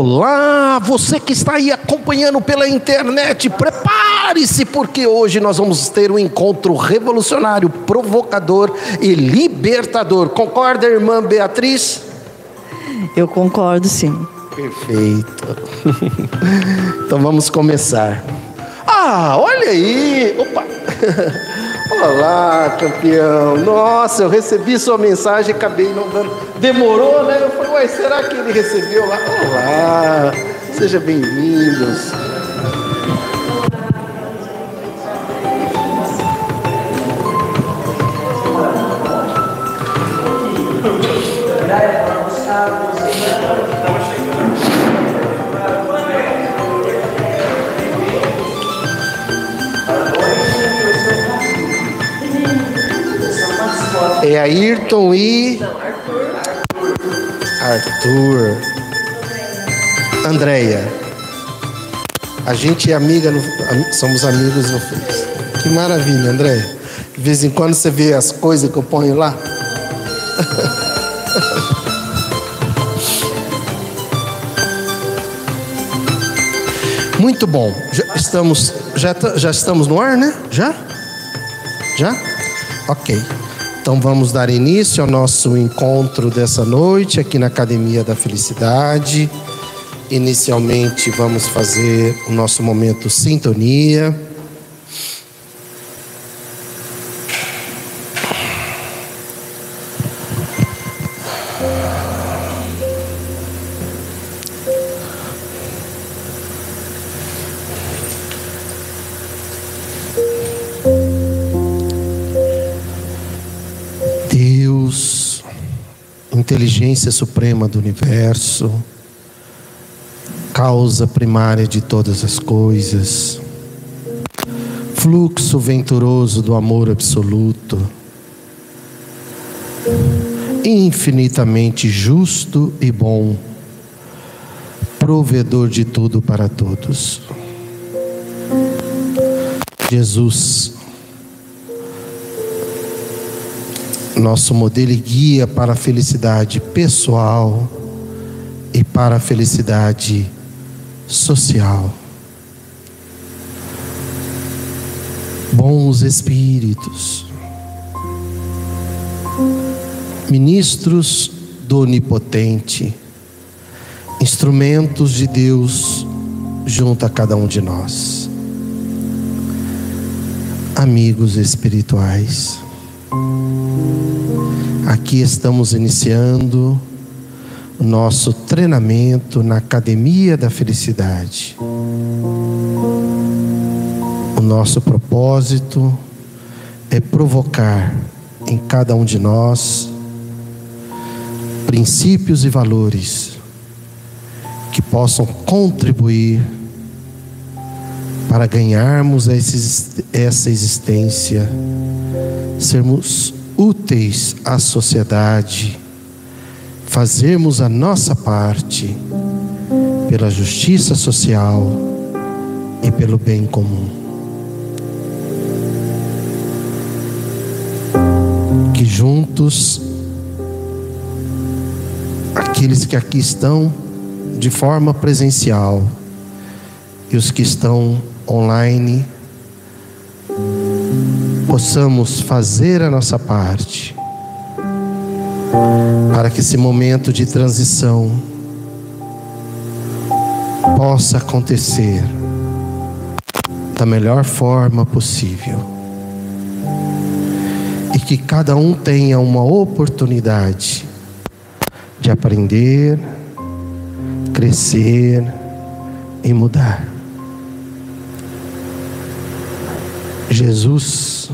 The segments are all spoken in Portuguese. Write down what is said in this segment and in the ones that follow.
Olá, você que está aí acompanhando pela internet, prepare-se, porque hoje nós vamos ter um encontro revolucionário, provocador e libertador. Concorda, irmã Beatriz? Eu concordo, sim. Perfeito. então vamos começar. Ah, olha aí! Opa! Olá, campeão. Nossa, eu recebi sua mensagem e acabei não dando. Demorou, né? Eu falei, uai, será que ele recebeu lá? Olá, sejam bem-vindos. É Ayrton e. Arthur. Andréia. A gente é amiga, no... somos amigos no Face. Que maravilha, Andréia. De vez em quando você vê as coisas que eu ponho lá. Muito bom. Já estamos, já, já estamos no ar, né? Já? Já? Ok. Então vamos dar início ao nosso encontro dessa noite aqui na Academia da Felicidade. Inicialmente vamos fazer o nosso momento sintonia. Inteligência suprema do universo, causa primária de todas as coisas, fluxo venturoso do amor absoluto, infinitamente justo e bom, provedor de tudo para todos. Jesus nosso modelo e guia para a felicidade pessoal e para a felicidade social. Bons espíritos, ministros do Onipotente, instrumentos de Deus junto a cada um de nós, amigos espirituais. Aqui estamos iniciando o nosso treinamento na Academia da Felicidade. O nosso propósito é provocar em cada um de nós princípios e valores que possam contribuir para ganharmos essa existência, sermos úteis à sociedade, fazermos a nossa parte pela justiça social e pelo bem comum. Que juntos, aqueles que aqui estão de forma presencial e os que estão online, possamos fazer a nossa parte para que esse momento de transição possa acontecer da melhor forma possível e que cada um tenha uma oportunidade de aprender, crescer e mudar. Jesus,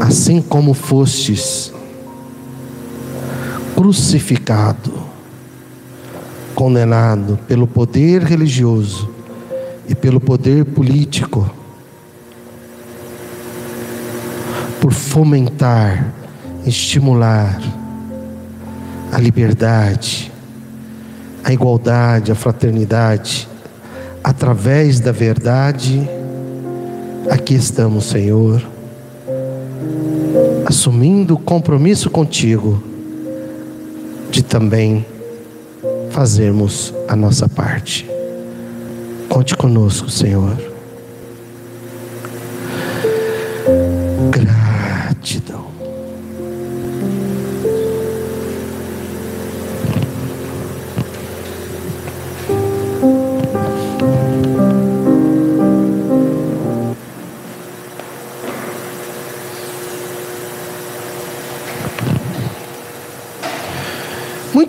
assim como fostes crucificado, condenado pelo poder religioso e pelo poder político, por fomentar, estimular a liberdade, a igualdade, a fraternidade, através da verdade, aqui estamos, Senhor, assumindo o compromisso contigo de também fazermos a nossa parte. Conte conosco, Senhor.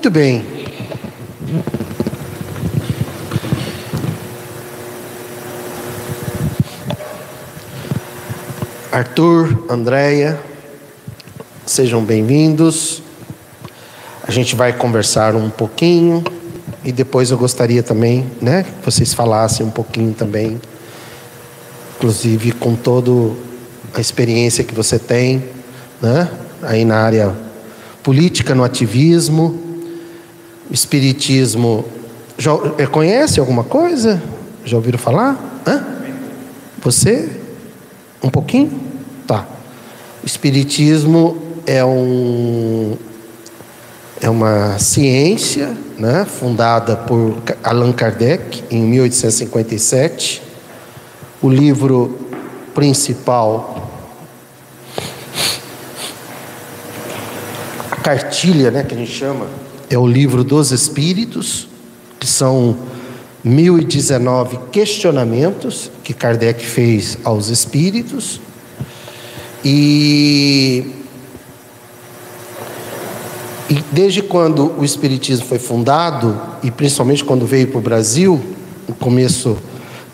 Muito bem. Arthur, Andréia, sejam bem-vindos. A gente vai conversar um pouquinho e depois eu gostaria também, né, que vocês falassem um pouquinho também, inclusive com toda a experiência que você tem, né, aí na área política, no ativismo, espiritismo. Já eh, conhece alguma coisa? Já ouviram falar? Hã? Você? Um pouquinho? Tá. Espiritismo é, um, é uma ciência né, fundada por Allan Kardec em 1857. O livro principal, a cartilha né, que a gente chama, é o livro dos Espíritos, que são 1019 questionamentos que Kardec fez aos espíritos. E, e desde quando o Espiritismo foi fundado, e principalmente quando veio para o Brasil, no começo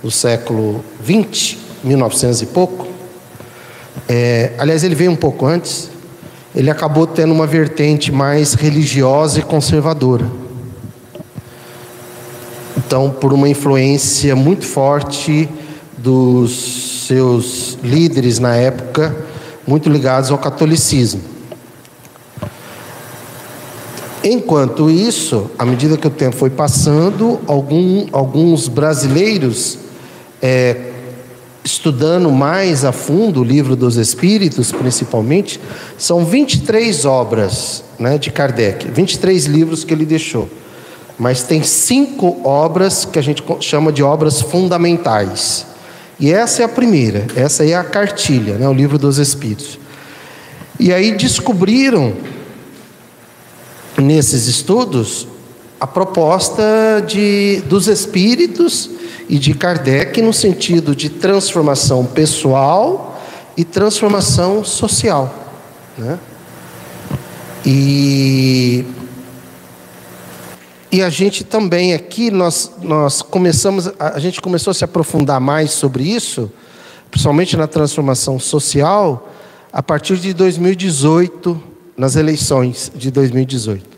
do século 20, 1900 e pouco, é, aliás, ele veio um pouco antes, ele acabou tendo uma vertente mais religiosa e conservadora. Então, por uma influência muito forte dos seus líderes na época, muito ligados ao catolicismo. Enquanto isso, à medida que o tempo foi passando, algum, alguns brasileiros, é, estudando mais a fundo o livro dos Espíritos, principalmente, são 23 obras né, de Kardec, 23 livros que ele deixou. Mas tem cinco obras que a gente chama de obras fundamentais. E essa é a primeira, essa é a cartilha, né, o livro dos Espíritos. E aí descobriram, nesses estudos, a proposta de, dos Espíritos e de Kardec no sentido de transformação pessoal e transformação social. Né? E e a gente também aqui, nós, nós começamos, a gente começou a se aprofundar mais sobre isso, principalmente na transformação social, a partir de 2018, nas eleições de 2018.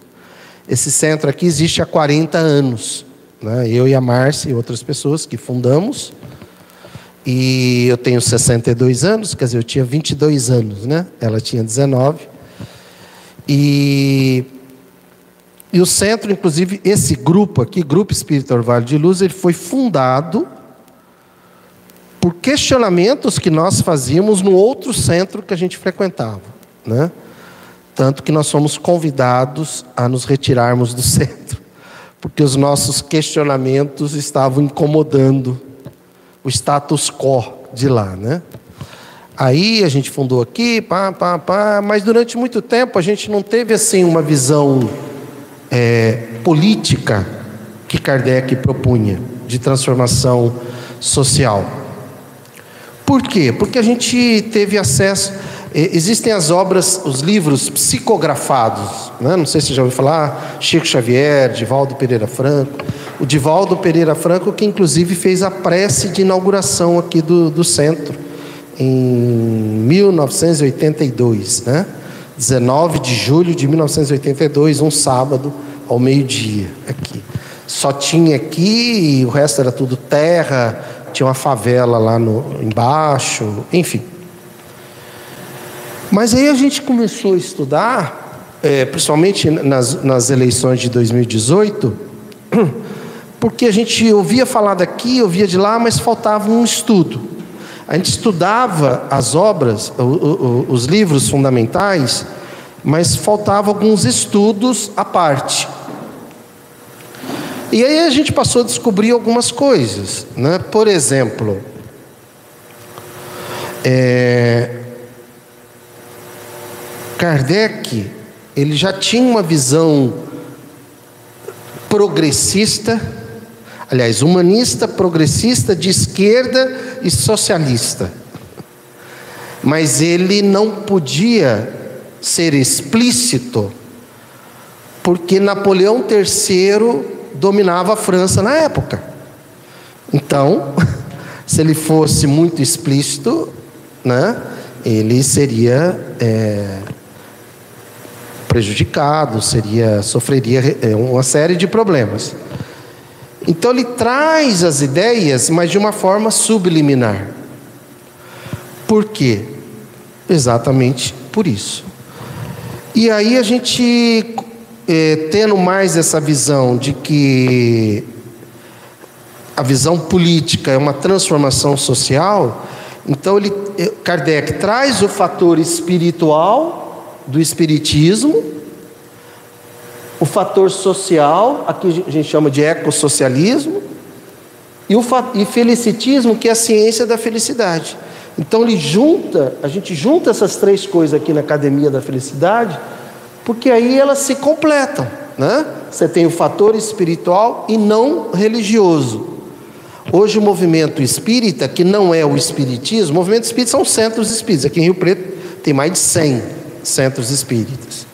Esse centro aqui existe há 40 anos. Né? Eu e a Márcia e outras pessoas que fundamos. E eu tenho 62 anos, quer dizer, eu tinha 22 anos, né? Ela tinha 19. E e o centro, inclusive, esse grupo aqui, Grupo Espírita Orvalho de Luz, ele foi fundado por questionamentos que nós fazíamos no outro centro que a gente frequentava, né? Tanto que nós fomos convidados a nos retirarmos do centro, porque os nossos questionamentos estavam incomodando o status quo de lá, né? Aí a gente fundou aqui, pá, pá, pá, mas durante muito tempo a gente não teve assim uma visão é, política que Kardec propunha de transformação social. Por quê? Porque a gente teve acesso. Existem as obras, os livros psicografados, né? não sei se você já ouviu falar, Chico Xavier, Divaldo Pereira Franco. O Divaldo Pereira Franco, que inclusive fez a prece de inauguração aqui do, do centro, em 1982, né? 19 de julho de 1982, um sábado, ao meio-dia, aqui. Só tinha aqui o resto era tudo terra, tinha uma favela lá no, embaixo, enfim. Mas aí a gente começou a estudar, é, principalmente nas, nas eleições de 2018, porque a gente ouvia falar daqui, ouvia de lá, mas faltava um estudo. A gente estudava as obras, os livros fundamentais, mas faltava alguns estudos à parte. E aí a gente passou a descobrir algumas coisas, né? Por exemplo, é, Kardec ele já tinha uma visão progressista, aliás, humanista, progressista, de esquerda e socialista. Mas ele não podia ser explícito, porque Napoleão III dominava a França na época. Então, se ele fosse muito explícito, né, ele seria é, prejudicado, seria sofreria é, uma série de problemas. Então ele traz as ideias, mas de uma forma subliminar. Por quê? Exatamente por isso. E aí a gente, é, tendo mais essa visão de que a visão política é uma transformação social, então ele, é, Kardec traz o fator espiritual do espiritismo, o fator social, aqui a gente chama de ecossocialismo, e o e felicitismo, que é a ciência da felicidade. Então ele junta, a gente junta essas três coisas aqui na Academia da Felicidade, porque aí elas se completam, né? Você tem o fator espiritual e não religioso. Hoje o movimento espírita, que não é o espiritismo, o movimento espírita são centros espíritas. Aqui em Rio Preto tem mais de 100 centros espíritas.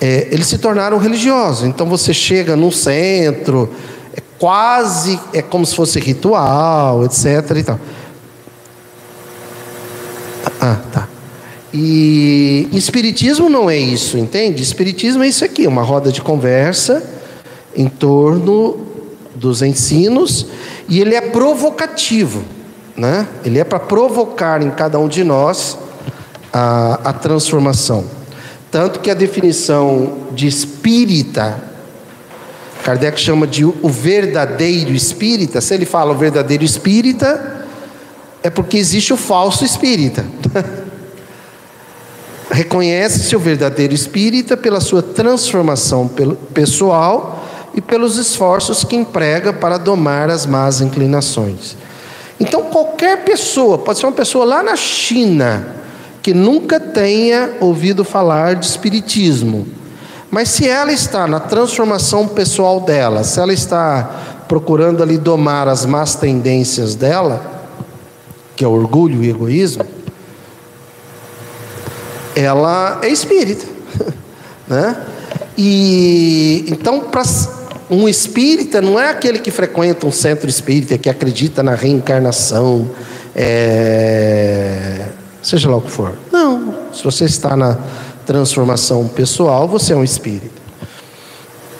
É, eles se tornaram religiosos. Então você chega num centro, é quase é como se fosse ritual, etc. E tal. Ah, tá. E espiritismo não é isso, entende? Espiritismo é isso aqui, uma roda de conversa em torno dos ensinos e ele é provocativo, né? Ele é para provocar em cada um de nós a, a transformação. Tanto que a definição de espírita, Kardec chama de o verdadeiro espírita, se ele fala o verdadeiro espírita, é porque existe o falso espírita. Reconhece-se o verdadeiro espírita pela sua transformação pessoal e pelos esforços que emprega para domar as más inclinações. Então, qualquer pessoa, pode ser uma pessoa lá na China, que nunca tenha ouvido falar de espiritismo. Mas se ela está na transformação pessoal dela, se ela está procurando ali domar as más tendências dela, que é orgulho e egoísmo, ela é espírita, né? E então para um espírita não é aquele que frequenta um centro espírita que acredita na reencarnação, é, seja lá o que for. Não, se você está na transformação pessoal, você é um espírito.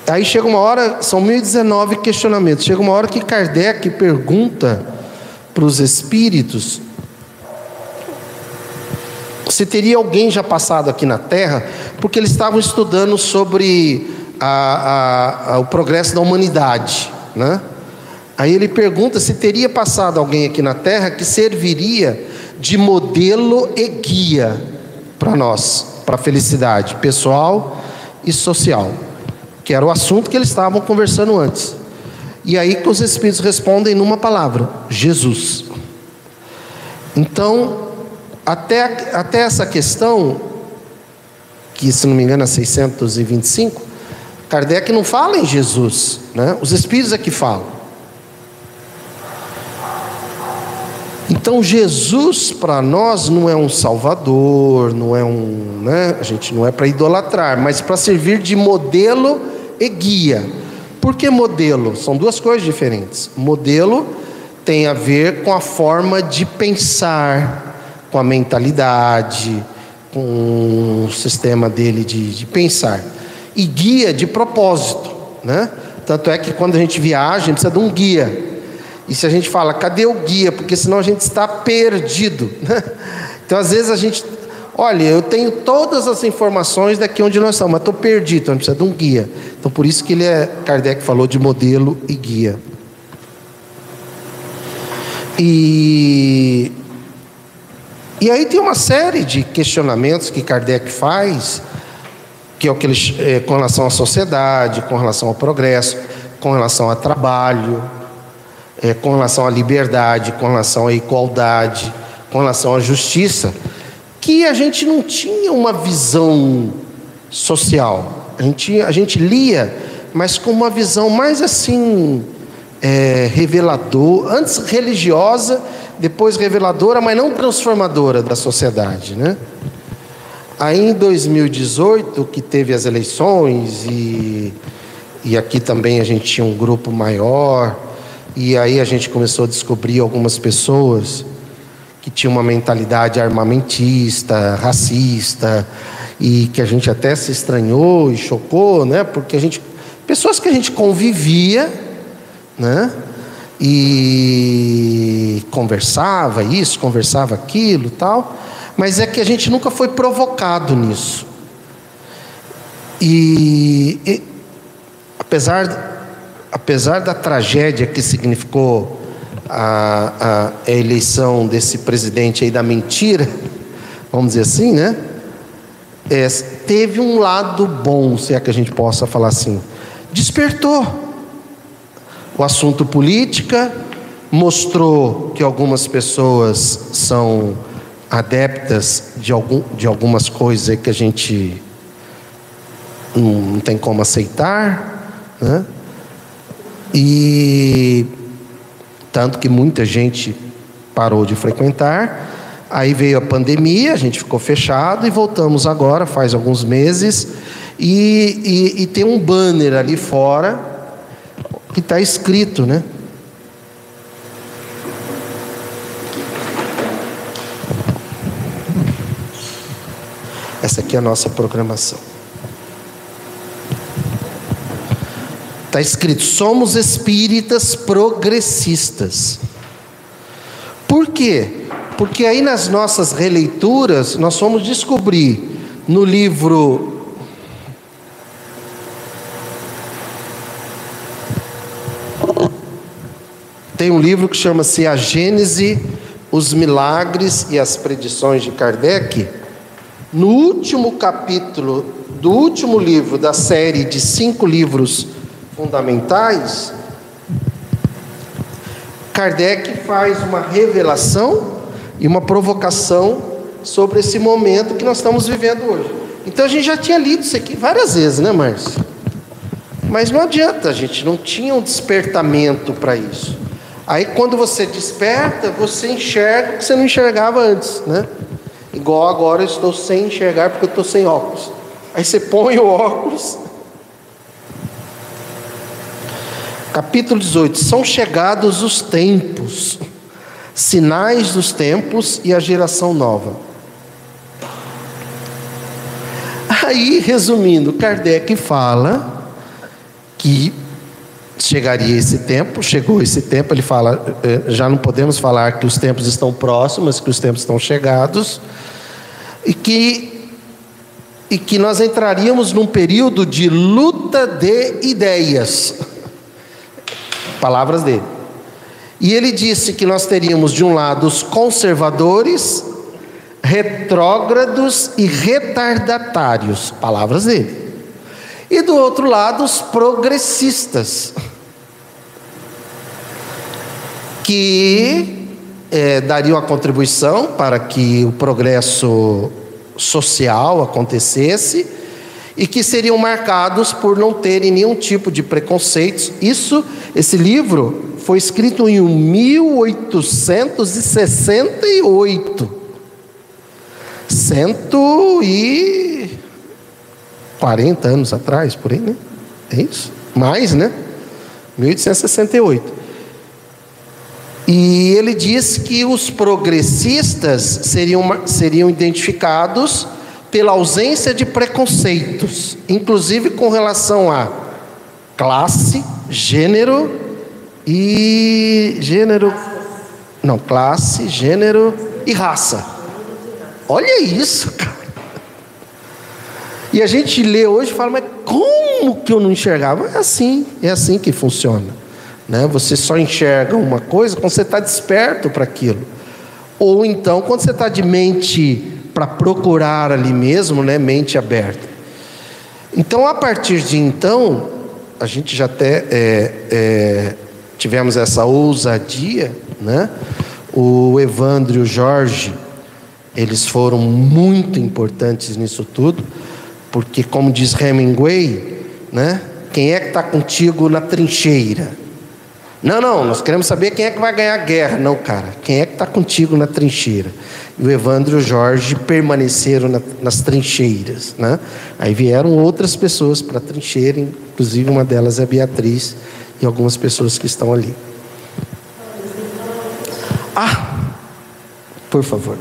Aí chega uma hora, são 1019 questionamentos. Chega uma hora que Kardec pergunta para os espíritos se teria alguém já passado aqui na Terra, porque eles estavam estudando sobre a, a, a, o progresso da humanidade, né? Aí ele pergunta se teria passado alguém aqui na Terra que serviria de modelo e guia para nós, para a felicidade pessoal e social, que era o assunto que eles estavam conversando antes. E aí que os espíritos respondem numa palavra: Jesus. Então, até, até essa questão, que se não me engano é 625, Kardec não fala em Jesus, né? os espíritos é que falam. Então Jesus para nós não é um salvador, não é um, né? A gente não é para idolatrar, mas para servir de modelo e guia. Por que modelo? São duas coisas diferentes. Modelo tem a ver com a forma de pensar, com a mentalidade, com o sistema dele de, de pensar. E guia de propósito, né? Tanto é que quando a gente viaja, a gente precisa de um guia. E se a gente fala, cadê o guia? Porque senão a gente está perdido. Né? Então, às vezes a gente, Olha, eu tenho todas as informações daqui onde nós estamos, mas estou perdido, então precisa de um guia. Então por isso que ele é, Kardec falou de modelo e guia. E, e aí tem uma série de questionamentos que Kardec faz, que é o que ele, é, com relação à sociedade, com relação ao progresso, com relação ao trabalho, é, com relação à liberdade, com relação à igualdade, com relação à justiça que a gente não tinha uma visão social. A gente, a gente lia, mas com uma visão mais assim, é, revelador, antes religiosa, depois reveladora, mas não transformadora da sociedade, né? Aí em 2018, que teve as eleições, e, e aqui também a gente tinha um grupo maior, e aí a gente começou a descobrir algumas pessoas que tinha uma mentalidade armamentista, racista, e que a gente até se estranhou e chocou, né? Porque a gente pessoas que a gente convivia, né? E conversava isso, conversava aquilo, tal, mas é que a gente nunca foi provocado nisso. E, e apesar apesar da tragédia que significou a, a, eleição desse presidente aí da mentira, vamos dizer assim, né? É, teve um lado bom, se é que a gente possa falar assim. Despertou o assunto política, mostrou que algumas pessoas são adeptas de, algum, de algumas coisas que a gente não, não tem como aceitar, né? E tanto que muita gente parou de frequentar. Aí veio a pandemia, a gente ficou fechado e voltamos agora, faz alguns meses. E, e, e tem um banner ali fora que está escrito, né? Essa aqui é a nossa programação. Está escrito: somos espíritas progressistas. Por quê? Porque aí nas nossas releituras nós fomos descobrir no livro tem um livro que chama-se A Gênese, os Milagres e as Predições de Kardec. No último capítulo do último livro da série de cinco livros fundamentais, Kardec faz uma revelação e uma provocação sobre esse momento que nós estamos vivendo hoje. Então a gente já tinha lido isso aqui várias vezes, né, Márcio? Mas não adianta, a gente não tinha um despertamento para isso. Aí quando você desperta, você enxerga o que você não enxergava antes, né? Igual agora eu estou sem enxergar porque eu estou sem óculos. Aí você põe o óculos Capítulo 18: São chegados os tempos, sinais dos tempos e a geração nova. Aí, resumindo, Kardec fala que chegaria esse tempo, chegou esse tempo, ele fala, eh, já não podemos falar que os tempos estão próximos, que os tempos estão chegados, e que, e que nós entraríamos num período de luta de ideias. Palavras dele. E ele disse que nós teríamos de um lado os conservadores, retrógrados e retardatários. Palavras dele. E do outro lado os progressistas, que é, dariam a contribuição para que o progresso social acontecesse e que seriam marcados por não terem nenhum tipo de preconceitos. Isso, esse livro foi escrito em 1868. Cento e quarenta anos atrás, por aí, né? É isso? Mais, né? 1868. E ele diz que os progressistas seriam, seriam identificados pela ausência de preconceitos, inclusive com relação a classe, gênero e gênero não, classe, gênero e raça. olha isso, cara. E a gente lê hoje e fala, mas como que eu não enxergava? É assim, é assim que funciona. Né? Você só enxerga uma coisa quando você está desperto para aquilo. Ou então quando você está de mente para procurar ali mesmo, né? mente aberta. Então, a partir de então, a gente já até é, é, tivemos essa ousadia, né? O Evandro e o Jorge, eles foram muito importantes nisso tudo, porque, como diz Hemingway, né? Quem é que está contigo na trincheira? Não, não, nós queremos saber quem é que vai ganhar a guerra. Não, cara, quem é que está contigo na trincheira? E o Evandro e o Jorge permaneceram na, nas trincheiras. Né? Aí vieram outras pessoas para a trincheira, inclusive uma delas é a Beatriz e algumas pessoas que estão ali. Ah, por favor.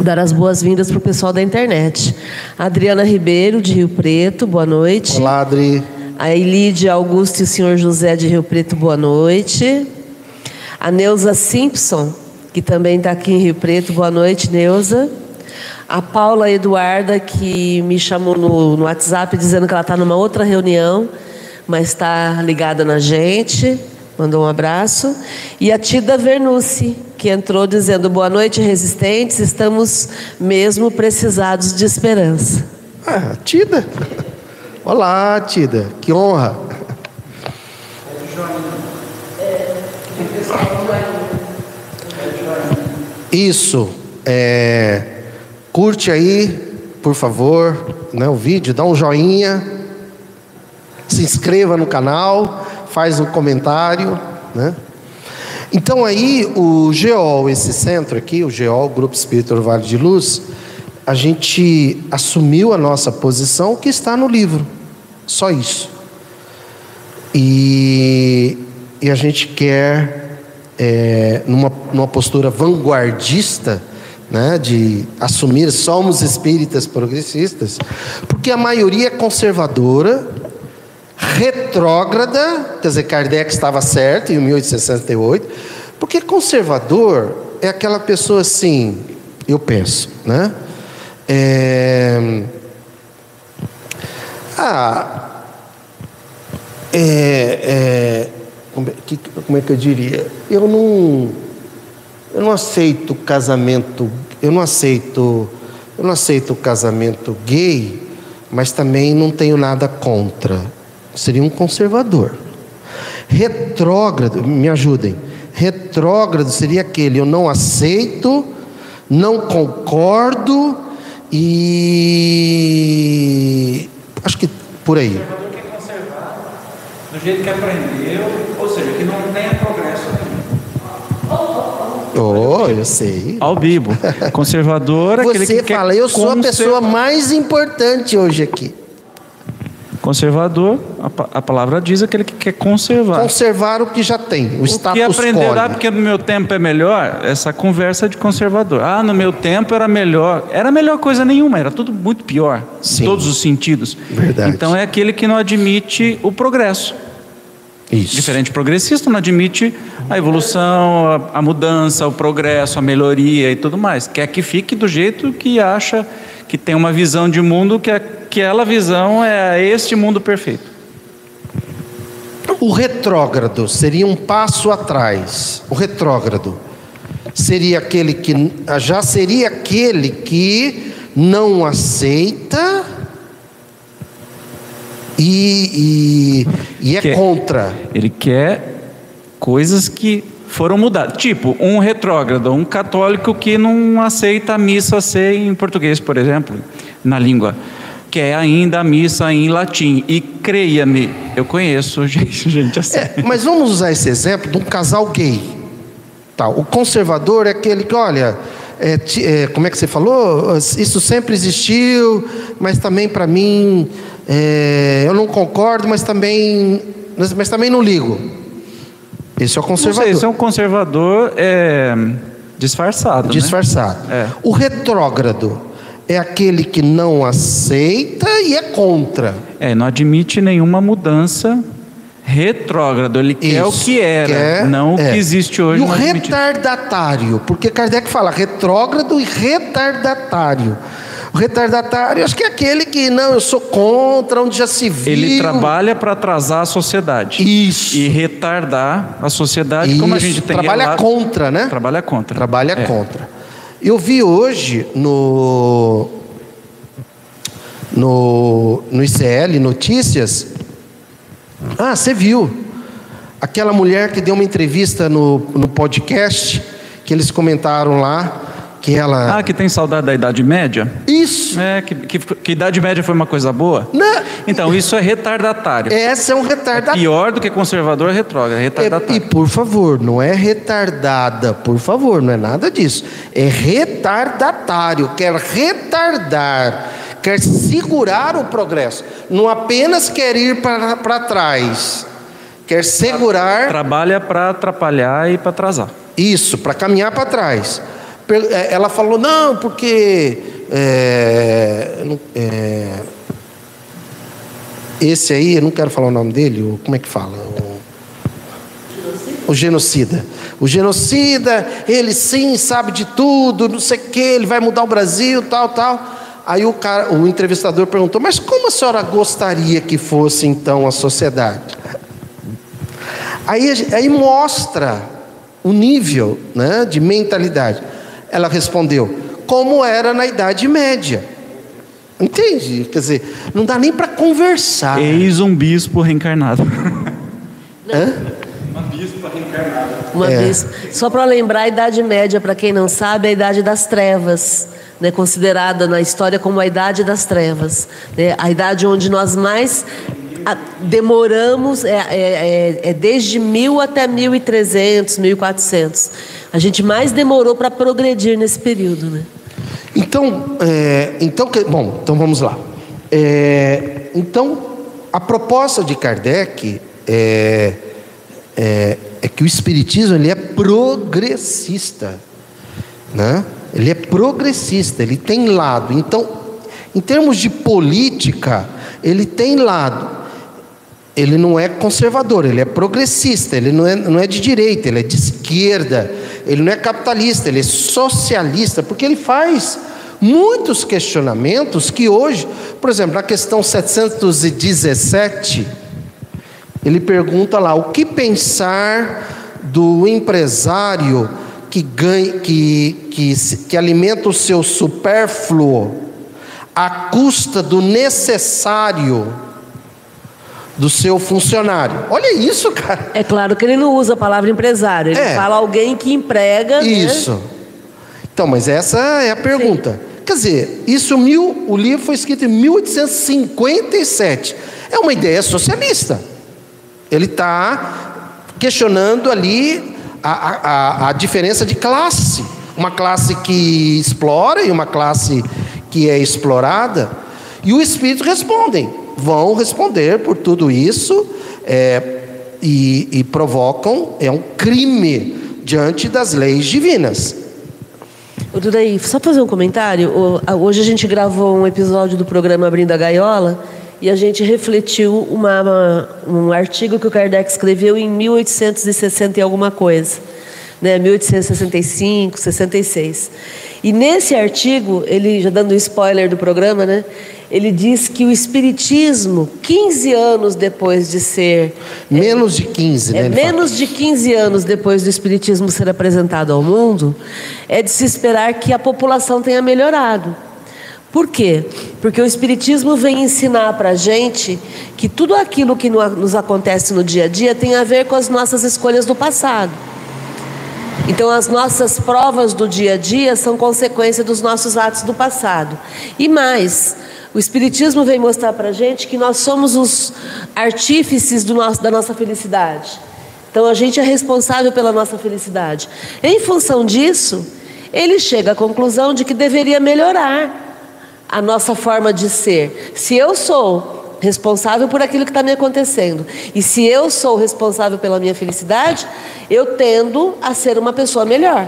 Dar as boas-vindas para o pessoal da internet. Adriana Ribeiro, de Rio Preto, boa noite. Olá, Adri. A Elide Augusto e o senhor José de Rio Preto, boa noite. A Neuza Simpson, que também está aqui em Rio Preto, boa noite, Neuza. A Paula Eduarda, que me chamou no, no WhatsApp dizendo que ela está numa outra reunião, mas está ligada na gente, mandou um abraço. E a Tida Vernucci, que entrou dizendo: Boa noite, resistentes, estamos mesmo precisados de esperança. Ah, Tida. Olá, Tida, que honra. Isso, é, curte aí, por favor, né, o vídeo, dá um joinha, se inscreva no canal, faz um comentário, né? Então aí o GEOL, esse centro aqui, o GEOL, Grupo Espírito Vale de Luz, a gente assumiu a nossa posição que está no livro, só isso. E, e a gente quer, é, numa, numa postura vanguardista, né, de assumir somos espíritas progressistas, porque a maioria é conservadora, retrógrada, quer dizer, Kardec estava certo em 1868, porque conservador é aquela pessoa assim, eu penso, né? É, ah, é, é, como, é, que, como é que eu diria? Eu não, eu não aceito casamento, eu não aceito, eu não aceito casamento gay, mas também não tenho nada contra. Seria um conservador. Retrógrado, me ajudem. Retrógrado seria aquele eu não aceito, não concordo e acho que por aí. que é do jeito que aprendeu, ou seja, que não tenha progresso Oh, eu sei. Ao Bibo. Conservador é aquele Você que fala, quer eu sou a pessoa mais importante hoje aqui. Conservador, a, a palavra diz aquele que quer conservar. Conservar o que já tem, o, o status que aprendeu, quo. ah, porque no meu tempo é melhor, essa conversa de conservador. Ah, no meu tempo era melhor. Era melhor coisa nenhuma, era tudo muito pior, Sim. em todos os sentidos. Verdade. Então é aquele que não admite o progresso. Isso. Diferente progressista não admite a evolução, a, a mudança, o progresso, a melhoria e tudo mais. Quer que fique do jeito que acha que tem uma visão de mundo que aquela visão é este mundo perfeito. O retrógrado seria um passo atrás. O retrógrado seria aquele que já seria aquele que não aceita e, e, e é Quer. contra. Ele quer coisas que foram mudadas. Tipo, um retrógrado, um católico que não aceita a missa ser em português, por exemplo, na língua. Quer ainda a missa em latim. E creia-me, eu conheço gente, gente assim. É, mas vamos usar esse exemplo de um casal gay. Tá, o conservador é aquele que, olha, é, é, como é que você falou? Isso sempre existiu, mas também para mim é, eu não concordo, mas também, mas também não ligo. Esse é o conservador. sei, esse é um conservador é, disfarçado. né? Disfarçado. É. O retrógrado é aquele que não aceita e é contra. É, não admite nenhuma mudança retrógrado, ele quer o Isso, que era, quer- não o é. que existe hoje. E o retardatário, porque Kardec fala retrógrado e retardatário. O retardatário, acho que é aquele que, não, eu sou contra, onde já se viu. Ele trabalha para atrasar a sociedade. Isso. E retardar a sociedade, como a Isso, gente tem trabalha relato- contra, né? Trabalha contra. Trabalha É. contra. Eu vi hoje no, no, no ICL Notícias. Ah, você viu. Aquela mulher que deu uma entrevista no, no podcast, que eles comentaram lá, que ela. Ah, que tem saudade da Idade Média? Isso! É, que, que, que Idade Média foi uma coisa boa? Né? Então, isso é retardatário. Essa é um retardatário. Pior do que conservador é retrógrado, é É, e retardatário. por favor, não é retardada, por favor, não é nada disso. É retardatário, quer retardar, quer segurar o progresso. Não apenas quer ir para, para trás, quer segurar Trabalha para atrapalhar e para atrasar. isso, para caminhar para trás. É, Ela falou, não, porque é, é, esse aí, eu não quero falar o nome dele, como é que fala? O, o genocida. O genocida, ele sim sabe de tudo, não sei o que, ele vai mudar o Brasil, tal, tal. Aí o, cara, o entrevistador perguntou, mas como a senhora gostaria que fosse então a sociedade? Aí, aí mostra o nível né, de mentalidade. Ela respondeu, como era na Idade Média. Entende? Quer dizer, não dá nem para conversar. Eis um bispo reencarnado. Hã? Uma É. vez, só para lembrar, a Idade Média, para quem não sabe, é a Idade das Trevas, né, considerada na história como a Idade das Trevas, né, a idade onde nós mais a- demoramos, é, é- é- é desde 1000 até 1300, 1400. A gente mais demorou para progredir nesse período. Né? Então, é, então bom, então vamos lá. É, então, a proposta de Kardec é, é, é que o Espiritismo ele é progressista, né? Ele é progressista, ele tem lado. Então, em termos de política, ele tem lado. Ele não é conservador, ele é progressista, ele não é, não é de direita, ele é de esquerda, ele não é capitalista, ele é socialista, porque ele faz muitos questionamentos que hoje, por exemplo, na questão 717, ele pergunta lá: o que pensar do empresário que ganha, que, que, que alimenta o seu supérfluo à custa do necessário do seu funcionário? Olha isso, cara. É claro que ele não usa a palavra empresário, ele É. fala alguém que emprega. né? Isso. Então, mas essa é a pergunta. Quer dizer, isso mil, o livro foi escrito em 1857. É uma ideia socialista. Ele está questionando ali a, a, a- a diferença de classe. Uma classe que explora e uma classe que é explorada. E o Espírito respondem, vão responder por tudo isso é, e, e provocam, é um crime diante das leis divinas. Dudaí, só fazer um comentário. Hoje a gente gravou um episódio do programa Abrindo a Gaiola e a gente refletiu uma- uma- um artigo que o Kardec escreveu em 1860 e alguma coisa, né? 1865, 66. E nesse artigo, ele já dando um spoiler do programa, né? Ele diz que o espiritismo, 15 anos depois de ser Menos de 15, né? é ele fala. menos de 15 anos depois do Espiritismo ser apresentado ao mundo, é de se esperar que a população tenha melhorado. Por quê? Porque o Espiritismo vem ensinar para a gente que tudo aquilo que no- nos acontece no dia a dia tem a ver com as nossas escolhas do passado. Então, as nossas provas do dia a dia são consequência dos nossos atos do passado. E mais, o Espiritismo vem mostrar para a gente que nós somos os artífices nosso, da nossa felicidade. Então, a gente é responsável pela nossa felicidade. Em função disso, ele chega à conclusão de que deveria melhorar a nossa forma de ser. Se eu sou responsável por aquilo que está me acontecendo, e se eu sou responsável pela minha felicidade, eu tendo a ser uma pessoa melhor.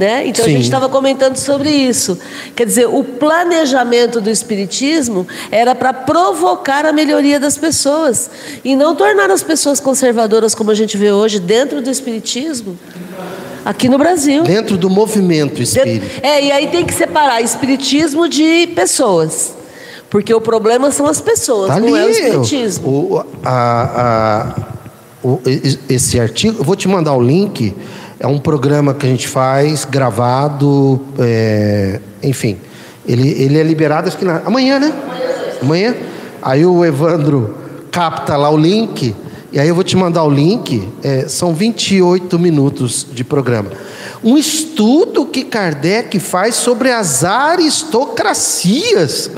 Né? Então Sim. a gente estava comentando sobre isso. Quer dizer, o planejamento do Espiritismo era para provocar a melhoria das pessoas e não tornar as pessoas conservadoras, como a gente vê hoje, dentro do Espiritismo, aqui no Brasil. Dentro do movimento espírita. É, e aí tem que separar Espiritismo de pessoas. Porque o problema são as pessoas, Tá não ali é o Espiritismo. o- a- a- o- esse artigo, eu vou te mandar o link. É um programa que a gente faz, gravado, é, enfim. Ele, ele é liberado acho que na, amanhã, né? Amanhã. Aí o Evandro capta lá o link. E aí eu vou te mandar o link. é, são 28 minutos de programa. Um estudo que Kardec faz sobre as aristocracias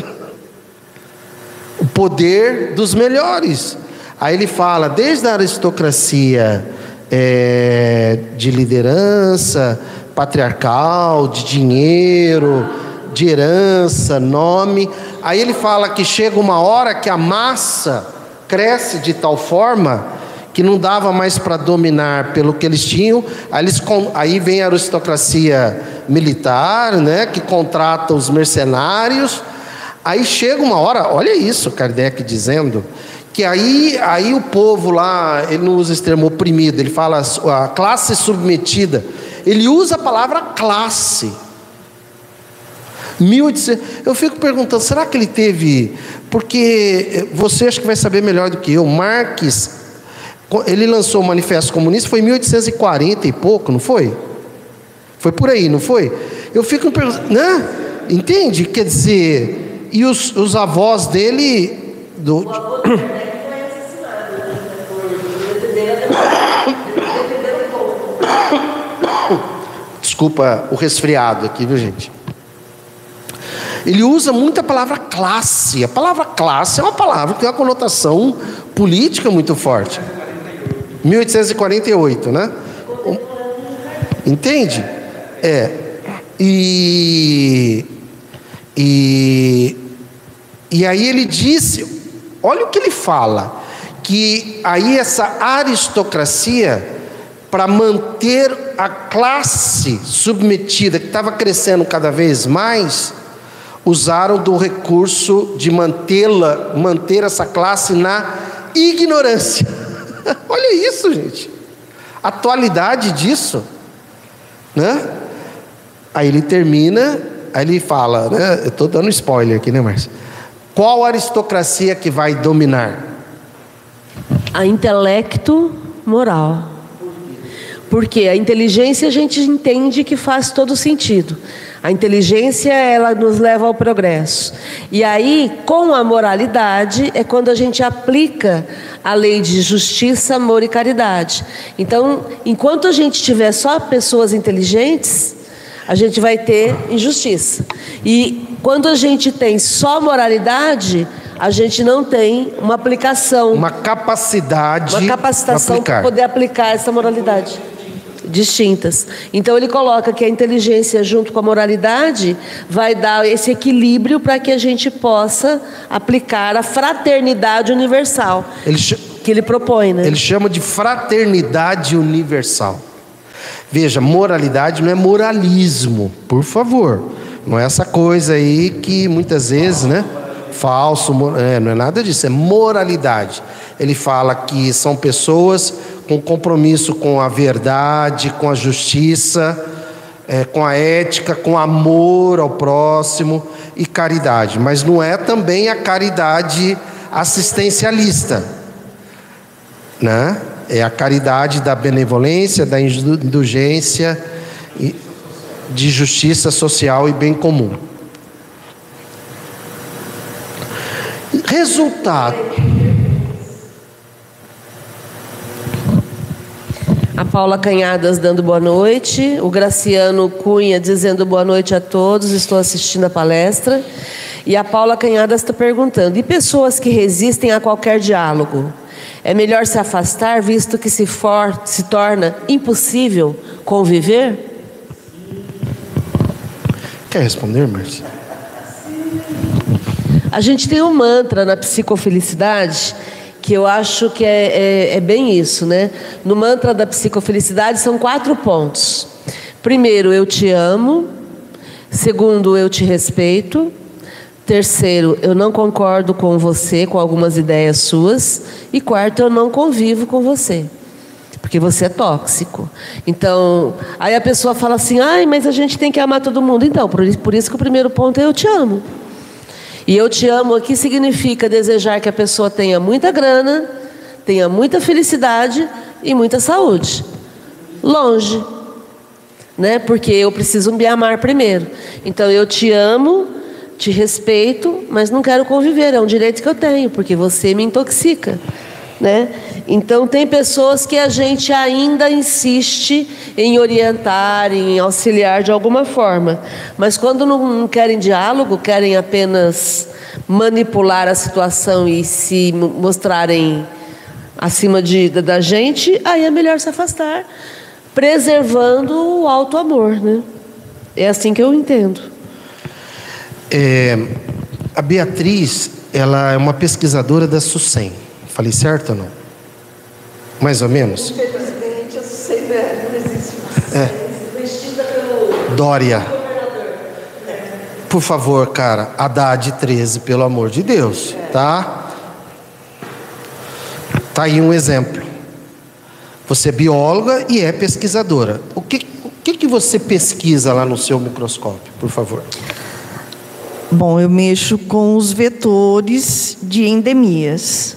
o poder dos melhores. Aí ele fala desde a aristocracia é, de liderança, patriarcal, de dinheiro, de herança, nome. Aí ele fala que chega uma hora que a massa cresce de tal forma que não dava mais para dominar pelo que eles tinham. Aí, eles, aí vem a aristocracia militar, né, que contrata os mercenários. Aí chega uma hora, olha isso, Kardec dizendo, que aí, aí o povo lá, ele não usa esse termo oprimido, ele fala a classe submetida. Ele usa a palavra classe. 1800, eu fico perguntando, será que ele teve? Porque você acho que vai saber melhor do que eu. Marx, ele lançou o Manifesto Comunista, foi em 1840 e pouco, não foi? Foi por aí, não foi? Eu fico perguntando, né? Entende? Quer dizer, e os, os avós dele. Do, Desculpa o resfriado aqui, viu gente? Ele usa muito a palavra classe. A palavra classe é uma palavra que tem uma conotação política muito forte. 1848, né? Entende? É. E, e, e aí ele disse: olha o que ele fala, que aí essa aristocracia, para manter a classe submetida, que estava crescendo cada vez mais, usaram do recurso de mantê-la, manter essa classe na ignorância. Olha isso, gente. Atualidade disso, né? Aí ele termina, aí ele fala, né? Eu estou dando spoiler aqui, né, Márcio? Qual aristocracia que vai dominar? A intelecto moral. Porque a inteligência a gente entende que faz todo sentido. A inteligência ela nos leva ao progresso. E aí, com a moralidade, é quando a gente aplica a lei de justiça, amor e caridade. Então, enquanto a gente tiver só pessoas inteligentes, a gente vai ter injustiça. E quando a gente tem só moralidade, a gente não tem uma aplicação, Uma capacidade uma capacitação para poder aplicar essa moralidade distintas. Então ele coloca que a inteligência junto com a moralidade vai dar esse equilíbrio para que a gente possa aplicar a fraternidade universal Ele, que ele propõe, né? ele chama de fraternidade universal. Veja, moralidade não é moralismo, por favor. Não é essa coisa aí que muitas vezes, né? Falso, é, não é nada disso, é moralidade. Ele fala que são pessoas com compromisso com a verdade, com a justiça, é, com a ética, com amor ao próximo e caridade. Mas não é também a caridade assistencialista né? É a caridade da benevolência, da indu- indulgência, e de justiça social e bem comum. Resultado. A Paula Canhadas dando boa noite, o Graciano Cunha dizendo boa noite a todos, estou assistindo a palestra. E a Paula Canhadas está perguntando: e pessoas que resistem a qualquer diálogo? É melhor se afastar, visto que se, for, se torna impossível conviver? Quer responder, Márcia? A gente tem um mantra na psicofelicidade que eu acho que é, é- é bem isso, né? No mantra da psicofelicidade são quatro pontos. Primeiro, eu te amo. Segundo, eu te respeito. Terceiro, eu não concordo com você, com algumas ideias suas. E quarto, eu não convivo com você. Porque você é tóxico. Então, aí a pessoa fala assim: ai, mas a gente tem que amar todo mundo. Então, por isso, que o primeiro ponto é eu te amo. E eu te amo aqui significa desejar que a pessoa tenha muita grana, tenha muita felicidade e muita saúde. Longe. Né? Porque eu preciso me amar primeiro. Então eu te amo, te respeito, mas não quero conviver, é um direito que eu tenho, porque você me intoxica. Né? Então, tem pessoas que a gente ainda insiste em orientar, em auxiliar de alguma forma, mas quando não querem diálogo, querem apenas manipular a situação e se mostrarem acima de, da gente, aí é melhor se afastar, preservando o alto amor. Né? É assim que eu entendo. É, a Beatriz, ela é uma pesquisadora da SUSEM. Falei certo ou não? Mais ou menos? Infelizmente, eu sei, né? não existe É. Vestida pelo Dória. Por favor, cara, Haddad 13, pelo amor de Deus, tá? Tá aí um exemplo. Você é bióloga e é pesquisadora. O que, o que, que você pesquisa lá no seu microscópio, por favor? Bom, eu mexo com os vetores de endemias.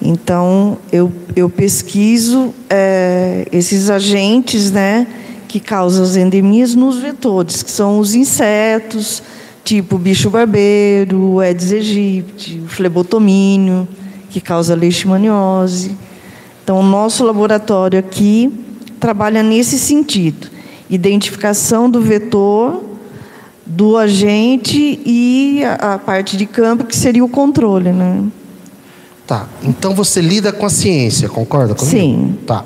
Então, eu, eu pesquiso é, esses agentes né, que causam as endemias nos vetores, que são os insetos, tipo bicho barbeiro, Aedes aegypti, o flebotomínio, que causa leishmaniose. Então, o nosso laboratório aqui trabalha nesse sentido: identificação do vetor, do agente e a, a parte de campo, que seria o controle. Né? Tá. Então você lida com a ciência, concorda comigo? Sim. Tá.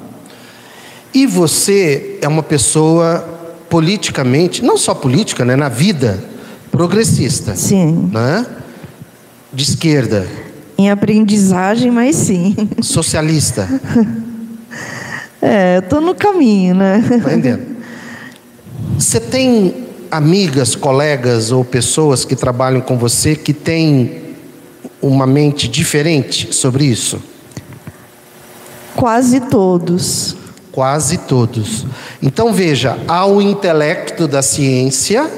E você é uma pessoa politicamente, não só política, né, na vida, progressista. Sim. Né? De esquerda, Em aprendizagem, mas sim. socialista. É, estou no caminho, né? Tá entendendo? Você tem amigas, colegas ou pessoas que trabalham com você que têm uma mente diferente sobre isso? Quase todos. Quase todos. Então veja, há o intelecto da ciência,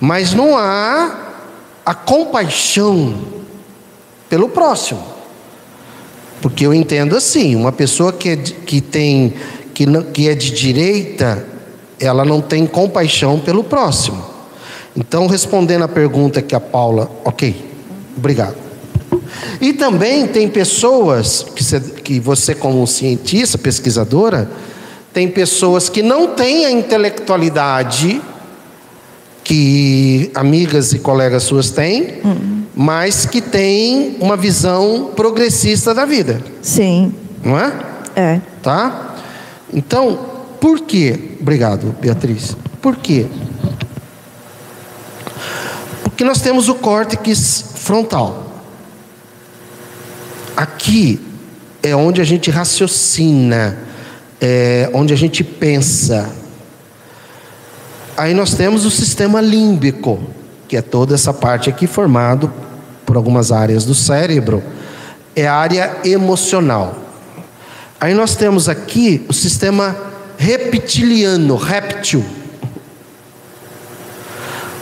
mas não há a compaixão pelo próximo. Porque eu entendo assim, uma pessoa que, é de- que tem que, não- que é de direita, ela não tem compaixão pelo próximo. Então, respondendo a pergunta que a Paula, ok, obrigado. E também tem pessoas que você, que você como cientista, pesquisadora, tem pessoas que não têm a intelectualidade que amigas e colegas suas têm, mas que têm uma visão progressista da vida, Sim, não é? é. Tá? Então, por quê? Obrigado, Beatriz. Por quê? Porque nós temos o córtex frontal. Aqui é onde a gente raciocina, é onde a gente pensa. Aí nós temos o sistema límbico, que é toda essa parte aqui formado por algumas áreas do cérebro, é a área emocional. Aí nós temos aqui o sistema reptiliano, réptil.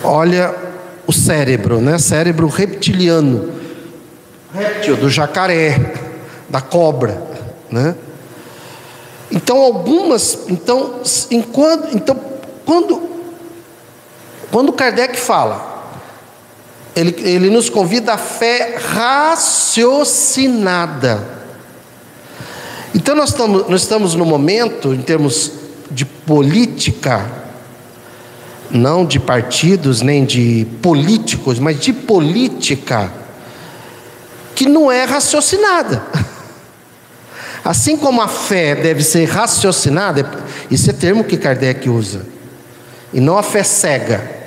Olha o cérebro, né? Cérebro reptiliano. Réptil do jacaré, da cobra, né? Então algumas, então, enquanto, então quando quando Kardec fala, ele, ele nos convida à fé raciocinada. Então nós estamos, nós estamos no momento, em termos de política, não de partidos nem de políticos, mas de política, que não é raciocinada. Assim como a fé deve ser raciocinada, esse é termo que Kardec usa, e não a fé cega.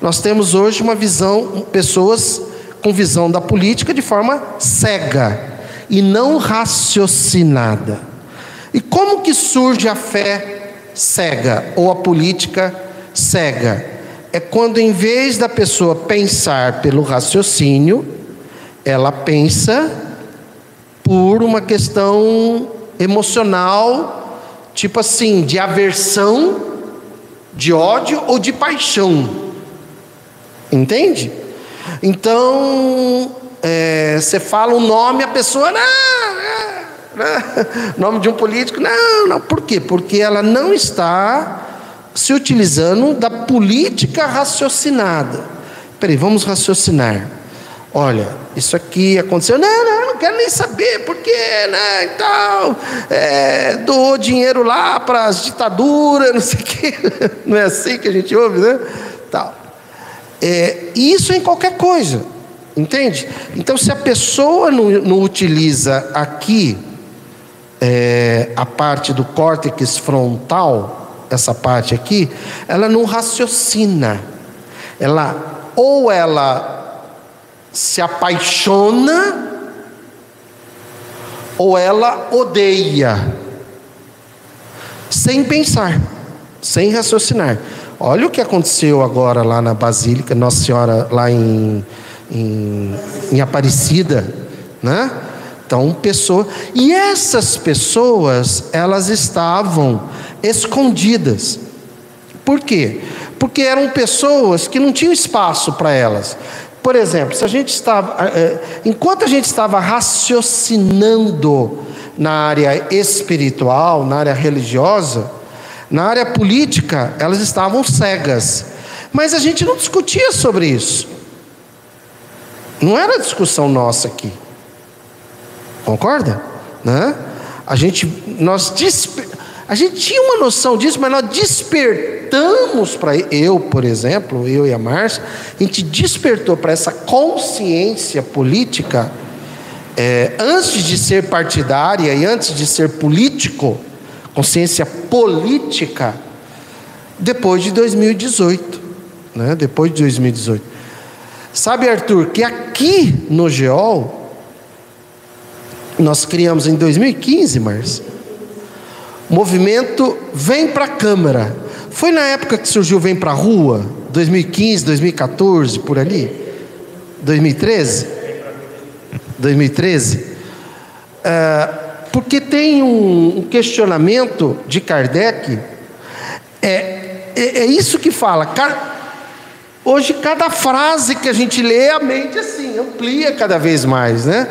Nós temos hoje uma visão, pessoas com visão da política de forma cega e não raciocinada. E como que surge a fé cega ou a política cega? É quando, em vez da pessoa pensar pelo raciocínio, ela pensa por uma questão emocional, tipo assim, de aversão, de ódio ou de paixão. Entende? Então, é, você fala um nome, a pessoa, não, não, não, nome de um político, não, não, por quê? Porque ela não está se utilizando da política raciocinada. Peraí, vamos raciocinar. Olha, isso aqui aconteceu. Não, não, não quero nem saber, porque, né, então, é, doou dinheiro lá para as ditaduras, não sei o quê. Não é assim que a gente ouve, né? Tal. É, isso em qualquer coisa, entende? Então, se a pessoa não, não utiliza aqui é, a parte do córtex frontal, essa parte aqui, ela não raciocina. Ela ou ela se apaixona ou ela odeia, sem pensar, sem raciocinar. Olha o que aconteceu agora lá na Basílica, Nossa Senhora, lá em, em, em Aparecida, né? Então, pessoa. E essas pessoas, elas estavam escondidas. Por quê? Porque eram pessoas que não tinham espaço para elas. Por exemplo, se a gente estava, é, enquanto a gente estava raciocinando na área espiritual, na área religiosa, na área política, elas estavam cegas. Mas a gente não discutia sobre isso. Não era discussão nossa aqui. Concorda? Né? A gente, nós desper... a gente tinha uma noção disso, mas nós despertamos para eu, por exemplo, eu e a Márcia, a gente despertou para essa consciência política é, antes de ser partidária e antes de ser político, consciência política, depois de 2018, né? Depois de 2018. Sabe, Arthur, que aqui no GEOL nós criamos em 2015, Márcia, movimento Vem para a Câmara. Foi na época que surgiu Vem Pra Rua? 2015, 2014, por ali? 2013? 2013? É, porque tem um, um, questionamento de Kardec, é, é, é isso que fala. hoje, cada frase que a gente lê, a mente assim, amplia cada vez mais, né?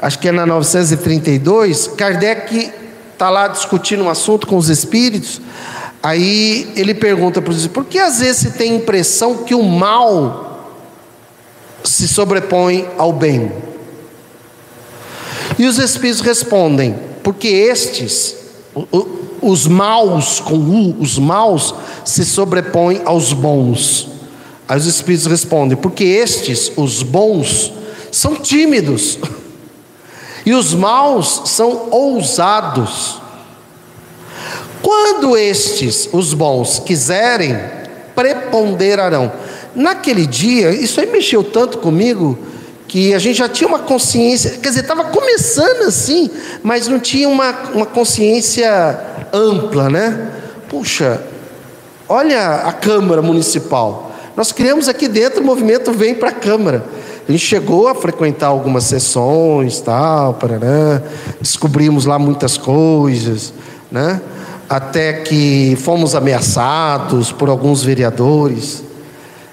Acho que é na 932, Kardec está lá discutindo um assunto com os espíritos. Aí ele pergunta para os por que às vezes se tem a impressão que o mal se sobrepõe ao bem? E os espíritos respondem, porque estes, os maus com U, os maus se sobrepõem aos bons. Aí os espíritos respondem, porque estes, os bons, são tímidos, e os maus são ousados. Quando estes, os bons, quiserem, preponderarão. Naquele dia, isso aí mexeu tanto comigo que a gente já tinha uma consciência, quer dizer, estava começando assim, mas não tinha uma, uma consciência ampla, né? Puxa, olha a Câmara Municipal. Nós criamos aqui dentro o movimento Vem para a Câmara. Gente chegou a frequentar algumas sessões, tal, parará, descobrimos lá muitas coisas, né? até que fomos ameaçados por alguns vereadores.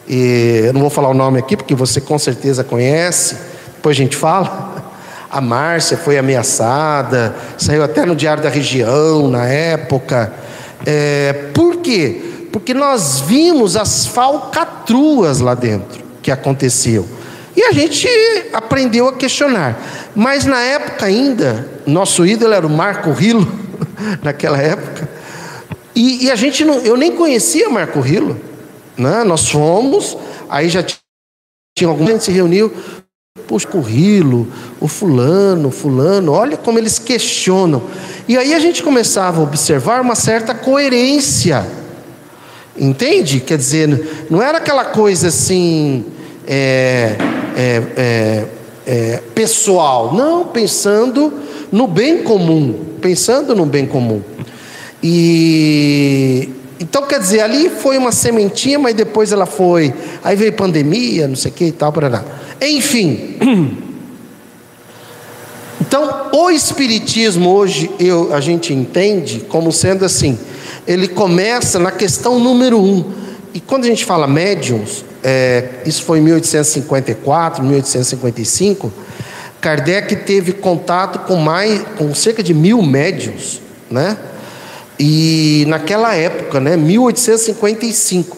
E eu não vou falar o nome aqui, porque você com certeza conhece, depois a gente fala. A Márcia foi ameaçada, saiu até no Diário da Região na época. É, por quê? Porque nós vimos as falcatruas lá dentro que aconteceu. E a gente aprendeu a questionar. Mas na época ainda, nosso ídolo era o Marco Rilo, naquela época. E, e, a gente não, eu nem conhecia Marco Rilo. Né? Nós fomos, aí já tinha algum gente se reuniu. Puxa, o Rilo, o fulano, o fulano, olha como eles questionam. E aí a gente começava a observar uma certa coerência. Entende? Quer dizer, não era aquela coisa assim. É, é, é, é, pessoal, não, pensando no bem comum, pensando no bem comum. E Então, quer dizer, ali foi uma sementinha, mas depois ela foi. Aí veio pandemia, não sei o que e tal, para Enfim. Então, o Espiritismo hoje eu, a gente entende como sendo assim: ele começa na questão número um. E quando a gente fala médiums, é, isso foi em 1854, 1855, Kardec teve contato com mais, com cerca de mil médiums, né? E naquela época, né, 1855.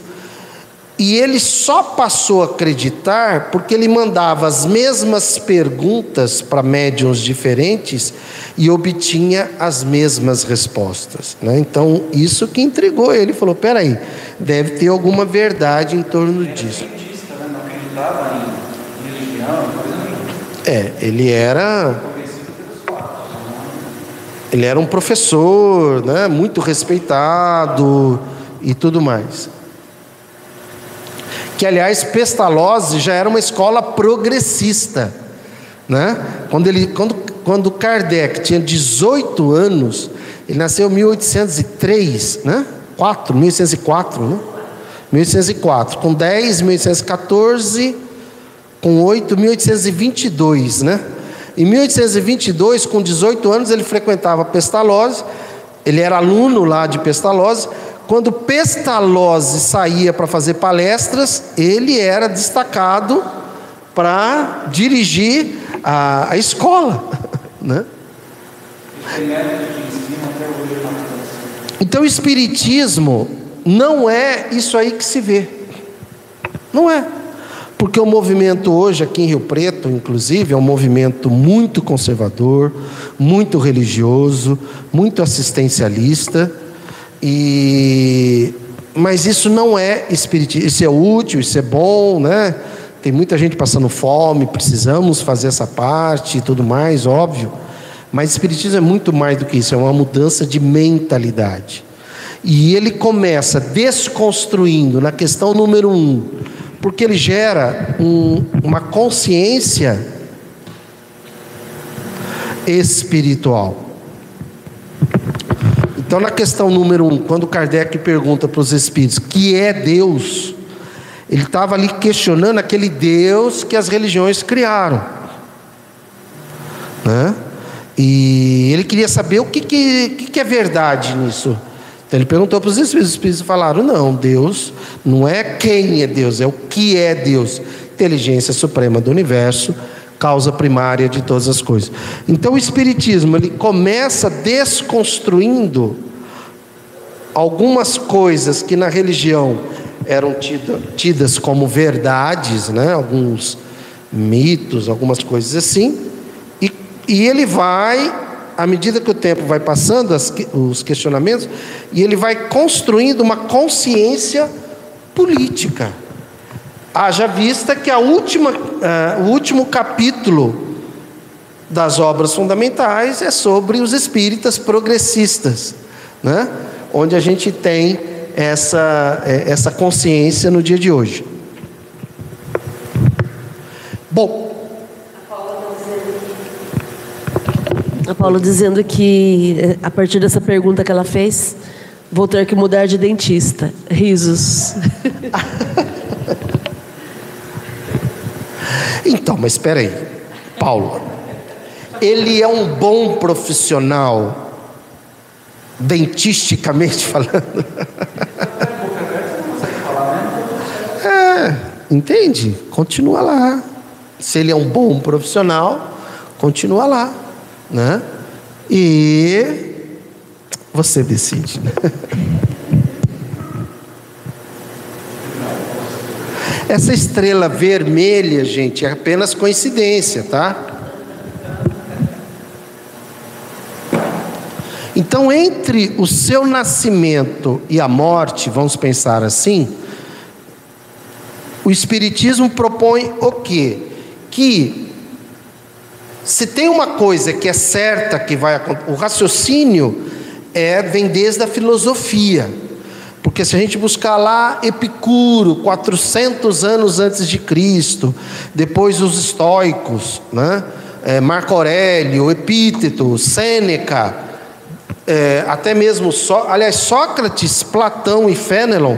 E ele só passou a acreditar porque ele mandava as mesmas perguntas para médiums diferentes e obtinha as mesmas respostas. Né? Então, isso que intrigou ele. Falou: peraí, deve ter alguma verdade em torno disso. É, ele era. Ele era um professor, né, muito respeitado e tudo mais que aliás Pestalozzi já era uma escola progressista, né? Quando ele, quando, quando Kardec tinha 18 anos, ele nasceu em 1803, né? 4, 1804, né? 1804, com 10, 1814, com 8, 1822, né? Em 1822, com 18 anos, ele frequentava Pestalozzi, ele era aluno lá de Pestalozzi, quando Pestalozzi saía para fazer palestras, ele era destacado para dirigir a, a escola. Né? Então, o Espiritismo não é isso aí que se vê. Não é. Porque o movimento hoje, aqui em Rio Preto, inclusive, é um movimento muito conservador, muito religioso, muito assistencialista e mas isso não é espiritismo, isso é útil, isso é bom, né? Tem muita gente passando fome, precisamos fazer essa parte e tudo mais, óbvio. Mas espiritismo é muito mais do que isso, é uma mudança de mentalidade. E ele começa desconstruindo na questão número um, porque ele gera um, uma consciência espiritual. Então, na questão número um, quando Kardec pergunta para os espíritos que é Deus, ele estava ali questionando aquele Deus que as religiões criaram. Né? E ele queria saber o que, que, que é verdade nisso. Então ele perguntou para os espíritos, os espíritos falaram: não, Deus não é quem é Deus, é o que é Deus. Inteligência suprema do universo, causa primária de todas as coisas. Então o espiritismo ele começa desconstruindo algumas coisas que na religião eram tida, tidas como verdades, né? Alguns mitos, algumas coisas assim, e, e ele vai à medida que o tempo vai passando, as, os questionamentos, e ele vai construindo uma consciência política. Haja vista que a última, uh, o último capítulo das obras fundamentais é sobre os espíritas progressistas, né? onde a gente tem essa, é, essa consciência no dia de hoje. Bom. A Paula dizendo que, eh, a partir dessa pergunta que ela fez, vou ter que mudar de dentista. Risos. Então, mas espera aí, Paulo, ele é um bom profissional, dentisticamente falando. É, entende? Continua lá. Se ele é um bom profissional, continua lá, né? E você decide. Essa estrela vermelha, gente, é apenas coincidência, tá? Então, entre o seu nascimento e a morte, vamos pensar assim, o Espiritismo propõe o quê? Que se tem uma coisa que é certa que vai acontecer, o raciocínio é, vem desde a filosofia. Porque se a gente buscar lá Epicuro, 400 anos antes de Cristo, depois os estoicos, né? É, Marco Aurélio, Epíteto, Sêneca, é, até mesmo, só, aliás, Sócrates, Platão e Fénelon,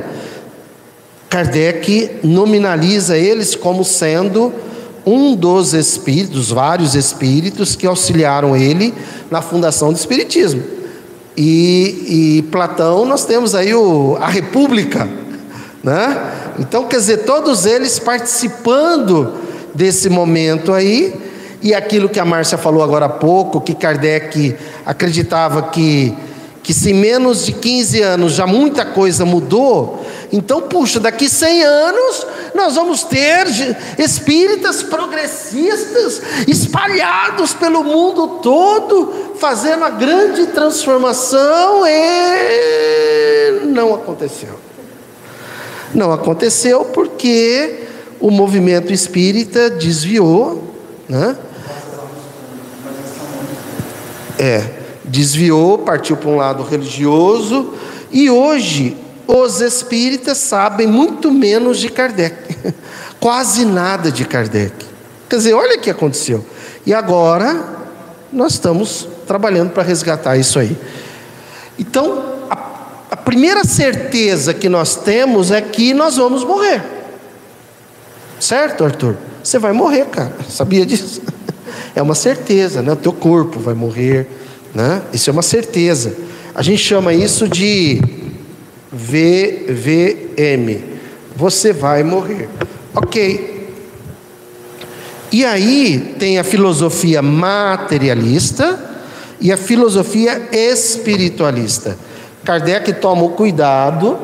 Kardec nominaliza eles como sendo um dos espíritos, vários espíritos que auxiliaram ele na fundação do Espiritismo. E, e Platão, nós temos aí o, a República, né? Então, quer dizer, todos eles participando desse momento aí, e aquilo que a Márcia falou agora há pouco, que Kardec acreditava que, que se menos de 15 anos já muita coisa mudou, então, puxa, daqui 100 anos nós vamos ter espíritas progressistas espalhados pelo mundo todo, fazendo a grande transformação, e não aconteceu. Não aconteceu porque o movimento espírita desviou, né? É, desviou, partiu para um lado religioso, e hoje os espíritas sabem muito menos de Kardec, quase nada de Kardec. Quer dizer, olha o que aconteceu. E agora nós estamos trabalhando para resgatar isso aí. Então, a, a primeira certeza que nós temos é que nós vamos morrer. Certo, Arthur? Você vai morrer, cara. Sabia disso? É uma certeza, né? O teu corpo vai morrer, né? Isso é uma certeza. A gente chama isso de VVM. Você vai morrer. Ok. E aí tem a filosofia materialista e a filosofia espiritualista. Kardec toma o cuidado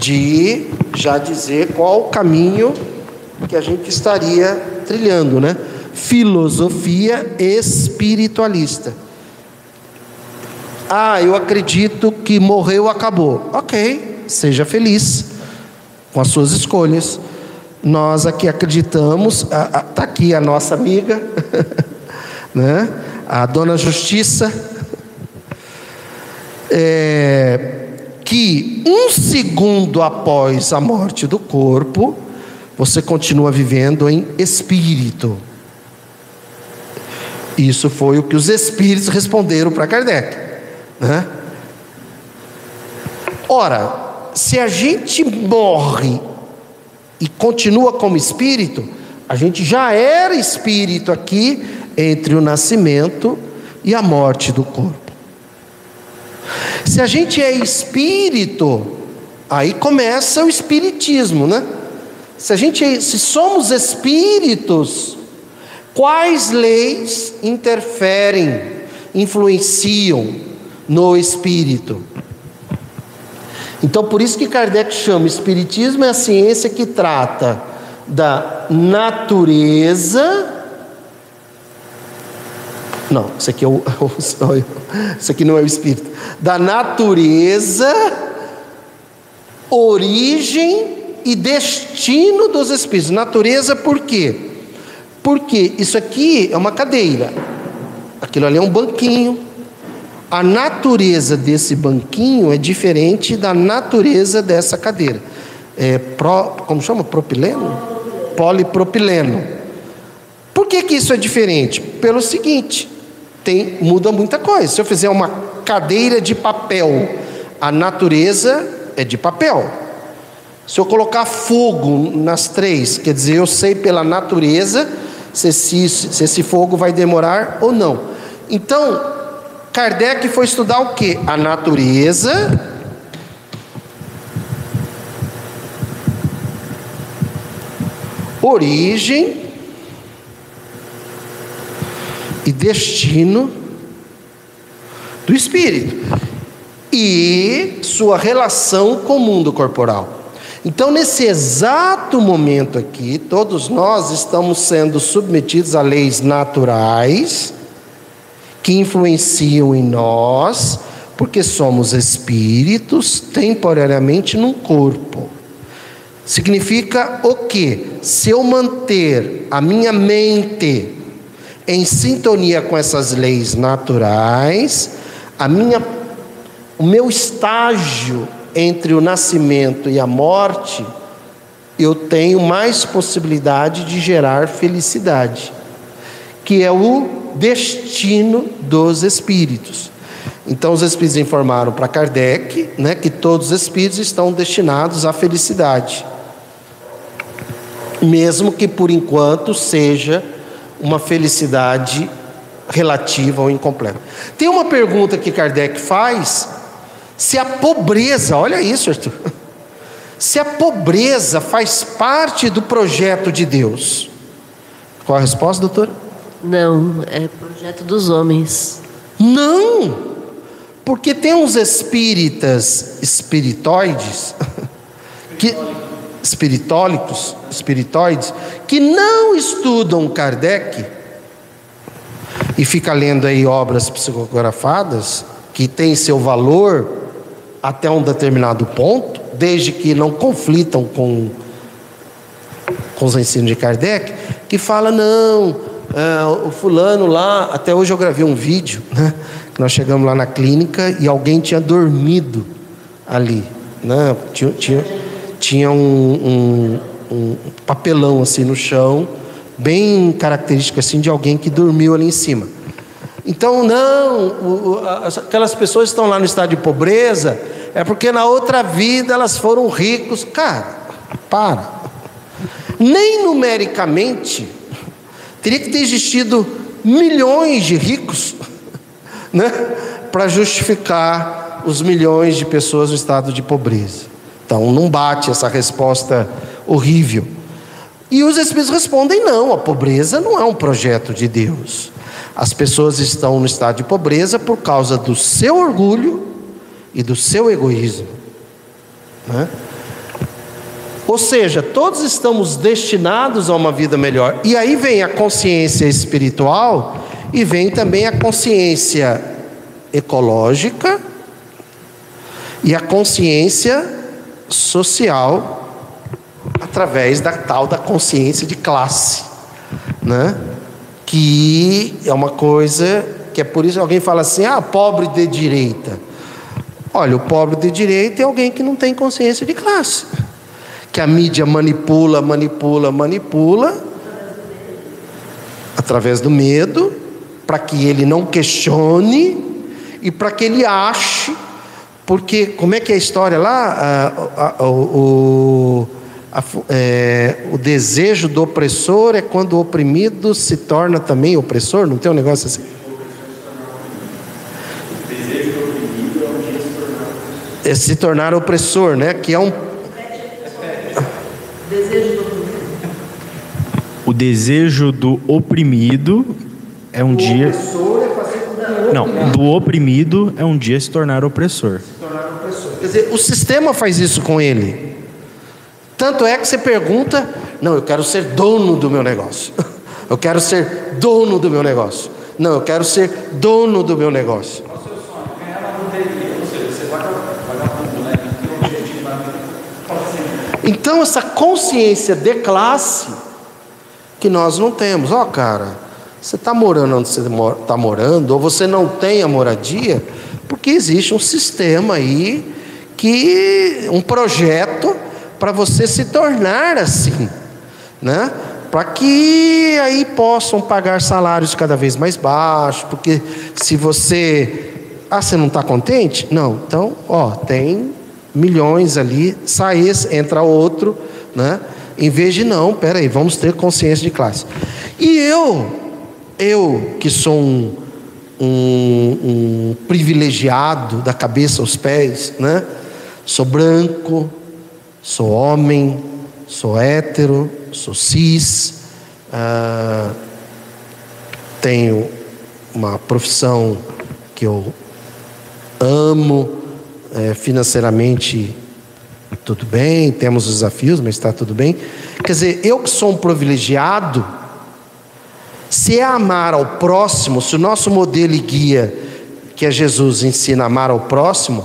de já dizer qual o caminho que a gente estaria trilhando, né? Filosofia espiritualista. Ah, eu acredito que morreu, acabou. Ok, seja feliz com as suas escolhas. Nós aqui acreditamos, está aqui a nossa amiga, né? a dona Justiça, é, que um segundo após a morte do corpo, você continua vivendo em espírito. Isso foi o que os espíritos responderam para Kardec. Né? Ora, se a gente morre e continua como espírito, a gente já era espírito aqui entre o nascimento e a morte do corpo. Se a gente é espírito, aí começa o espiritismo, né? Se a gente, é, se somos espíritos, quais leis interferem, influenciam no espírito? Então, por isso que Kardec chama espiritismo é a ciência que trata da natureza. Não, isso aqui é o, isso aqui não é o espírito. Da natureza, origem e destino dos espíritos. Natureza por quê? Porque isso aqui é uma cadeira, aquilo ali é um banquinho. A natureza desse banquinho é diferente da natureza dessa cadeira. É pro, como chama? Propileno? Polipropileno. Por que, que isso é diferente? Pelo seguinte, tem, muda muita coisa. Se eu fizer uma cadeira de papel, a natureza é de papel. Se eu colocar fogo nas três, quer dizer, eu sei pela natureza se, se, se esse fogo vai demorar ou não. Então, Kardec foi estudar o que? A natureza. Origem e destino do espírito e sua relação com o mundo corporal. Então, nesse exato momento aqui, todos nós estamos sendo submetidos a leis naturais que influenciam em nós, porque somos espíritos temporariamente num corpo. Significa o que? Se eu manter a minha mente em sintonia com essas leis naturais, a minha, o meu estágio entre o nascimento e a morte, eu tenho mais possibilidade de gerar felicidade, que é o destino dos espíritos. Então os espíritos informaram para Kardec né, que todos os espíritos estão destinados à felicidade. Mesmo que por enquanto seja uma felicidade relativa ou incompleta. Tem uma pergunta que Kardec faz: se a pobreza, olha isso, Arthur, se a pobreza faz parte do projeto de Deus. Qual a resposta, doutor? Não, é projeto dos homens. Não! Porque tem uns espíritas espiritoides que espiritólicos, espiritoides que não estudam Kardec e fica lendo aí obras psicografadas que têm seu valor até um determinado ponto, desde que não conflitam com, com os ensinos de Kardec, que fala não, é, o fulano lá, até hoje eu gravei um vídeo, né? Nós chegamos lá na clínica e alguém tinha dormido ali, né? Tinha, tinha, tinha um, um, um papelão assim no chão, bem característico assim de alguém que dormiu ali em cima. Então, não, aquelas pessoas que estão lá no estado de pobreza, é porque na outra vida elas foram ricos. Cara, para. Nem numericamente teria que ter existido milhões de ricos né, para justificar os milhões de pessoas no estado de pobreza. Então não bate essa resposta horrível. E os Espíritos respondem: não, a pobreza não é um projeto de Deus. As pessoas estão no estado de pobreza por causa do seu orgulho e do seu egoísmo. Né? Ou seja, todos estamos destinados a uma vida melhor. E aí vem a consciência espiritual e vem também a consciência ecológica e a consciência social através da tal da consciência de classe, né? Que é uma coisa que é por isso que alguém fala assim: "Ah, pobre de direita". Olha, o pobre de direita é alguém que não tem consciência de classe. Que a mídia manipula, manipula, manipula através do medo para que ele não questione e para que ele ache, porque como é que é a história lá? Ah, o, o, é, o desejo do opressor é quando o oprimido se torna também opressor, não tem um negócio assim? É se tornar opressor, né? Que é um. O desejo do oprimido é um dia. Não, do oprimido é um dia se tornar opressor. Se tornar opressor. Quer dizer, o sistema faz isso com ele. Tanto é que você pergunta: não, eu quero ser dono do meu negócio. Eu quero ser dono do meu negócio. Não, eu quero ser dono do meu negócio. Então, essa consciência de classe que nós não temos. Ó, oh, cara, você está morando onde você está morando, ou você não tem a moradia, porque existe um sistema aí, que um projeto para você se tornar assim, né? Para que aí possam pagar salários cada vez mais baixos, porque se você. Ah, você não está contente? Não, então, ó, tem milhões ali, sai esse, entra outro, né? Em vez de não, peraí, vamos ter consciência de classe. E eu eu, que sou um, um, um privilegiado da cabeça aos pés, né? Sou branco, sou homem, sou hétero, sou cis, ah, tenho uma profissão que eu amo, é, financeiramente tudo bem, temos desafios, mas está tudo bem. Quer dizer, eu que sou um privilegiado, se é amar ao próximo, se o nosso modelo e guia, que é Jesus, ensina a amar ao próximo,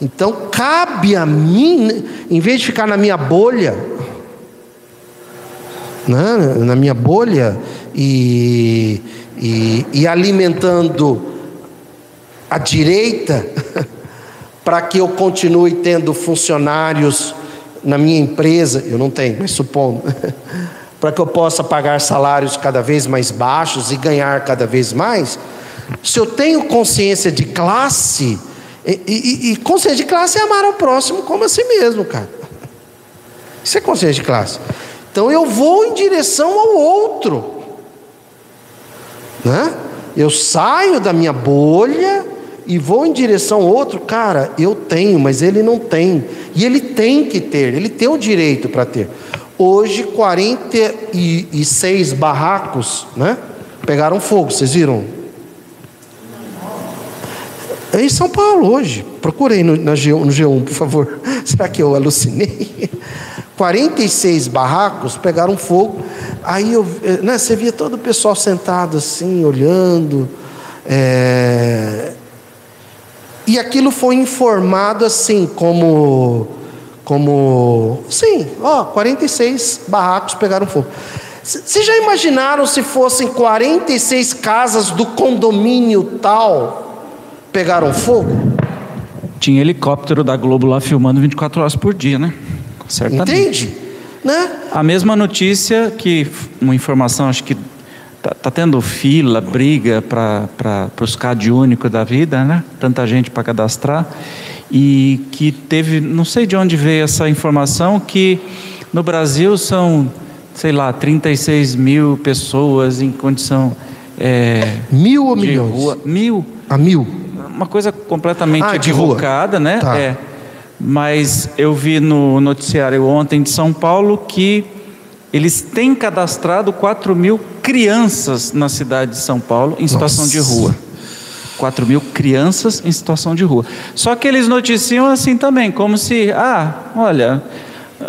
então cabe a mim, em vez de ficar na minha bolha, né, na minha bolha e, e, e alimentando a direita, para que eu continue tendo funcionários na minha empresa, eu não tenho, mas supondo. para que eu possa pagar salários cada vez mais baixos e ganhar cada vez mais, Se eu tenho consciência de classe, e, e, e consciência de classe é amar ao próximo como a si mesmo, cara. Isso é consciência de classe. Então eu vou em direção ao outro. Né? Eu saio da minha bolha e vou em direção ao outro. Cara, eu tenho, mas ele não tem. E ele tem que ter, ele tem o direito para ter. Hoje, 46 barracos né, pegaram fogo, vocês viram? É em São Paulo hoje. Procurei no, no G1, por favor. Será que eu alucinei? 46 barracos pegaram fogo. Aí eu, eh, né, você via todo o pessoal sentado assim, olhando. É... E aquilo foi informado assim, como. Como. Sim, ó, 46 barracos pegaram fogo. Vocês já imaginaram se fossem 46 casas do condomínio tal pegaram fogo? Tinha helicóptero da Globo lá filmando 24 horas por dia, né? Certamente. Entende? Né? A mesma notícia que uma informação, acho que tá, tá tendo fila, briga para os CAD único da vida, né? Tanta gente para cadastrar e que teve, não sei de onde veio essa informação que no Brasil são, sei lá, 36 mil pessoas em condição é, mil ou milhões? Rua, mil. A mil. Uma coisa completamente ah, equivocada, né? Tá. É mas eu vi no noticiário ontem de São Paulo que eles têm cadastrado 4 mil crianças na cidade de São Paulo em situação Nossa. de rua. 4 mil crianças em situação de rua. Só que eles noticiam assim também, como se, ah, olha,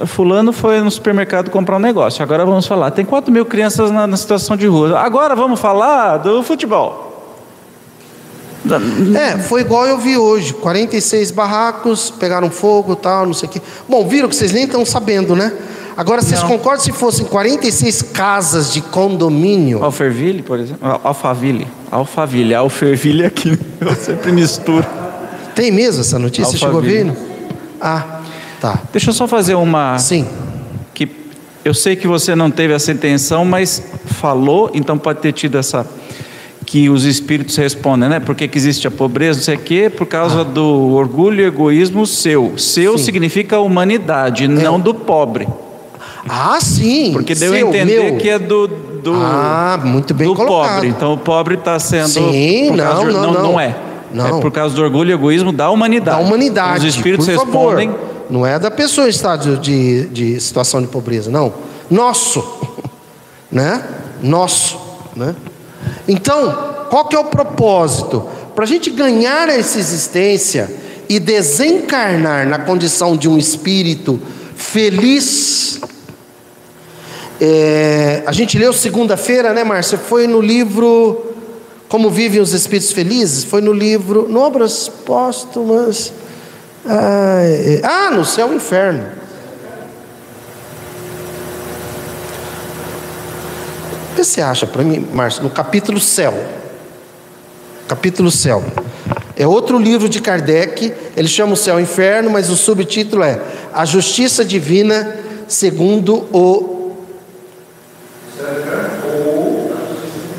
fulano foi no supermercado comprar um negócio, agora vamos falar, tem 4 mil crianças na, na situação de rua, agora vamos falar do futebol. É, foi igual eu vi hoje. 46 barracos, pegaram fogo tal, não sei o quê. Bom, viram que vocês nem estão sabendo, né? Agora, vocês não. concordam se fossem 46 casas de condomínio? Alferville, por exemplo? Alphaville. Alphaville. Alferville aqui. Eu sempre misturo. Tem mesmo essa notícia? Chegou a ver? Ah, tá. Deixa eu só fazer uma. Sim. Que eu sei que você não teve essa intenção, mas falou, então pode ter tido essa que os espíritos respondem, né? Por que, que existe a pobreza, não sei o quê? Por causa ah. do orgulho e egoísmo seu. Seu sim. significa humanidade, é. não do pobre. Ah, sim. Porque deu a entender meu. que é do, do, ah, muito bem do colocado. pobre. Então o pobre está sendo. Sim, não, de, não, não, não, é. Não. É por causa do orgulho e egoísmo da humanidade. Da humanidade. Os espíritos respondem. Favor. Não é da pessoa em estado de, de situação de pobreza, não. Nosso. Né? Nosso. Né? Então, qual que é o propósito? Para a gente ganhar essa existência e desencarnar na condição de um espírito feliz. É, a gente leu segunda-feira, né, Márcia? Foi no livro Como Vivem os Espíritos Felizes? Foi no livro No Obras Póstumas. Ah, é, ah, no Céu e Inferno. que você acha para mim, Márcio, no capítulo Céu? Capítulo Céu. É outro livro de Kardec, ele chama o Céu e Inferno, mas o subtítulo é A Justiça Divina segundo o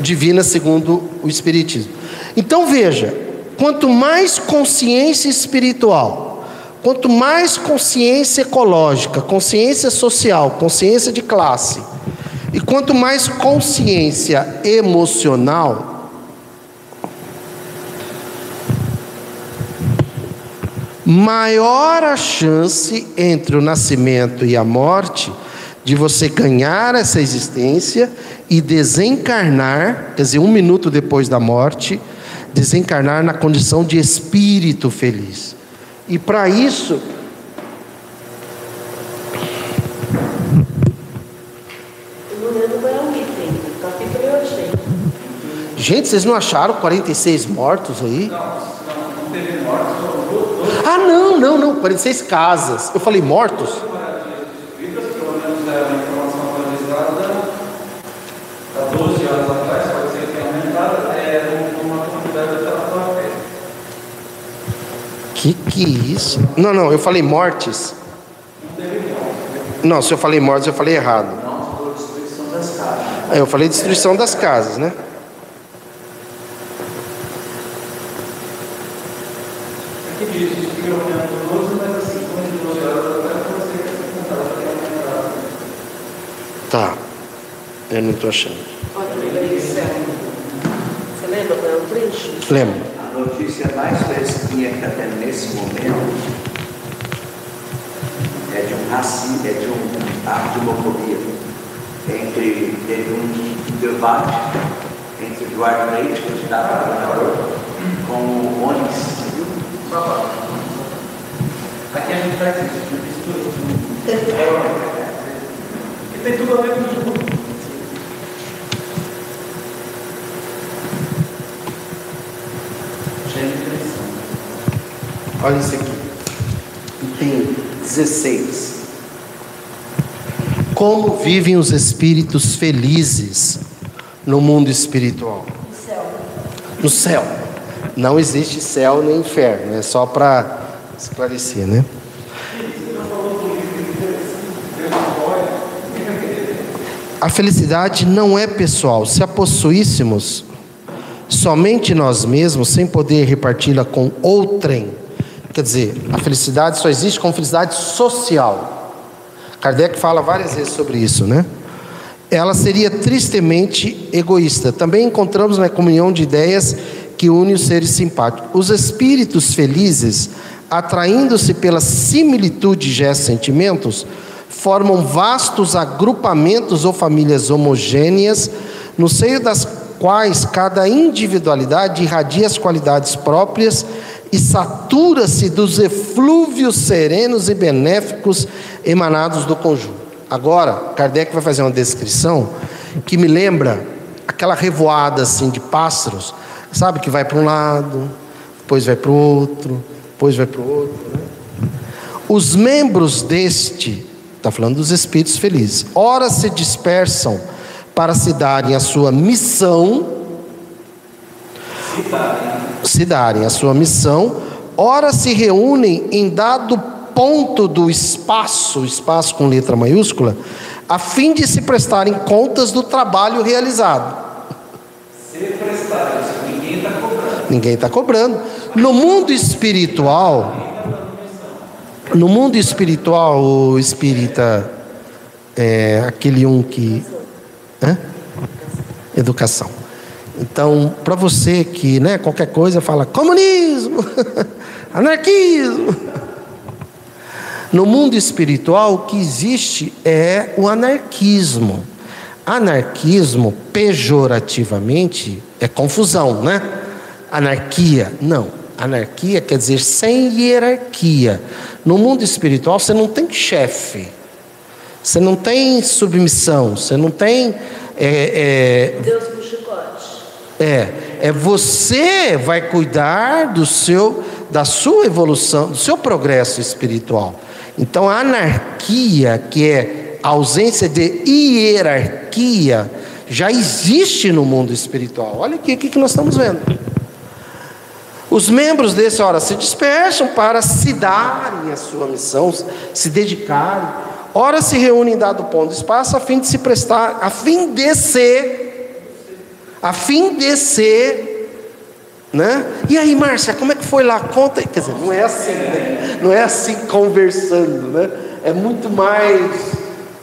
Divina segundo o Espiritismo. Então veja, quanto mais consciência espiritual, quanto mais consciência ecológica, consciência social, consciência de classe, e quanto mais consciência emocional, maior a chance entre o nascimento e a morte de você ganhar essa existência e desencarnar, quer dizer, um minuto depois da morte, desencarnar na condição de espírito feliz. E para isso, Gente, vocês não acharam 46 mortos aí? Não, não teve mortos. Ah, não, não, não, 46 casas. Eu falei mortos? Que que é isso? Não, não, eu falei mortes. Não, se eu falei mortes, eu falei errado. Não, destruição das casas. Eu falei destruição das casas, né? Tá. Eu não estou achando. Você lembra é o? Lembro. A notícia mais fresquinha que até nesse momento é de um racismo, é de um ato de homofobia. Entre, teve um debate entre Eduardo Leite, candidato a governador, com o viu? Aqui a gente faz isso, tem tudo a ver com o Olha isso aqui. Item 16. Como vivem os espíritos felizes no mundo espiritual? No céu. No céu. Não existe céu nem inferno, é só para esclarecer, né? A felicidade não é pessoal. Se a possuíssemos somente nós mesmos, sem poder reparti-la com outrem, quer dizer, a felicidade só existe como felicidade social. Kardec fala várias vezes sobre isso, né? Ela seria tristemente egoísta. Também encontramos na comunhão de ideias que une os seres simpáticos. Os espíritos felizes, atraindo-se pela similitude de gestos sentimentos, formam vastos agrupamentos ou famílias homogêneas, no seio das quais cada individualidade irradia as qualidades próprias e satura-se dos eflúvios serenos e benéficos emanados do conjunto. Agora, Kardec vai fazer uma descrição que me lembra aquela revoada assim de pássaros, sabe que vai para um lado, depois vai para o outro, depois vai para o outro. Né? Os membros deste, está falando dos espíritos felizes, ora se dispersam para se darem a sua missão, se a sua missão, ora se reúnem em dado ponto do espaço, espaço com letra maiúscula, a fim de se prestarem contas do trabalho realizado. Se prestar, ninguém está cobrando. Ninguém está cobrando. No mundo espiritual, no mundo espiritual, o espírita é aquele um que Hã? Educação. Então, para você que, né, qualquer coisa fala comunismo, anarquismo. No mundo espiritual, o que existe é o anarquismo. Anarquismo, pejorativamente, é confusão, né? Anarquia, não. Anarquia quer dizer sem hierarquia. No mundo espiritual, você não tem chefe. Você não tem submissão, você não tem. É, é, Deus. É, é você vai cuidar do seu, da sua evolução, do seu progresso espiritual. Então a anarquia, que é a ausência de hierarquia, já existe no mundo espiritual. Olha aqui o que nós estamos vendo. Os membros desse hora se dispersam para se darem a sua missão, se dedicarem Ora se reúnem em dado ponto do espaço a fim de se prestar, a fim de ser, a fim de ser, né? E aí, Márcia, como é que foi lá? Conta, quer dizer, não é assim, né? não é assim conversando, né? É muito mais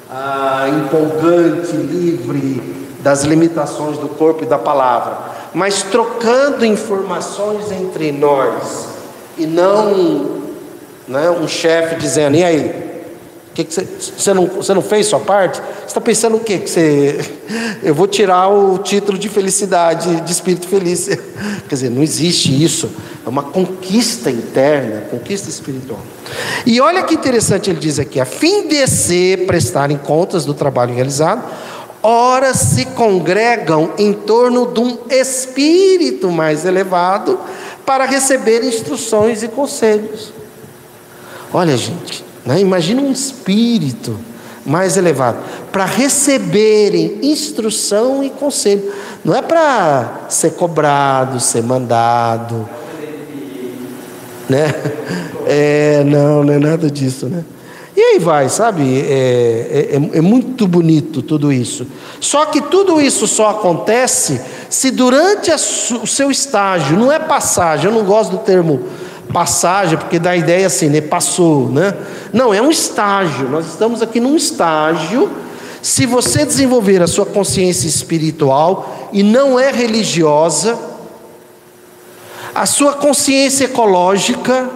ah, empolgante, livre das limitações do corpo e da palavra, mas trocando informações entre nós e não, né, um chefe dizendo, e aí? Que que você, você, não, você não fez sua parte? Você está pensando o quê? Que você, eu vou tirar o título de felicidade, de espírito feliz. Quer dizer, não existe isso. É uma conquista interna, conquista espiritual. E olha que interessante ele diz aqui: a fim de se prestarem contas do trabalho realizado, ora se congregam em torno de um espírito mais elevado para receber instruções e conselhos. Olha, gente, né? Imagina um espírito mais elevado para receberem instrução e conselho. Não é para ser cobrado, ser mandado. Né? É, não, não é nada disso, né? E aí vai, sabe? É, é, é, muito bonito tudo isso. Só que tudo isso só acontece se durante a, o seu estágio, não é passagem, eu não gosto do termo passagem, porque dá a ideia assim, né? Passou, né? Não, é um estágio. Nós estamos aqui num estágio. Se você desenvolver a sua consciência espiritual e não é religiosa, a sua consciência ecológica,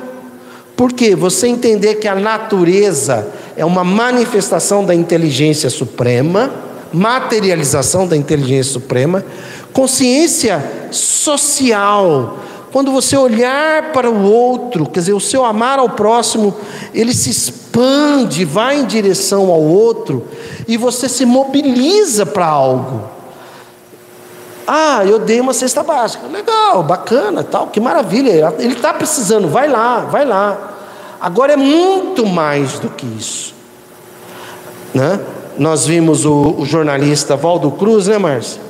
porque você entender que a natureza é uma manifestação da inteligência suprema, materialização da inteligência suprema, consciência social, quando você olhar para o outro, quer dizer, o seu amar ao próximo, ele se expande, vai em direção ao outro, e você se mobiliza para algo. Ah, eu dei uma cesta básica. Legal, bacana, tal, que maravilha. Ele está precisando, vai lá, vai lá. Agora é muito mais do que isso. Né? Nós vimos o, o jornalista Valdo Cruz, né, Márcio?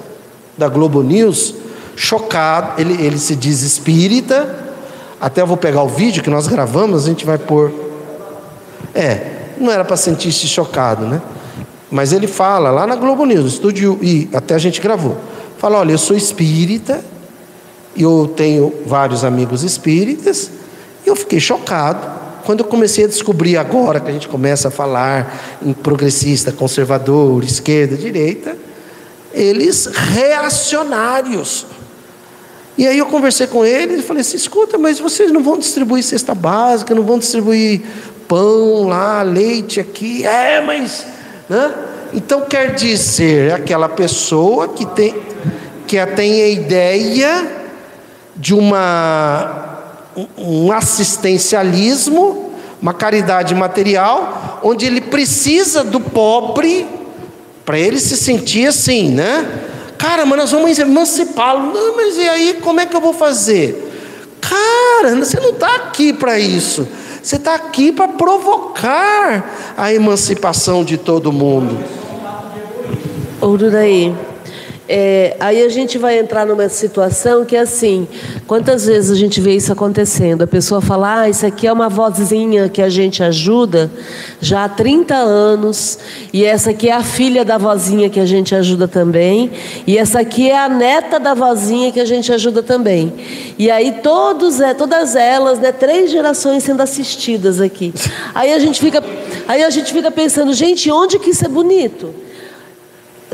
Da Globo News chocado, ele, ele se diz espírita. Até eu vou pegar o vídeo que nós gravamos, a gente vai pôr. É, não era para sentir-se chocado, né? Mas ele fala lá na Globo News, estúdio e até a gente gravou. Fala, olha, eu sou espírita, eu tenho vários amigos espíritas, e eu fiquei chocado quando eu comecei a descobrir agora que a gente começa a falar em progressista, conservador, esquerda, direita, eles reacionários. E aí eu conversei com ele e falei assim: escuta, mas vocês não vão distribuir cesta básica, não vão distribuir pão lá, leite aqui. É, mas. Né? Então quer dizer, aquela pessoa que tem, que tem a ideia de uma, um assistencialismo, uma caridade material, onde ele precisa do pobre para ele se sentir assim, né? Cara, mas nós vamos emancipá-lo. Não, mas e aí, como é que eu vou fazer? Cara, você não está aqui para isso. Você está aqui para provocar a emancipação de todo mundo. Ouro daí. É, aí a gente vai entrar numa situação que é assim: quantas vezes a gente vê isso acontecendo? A pessoa fala, ah, isso aqui é uma vozinha que a gente ajuda já há 30 anos, e essa aqui é a filha da vozinha que a gente ajuda também, e essa aqui é a neta da vozinha que a gente ajuda também. E aí todos, é, todas elas, né, três gerações sendo assistidas aqui. Aí a gente fica, aí a gente fica pensando, gente, onde que isso é bonito?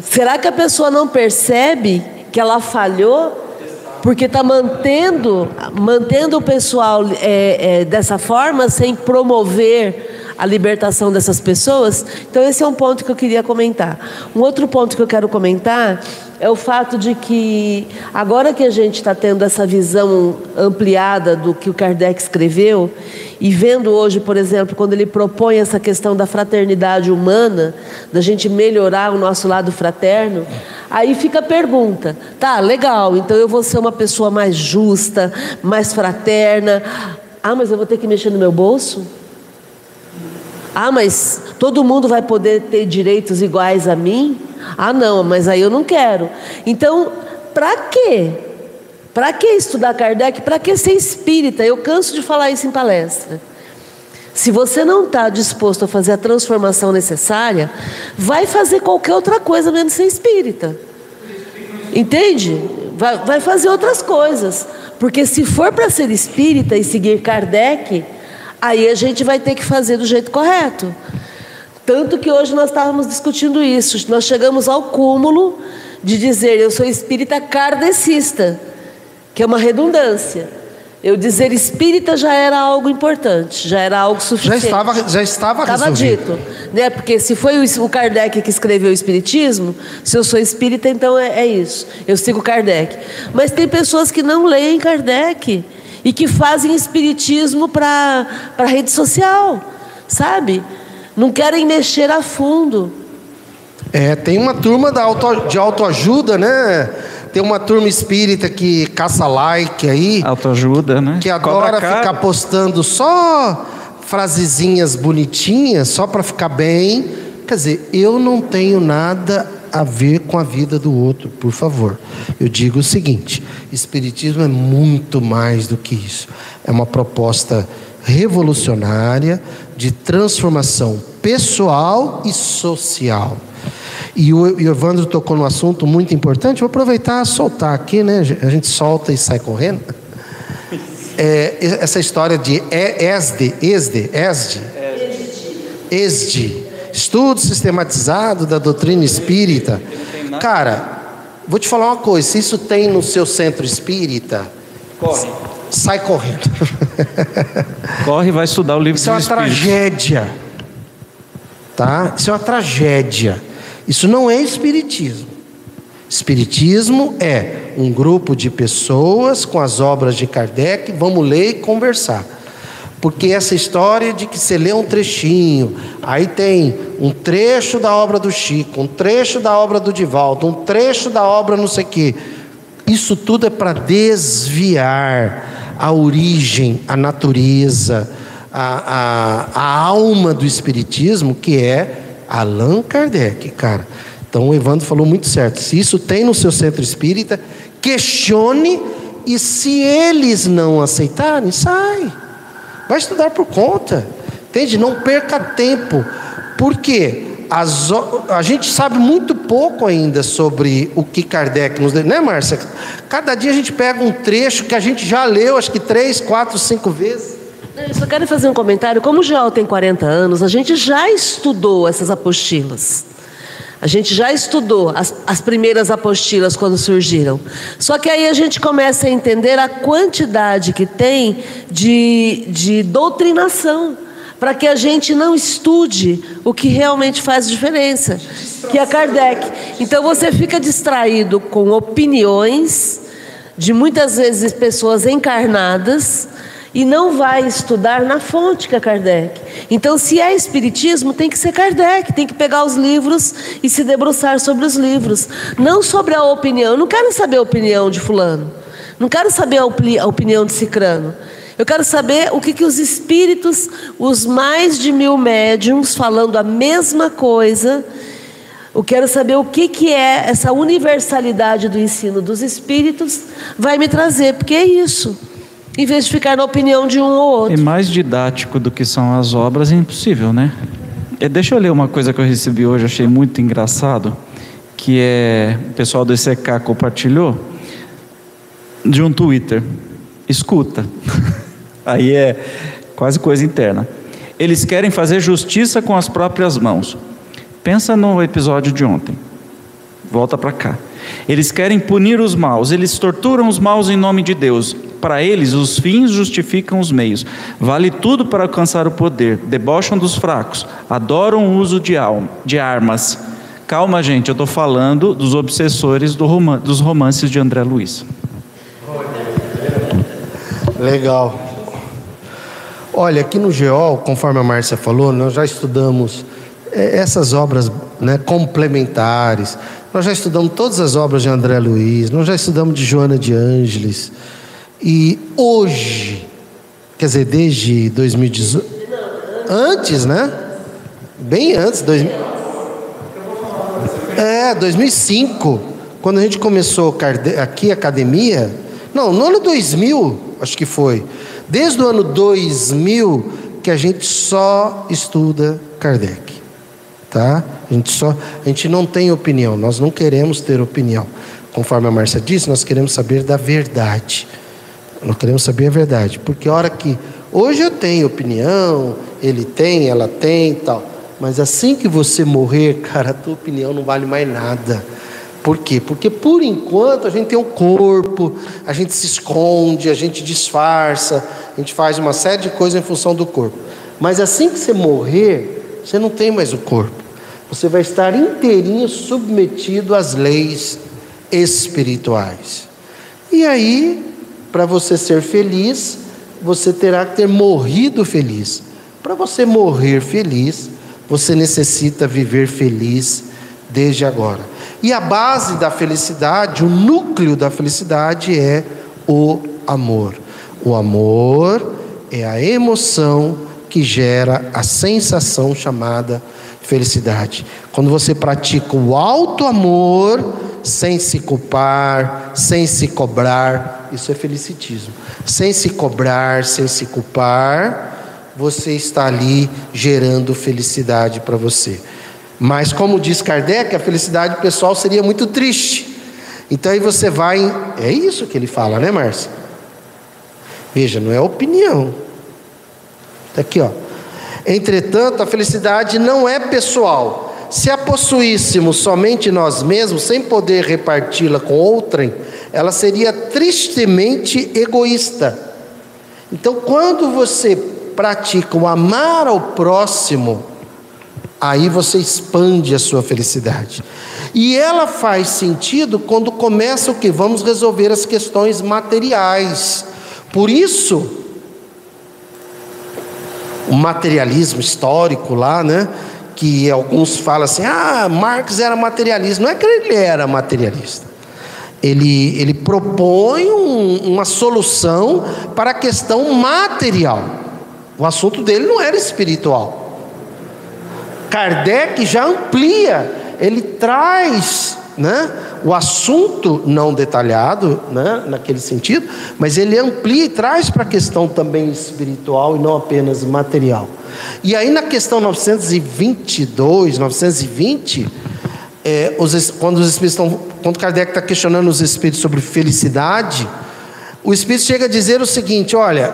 Será que a pessoa não percebe que ela falhou? Porque está mantendo, mantendo o pessoal é, é, dessa forma, sem promover a libertação dessas pessoas. Então, esse é um ponto que eu queria comentar. Um outro ponto que eu quero comentar é o fato de que, agora que a gente está tendo essa visão ampliada do que o Kardec escreveu, e vendo hoje, por exemplo, quando ele propõe essa questão da fraternidade humana, da gente melhorar o nosso lado fraterno, aí fica a pergunta: tá, legal, então eu vou ser uma pessoa mais justa, mais fraterna. Ah, mas eu vou ter que mexer no meu bolso? Ah, mas todo mundo vai poder ter direitos iguais a mim? Ah, não, mas aí eu não quero. Então, para quê? Para que estudar Kardec? Para que ser espírita? Eu canso de falar isso em palestra. Se você não está disposto a fazer a transformação necessária, vai fazer qualquer outra coisa menos ser espírita. Entende? Vai, vai fazer outras coisas. Porque se for para ser espírita e seguir Kardec, aí a gente vai ter que fazer do jeito correto. Tanto que hoje nós estávamos discutindo isso. Nós chegamos ao cúmulo de dizer eu sou espírita kardecista, que é uma redundância. Eu dizer espírita já era algo importante, já era algo suficiente. Já estava, já estava, estava dito, né? Porque se foi o Kardec que escreveu o espiritismo, se eu sou espírita, então é, é isso. Eu sigo Kardec. Mas tem pessoas que não leem Kardec e que fazem espiritismo para para rede social, sabe? Não querem mexer a fundo. É, tem uma turma da auto, de autoajuda, né? Tem uma turma espírita que caça like aí. Autoajuda, né? Que adora ficar postando só frasezinhas bonitinhas, só para ficar bem. Quer dizer, eu não tenho nada a ver com a vida do outro, por favor. Eu digo o seguinte: Espiritismo é muito mais do que isso. É uma proposta revolucionária de transformação pessoal e social. E o, Evandro tocou num assunto muito importante, vou aproveitar e soltar aqui, né? A gente solta e sai correndo. É, essa história de ESD, ESD, ESD, ESD, estudo sistematizado da doutrina espírita. Cara, vou te falar uma coisa: se isso tem no seu centro espírita, Corre. Sai correndo. Corre e vai estudar o livro Isso é uma Espírito. tragédia. Tá? Isso é uma tragédia. Isso não é espiritismo. Espiritismo é um grupo de pessoas com as obras de Kardec, vamos ler e conversar. Porque essa história de que você lê um trechinho, aí tem um trecho da obra do Chico, um trecho da obra do Divaldo, um trecho da obra não sei o quê. Isso tudo é para desviar a origem, a natureza, a, a, a alma do Espiritismo, que é Allan Kardec, cara. Então o Evandro falou muito certo. Se isso tem no seu centro espírita, questione e se eles não aceitarem, sai. Vai estudar por conta. Entende? Não perca tempo. Por quê? As a gente sabe muito pouco ainda sobre o que Kardec nos deu, né, Márcia? Cada dia a gente pega um trecho que a gente já leu, acho que três, quatro, cinco vezes. Eu só quero fazer um comentário. Como o Joel tem 40 anos, a gente já estudou essas apostilas. A gente já estudou as, as primeiras apostilas quando surgiram. Só que aí a gente começa a entender a quantidade que tem de, de doutrinação para que a gente não estude o que realmente faz diferença, que é Kardec. Então você fica distraído com opiniões de muitas vezes pessoas encarnadas e não vai estudar na fonte que é Kardec. Então, se é espiritismo, tem que ser Kardec, tem que pegar os livros e se debruçar sobre os livros, não sobre a opinião. Eu não quero saber a opinião de fulano. Não quero saber a, opini- a opinião de Cicrano. Eu quero saber o que, que os espíritos, os mais de mil médiums, falando a mesma coisa, eu quero saber o que, que é essa universalidade do ensino dos espíritos, vai me trazer, porque é isso. Em vez de ficar na opinião de um ou E outro. mais didático do que são as obras é impossível, né? É, deixa eu ler uma coisa que eu recebi hoje, achei muito engraçado, que é o pessoal do ECK compartilhou de um Twitter. Escuta. Aí é quase coisa interna. Eles querem fazer justiça com as próprias mãos. Pensa no episódio de ontem. Volta para cá. Eles querem punir os maus, eles torturam os maus em nome de Deus. Para eles, os fins justificam os meios. Vale tudo para alcançar o poder. Debocham dos fracos, adoram o uso de, alma, de armas. Calma, gente, eu estou falando dos obsessores do roman- dos romances de André Luiz. Legal. Olha, aqui no GEOL, conforme a Márcia falou, nós já estudamos eh, essas obras né, complementares. Nós já estudamos todas as obras de André Luiz, nós já estudamos de Joana de Ângeles. E hoje, quer dizer, desde 2018, antes, né? Bem antes, 2000, é, 2005, quando a gente começou aqui a academia, não, no ano 2000, acho que foi. Desde o ano 2000 que a gente só estuda Kardec. Tá? A gente só, a gente não tem opinião, nós não queremos ter opinião. Conforme a Márcia disse, nós queremos saber da verdade. Nós queremos saber a verdade, porque a hora que hoje eu tenho opinião, ele tem, ela tem, tal, mas assim que você morrer, cara, a tua opinião não vale mais nada. Por quê? Porque por enquanto a gente tem um corpo, a gente se esconde, a gente disfarça, a gente faz uma série de coisas em função do corpo. Mas assim que você morrer, você não tem mais o corpo. Você vai estar inteirinho submetido às leis espirituais. E aí, para você ser feliz, você terá que ter morrido feliz. Para você morrer feliz, você necessita viver feliz desde agora. E a base da felicidade, o núcleo da felicidade é o amor. O amor é a emoção que gera a sensação chamada felicidade. Quando você pratica o alto amor, sem se culpar, sem se cobrar, isso é felicitismo. Sem se cobrar, sem se culpar, você está ali gerando felicidade para você. Mas como diz Kardec, a felicidade pessoal seria muito triste. Então aí você vai, é isso que ele fala, né, Márcia? Veja, não é opinião. Está aqui, ó. Entretanto, a felicidade não é pessoal. Se a possuíssemos somente nós mesmos, sem poder reparti-la com outrem, ela seria tristemente egoísta. Então, quando você pratica o amar ao próximo, aí você expande a sua felicidade. E ela faz sentido quando começa o que? Vamos resolver as questões materiais. Por isso, o materialismo histórico lá, né? Que alguns falam assim: ah, Marx era materialista. Não é que ele era materialista. Ele, ele propõe um, uma solução para a questão material. O assunto dele não era espiritual. Kardec já amplia, ele traz né, o assunto não detalhado, né, naquele sentido, mas ele amplia e traz para a questão também espiritual e não apenas material. E aí na questão 922, 920, é, os, quando os espíritos estão, quando Kardec está questionando os espíritos sobre felicidade, o espírito chega a dizer o seguinte: olha,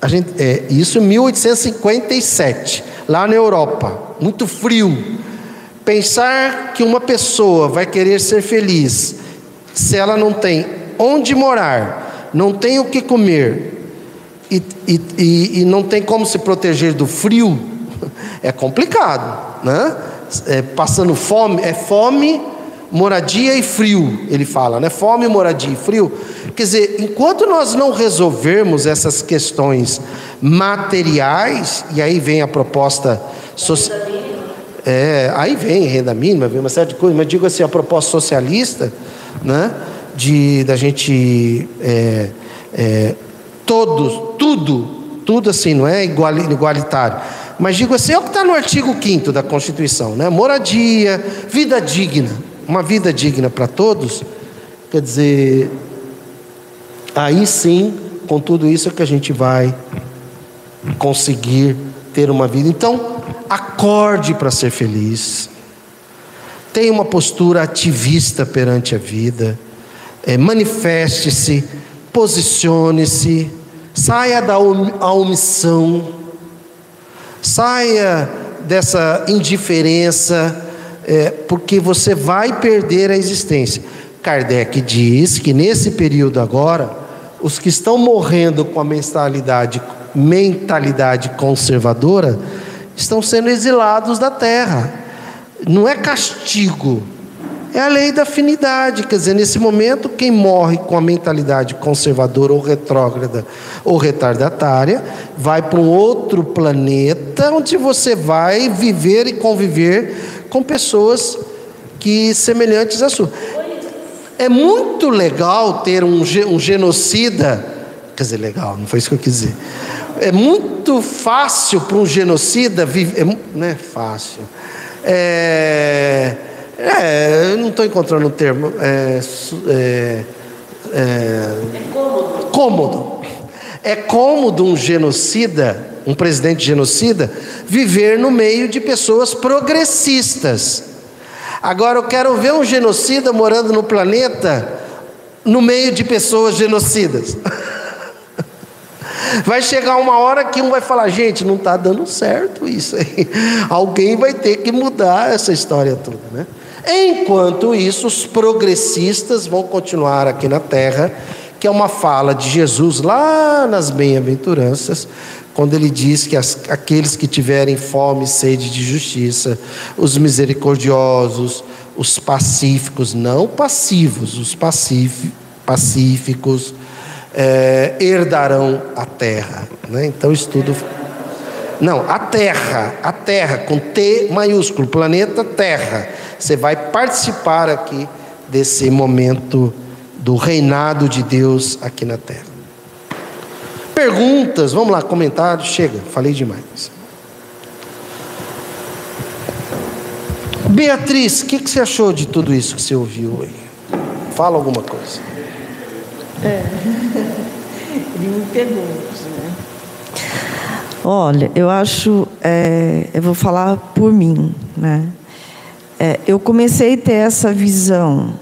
a gente, é, isso em 1857, lá na Europa, muito frio. Pensar que uma pessoa vai querer ser feliz se ela não tem onde morar, não tem o que comer e, e, e, e não tem como se proteger do frio, é complicado, né? É, passando fome, é fome, moradia e frio, ele fala, né? Fome, moradia e frio. Quer dizer, enquanto nós não resolvermos essas questões materiais, e aí vem a proposta social é, aí vem renda mínima, vem uma série de coisas, mas digo assim, a proposta socialista, né, de da gente é, é, todos, tudo, tudo assim, não é igual, igualitário. Mas digo assim, é o que está no artigo 5 da Constituição, né? Moradia, vida digna, uma vida digna para todos, quer dizer, aí sim, com tudo isso é que a gente vai conseguir ter uma vida. Então, acorde para ser feliz. Tenha uma postura ativista perante a vida. É, Manifeste-se, posicione-se, saia da omissão, saia dessa indiferença, é, porque você vai perder a existência. Kardec diz que nesse período agora, os que estão morrendo com a mentalidade, mentalidade conservadora estão sendo exilados da terra. Não é castigo, é a lei da afinidade. Quer dizer, nesse momento, quem morre com a mentalidade conservadora ou retrógrada ou retardatária vai para um outro planeta onde você vai viver e conviver com pessoas que semelhantes à sua. É muito legal ter um, um genocida, quer dizer, legal, não foi isso que eu quis dizer é muito fácil para um genocida viver. É, não é fácil. É, é, eu não estou encontrando o um termo. É, é, é, cômodo. cômodo. É cômodo um genocida, um presidente genocida, viver no meio de pessoas progressistas. Agora eu quero ver um genocida morando no planeta no meio de pessoas genocidas. Vai chegar uma hora que um vai falar: gente, não está dando certo isso aí. Alguém vai ter que mudar essa história toda, né? Enquanto isso, os progressistas vão continuar aqui na terra, que é uma fala de Jesus lá nas bem-aventuranças, quando ele diz que as, aqueles que tiverem fome e sede de justiça, os misericordiosos, os pacíficos, não passivos, os pacíficos, é, herdarão a terra. Né? Então, estudo. Não, a terra, a terra, com T maiúsculo, planeta Terra. Você vai participar aqui desse momento do reinado de Deus aqui na terra. Perguntas, vamos lá, comentários, chega, falei demais. Beatriz, o que, que, você achou de tudo isso que você ouviu aí? Fala alguma coisa. É. Ele me pergunta, né? Olha, eu acho, é, eu vou falar por mim, né? É, eu comecei a ter essa visão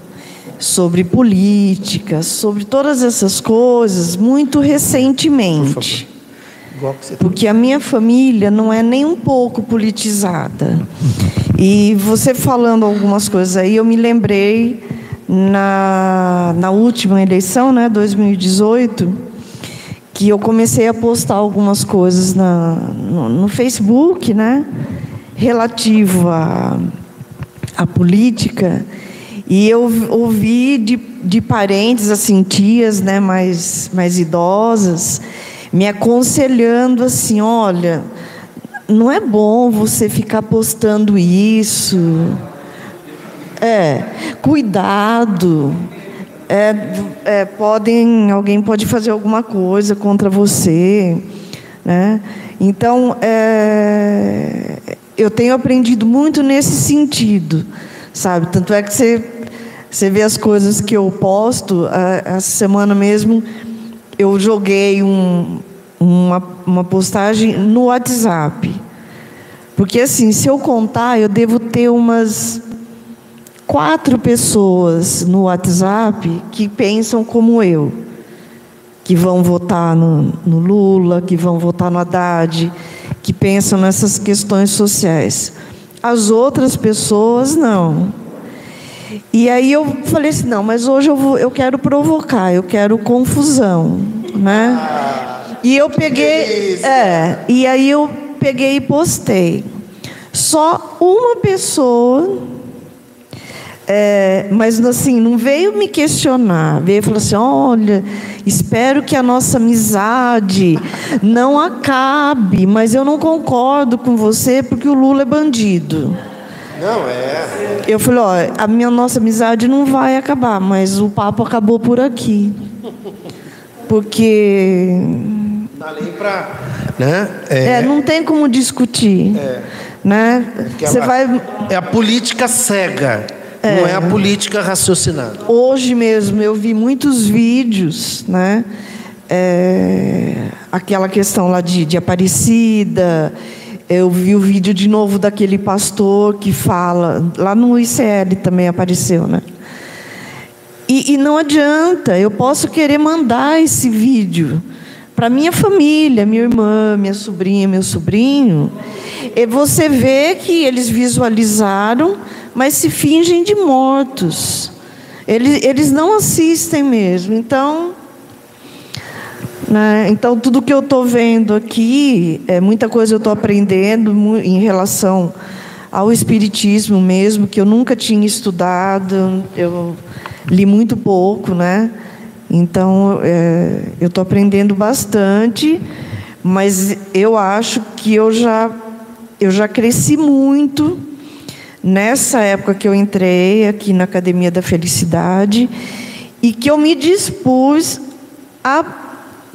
sobre política, sobre todas essas coisas muito recentemente. você porque a minha família não é nem um pouco politizada. E você falando algumas coisas aí, eu me lembrei na, na última eleição, né, 2018, que eu comecei a postar algumas coisas na, no, no Facebook, né, relativo à política. E eu ouvi de, de parentes, assim, tias né, mais, mais idosas, me aconselhando assim: olha, não é bom você ficar postando isso. É, cuidado. É, é, podem, alguém pode fazer alguma coisa contra você, né? Então, é, eu tenho aprendido muito nesse sentido, sabe? Tanto é que você, você vê as coisas que eu posto. Essa semana mesmo, eu joguei um, uma, uma postagem no WhatsApp. Porque assim, se eu contar, eu devo ter umas quatro pessoas no WhatsApp que pensam como eu, que vão votar no, no Lula, que vão votar no Haddad, que pensam nessas questões sociais. As outras pessoas não. E aí eu falei assim, não, mas hoje eu, vou, eu quero provocar, eu quero confusão, né? E eu peguei, é, e aí eu peguei e postei. Só uma pessoa, é, mas assim, não veio me questionar, veio e falou assim: olha, espero que a nossa amizade não acabe, mas eu não concordo com você porque o Lula é bandido. Não, é. Eu falei: olha, a minha nossa amizade não vai acabar, mas o papo acabou por aqui. Porque além para, né? É, é, não tem como discutir, é. né? Você vai é a política cega, é. não é a política raciocinada. Hoje mesmo eu vi muitos vídeos, né? É, aquela questão lá de, de Aparecida. Eu vi o vídeo de novo daquele pastor que fala, lá no ICL também apareceu, né? E, e não adianta, eu posso querer mandar esse vídeo, para minha família, minha irmã, minha sobrinha, meu sobrinho, e você vê que eles visualizaram, mas se fingem de mortos. Eles, eles não assistem mesmo. Então, né, então tudo que eu estou vendo aqui, é muita coisa eu estou aprendendo em relação ao espiritismo mesmo, que eu nunca tinha estudado, eu li muito pouco, né? Então, é, eu estou aprendendo bastante, mas eu acho que eu já, eu já cresci muito nessa época que eu entrei aqui na Academia da Felicidade e que eu me dispus a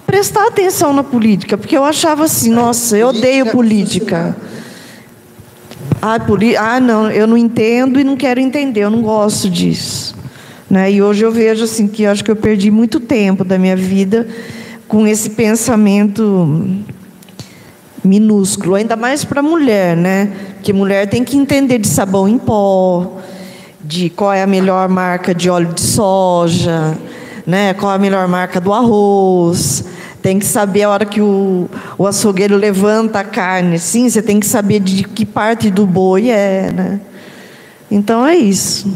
prestar atenção na política, porque eu achava assim, nossa, eu odeio política. Ah, poli ah, não, eu não entendo e não quero entender, eu não gosto disso. Né? E hoje eu vejo assim que eu acho que eu perdi muito tempo da minha vida com esse pensamento minúsculo, ainda mais para mulher, né? Porque mulher tem que entender de sabão em pó, de qual é a melhor marca de óleo de soja, né? Qual é a melhor marca do arroz. Tem que saber a hora que o, o açougueiro levanta a carne, sim, você tem que saber de que parte do boi é, né? Então é isso.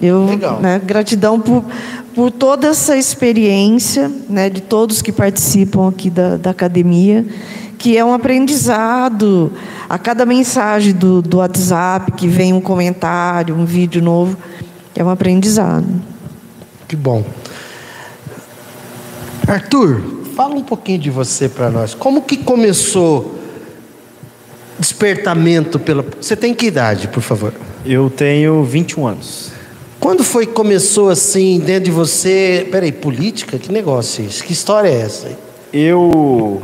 Eu, Legal. Né, gratidão por, por toda essa experiência né, de todos que participam aqui da, da academia, que é um aprendizado. A cada mensagem do, do WhatsApp que vem um comentário, um vídeo novo, é um aprendizado. Que bom. Arthur, fala um pouquinho de você para nós. Como que começou despertamento pela. Você tem que idade, por favor? Eu tenho 21 anos. Quando foi que começou assim, dentro de você? Peraí, política? Que negócio é esse? Que história é essa? Eu.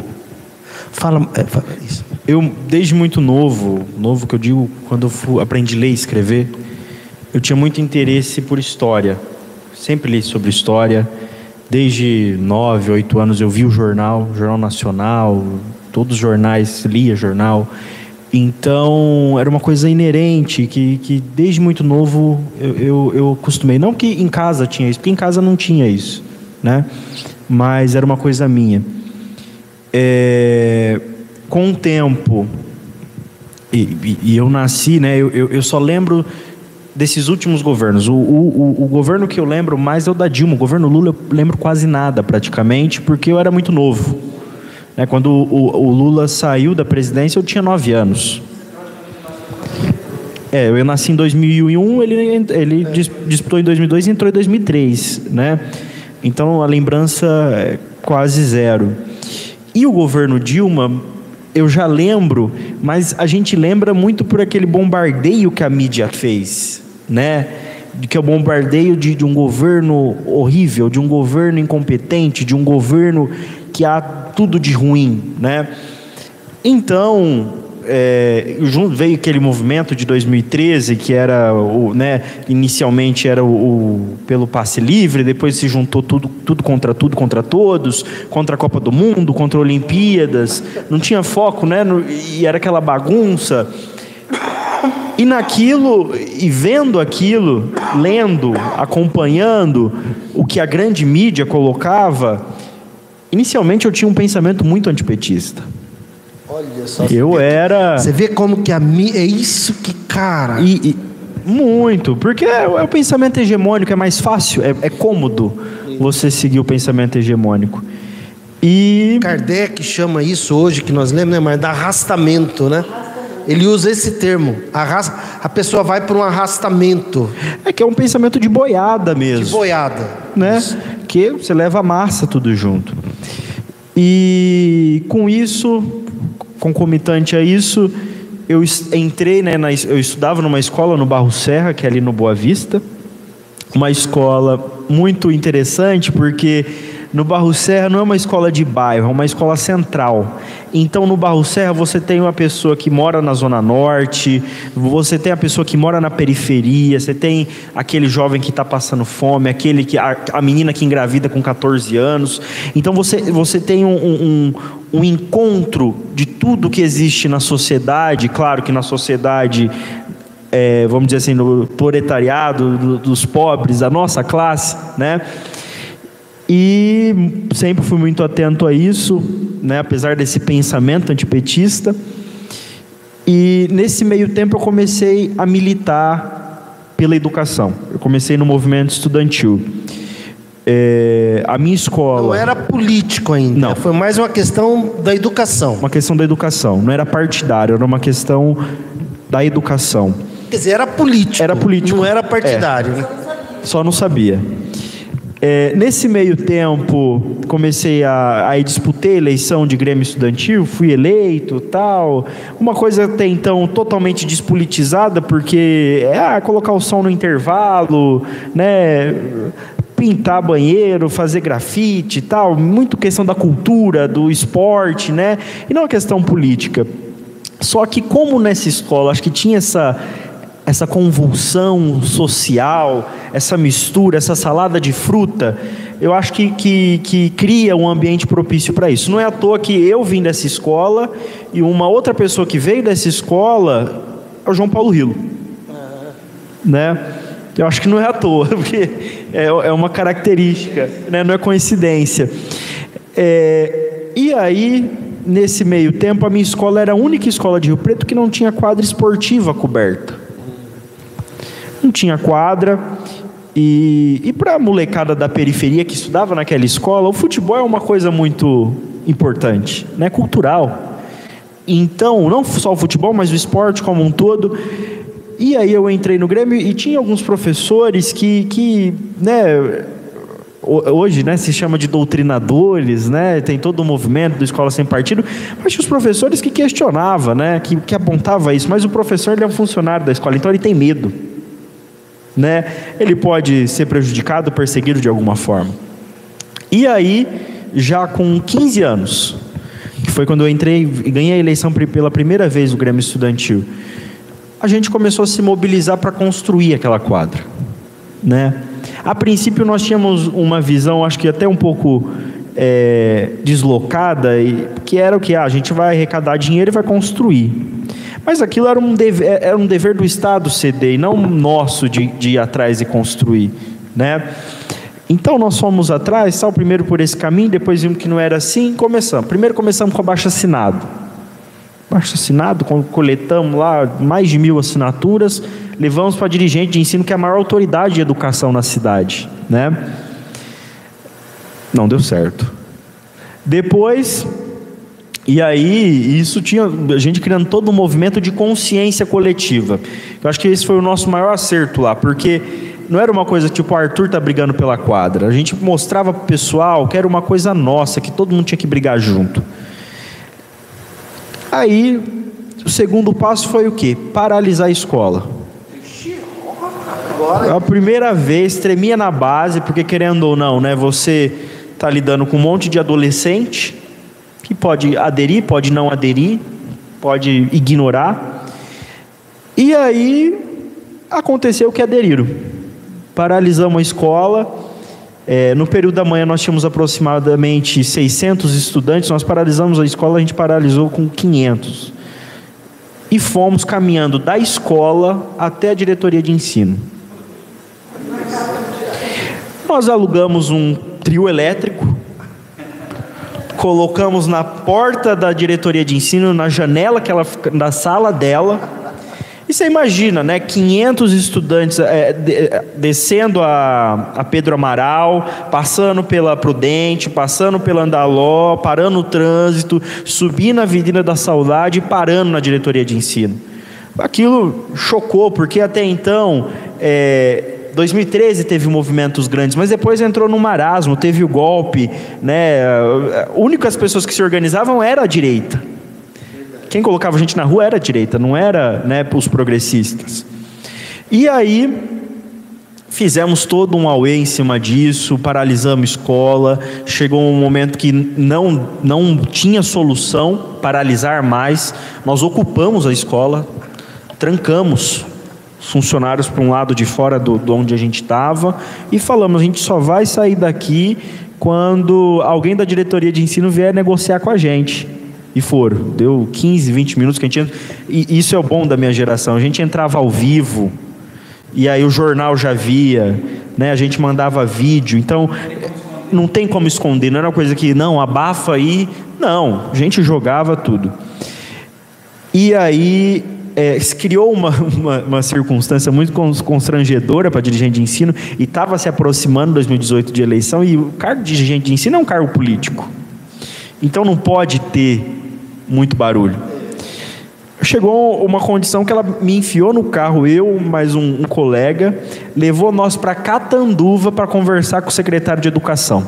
Fala, é, fala isso. Eu, desde muito novo, novo que eu digo, quando eu fui, aprendi a ler e escrever, eu tinha muito interesse por história. Sempre li sobre história. Desde nove, oito anos eu vi o jornal, Jornal Nacional, todos os jornais, lia jornal. Então, era uma coisa inerente que, que desde muito novo eu, eu, eu. Não que em casa tinha isso, porque em casa não tinha isso, né? Mas era uma coisa minha. É, com o tempo, e, e- eu nasci, né? Eu, eu, eu só lembro desses últimos governos. O, o, o- governo que eu lembro mais é o da Dilma. O governo Lula eu lembro quase nada, praticamente, porque eu era muito novo. Né? Quando o, o- Lula saiu da presidência, eu tinha nove anos. É, eu nasci em 2001, ele, ele dis- disputou em 2002 e entrou em 2003, né? Então a lembrança é quase zero. E o governo Dilma, eu já lembro, mas a gente lembra muito por aquele bombardeio que a mídia fez, né? Que é o bombardeio de, de um governo horrível, de um governo incompetente, de um governo que há tudo de ruim, né? Então, é, junto veio aquele movimento de 2013 que era o, né, inicialmente era o, o- pelo passe livre, depois se juntou tudo, tudo contra tudo contra todos, contra a Copa do Mundo, contra Olimpíadas, não tinha foco, né? no- e era aquela bagunça. E naquilo, e vendo aquilo, lendo, acompanhando o que a grande mídia colocava, inicialmente eu tinha um pensamento muito antipetista. Olha só. Eu era. Você vê como que a mi... é isso que, cara. E, e- muito, porque é, o- é o pensamento hegemônico, é mais fácil, é, é cômodo você seguir o pensamento hegemônico. E Kardec chama isso hoje, que nós lemos, né, mas da arrastamento, né? Ele usa esse termo. Arrasta... A pessoa vai para um arrastamento é que é um pensamento de boiada mesmo. de boiada. né? Que você leva a massa tudo junto. E com isso, concomitante a isso, eu entrei, né, na, eu estudava numa escola no Barro Serra, que é ali no Boa Vista. Uma escola muito interessante, porque no Barro Serra não é uma escola de bairro, é uma escola central. Então, no Barro Serra, você tem uma pessoa que mora na Zona Norte, você tem a pessoa que mora na periferia, você tem aquele jovem que está passando fome, aquele que a, a menina que engravida com 14 anos. Então, você, você tem um, um, um encontro de tudo que existe na sociedade. Claro que na sociedade é, vamos dizer assim, no proletariado, do- dos pobres, a nossa classe, né? E sempre fui muito atento a isso, né? apesar desse pensamento antipetista. E nesse meio tempo eu comecei a militar pela educação. Eu comecei no movimento estudantil. É, a minha escola. Não era político ainda. Não. Foi mais uma questão da educação. Uma questão da educação. Não era partidário, era uma questão da educação. Quer dizer, era político. Era político. Não era partidário, né? Só não sabia. É, nesse meio tempo, comecei a. A eleição de Grêmio Estudantil, fui eleito tal. Uma coisa até então totalmente despolitizada, porque é ah, colocar o som no intervalo, né? Pintar banheiro, fazer grafite e tal, muito questão da cultura, do esporte, né? E não a questão política. Só que como nessa escola, acho que tinha essa essa convulsão social, essa mistura, essa salada de fruta, eu acho que, que, que cria um ambiente propício para isso. Não é à toa que eu vim dessa escola e uma outra pessoa que veio dessa escola é o João Paulo Rilo. Né? Eu acho que não é à toa, porque é, é uma característica, né? não é coincidência. É, e aí, nesse meio tempo, a minha escola era a única escola de Rio Preto que não tinha quadra esportiva coberta. Não tinha quadra. E, e para a molecada da periferia que estudava naquela escola, o futebol é uma coisa muito importante, né? cultural. Então, não só o futebol, mas o esporte como um todo. E aí eu entrei no Grêmio e tinha alguns professores que, que né, ho- hoje né, se chama de doutrinadores, né, tem todo o movimento do Escola Sem Partido, mas tinha os professores que questionavam, né, que, que apontava isso, mas o professor ele é um funcionário da escola, então ele tem medo. Né? Ele pode ser prejudicado, perseguido de alguma forma. E aí, já com 15 anos, que foi quando eu entrei e ganhei a eleição pela primeira vez do Grêmio Estudantil, a gente começou a se mobilizar para construir aquela quadra, né? A princípio nós tínhamos uma visão, acho que até um pouco é, deslocada, que era o que ah, a gente vai arrecadar dinheiro e vai construir. Mas aquilo era um dever, era um dever do Estado ceder e não nosso de, de ir atrás e construir, né? Então nós fomos atrás, tal, primeiro por esse caminho, depois vimos que não era assim, começamos. Primeiro começamos com abaixo assinado. Abaixo assinado, coletamos lá mais de mil assinaturas, levamos para dirigente de ensino, que é a maior autoridade de educação na cidade. Né? Não deu certo. Depois, e aí, isso tinha a gente criando todo um movimento de consciência coletiva. Eu acho que esse foi o nosso maior acerto lá, porque não era uma coisa tipo o Arthur tá brigando pela quadra. A gente mostrava pro pessoal que era uma coisa nossa, que todo mundo tinha que brigar junto. Aí, o segundo passo foi o quê? Paralisar a escola. A primeira vez tremia na base, porque querendo ou não, né, você está lidando com um monte de adolescente que pode aderir, pode não aderir, pode ignorar. E aí aconteceu que aderiram paralisamos a escola. É, no período da manhã nós tínhamos aproximadamente 600 estudantes, nós paralisamos a escola, a gente paralisou com 500. E fomos caminhando da escola até a diretoria de ensino. Nós alugamos um trio elétrico, colocamos na porta da diretoria de ensino, na janela que ela, da sala dela, e você imagina, né? 500 estudantes é, de, descendo a, a, Pedro Amaral, passando pela Prudente, passando pela Andaló, parando o trânsito, subindo a Avenida da Saudade e parando na diretoria de ensino. Aquilo chocou, porque até então, é, 2013 teve movimentos grandes, mas depois entrou no marasmo, teve o golpe, né? Únicas pessoas que se organizavam era a direita. Quem colocava a gente na rua era a direita, não era né, os progressistas. E aí fizemos todo um auê em cima disso, paralisamos escola, chegou um momento que não, não tinha solução paralisar mais, nós ocupamos a escola, trancamos os funcionários para um lado de fora do, de onde a gente estava e falamos, a gente só vai sair daqui quando alguém da diretoria de ensino vier negociar com a gente. E foram. Deu 15, 20 minutos que a gente. E isso é o bom da minha geração. A gente entrava ao vivo, e aí o jornal já via, né? a gente mandava vídeo. Então, não tem como esconder. Não era uma coisa que, não, abafa aí. Não, a gente jogava tudo. E aí é, criou uma, uma, uma, circunstância muito constrangedora para dirigente de ensino e estava se aproximando 2018 de eleição e o cargo de dirigente de ensino é um cargo político. Então não pode ter muito barulho. Chegou uma condição que ela me enfiou no carro, eu mais um, um colega, levou nós para Catanduva para conversar com o secretário de Educação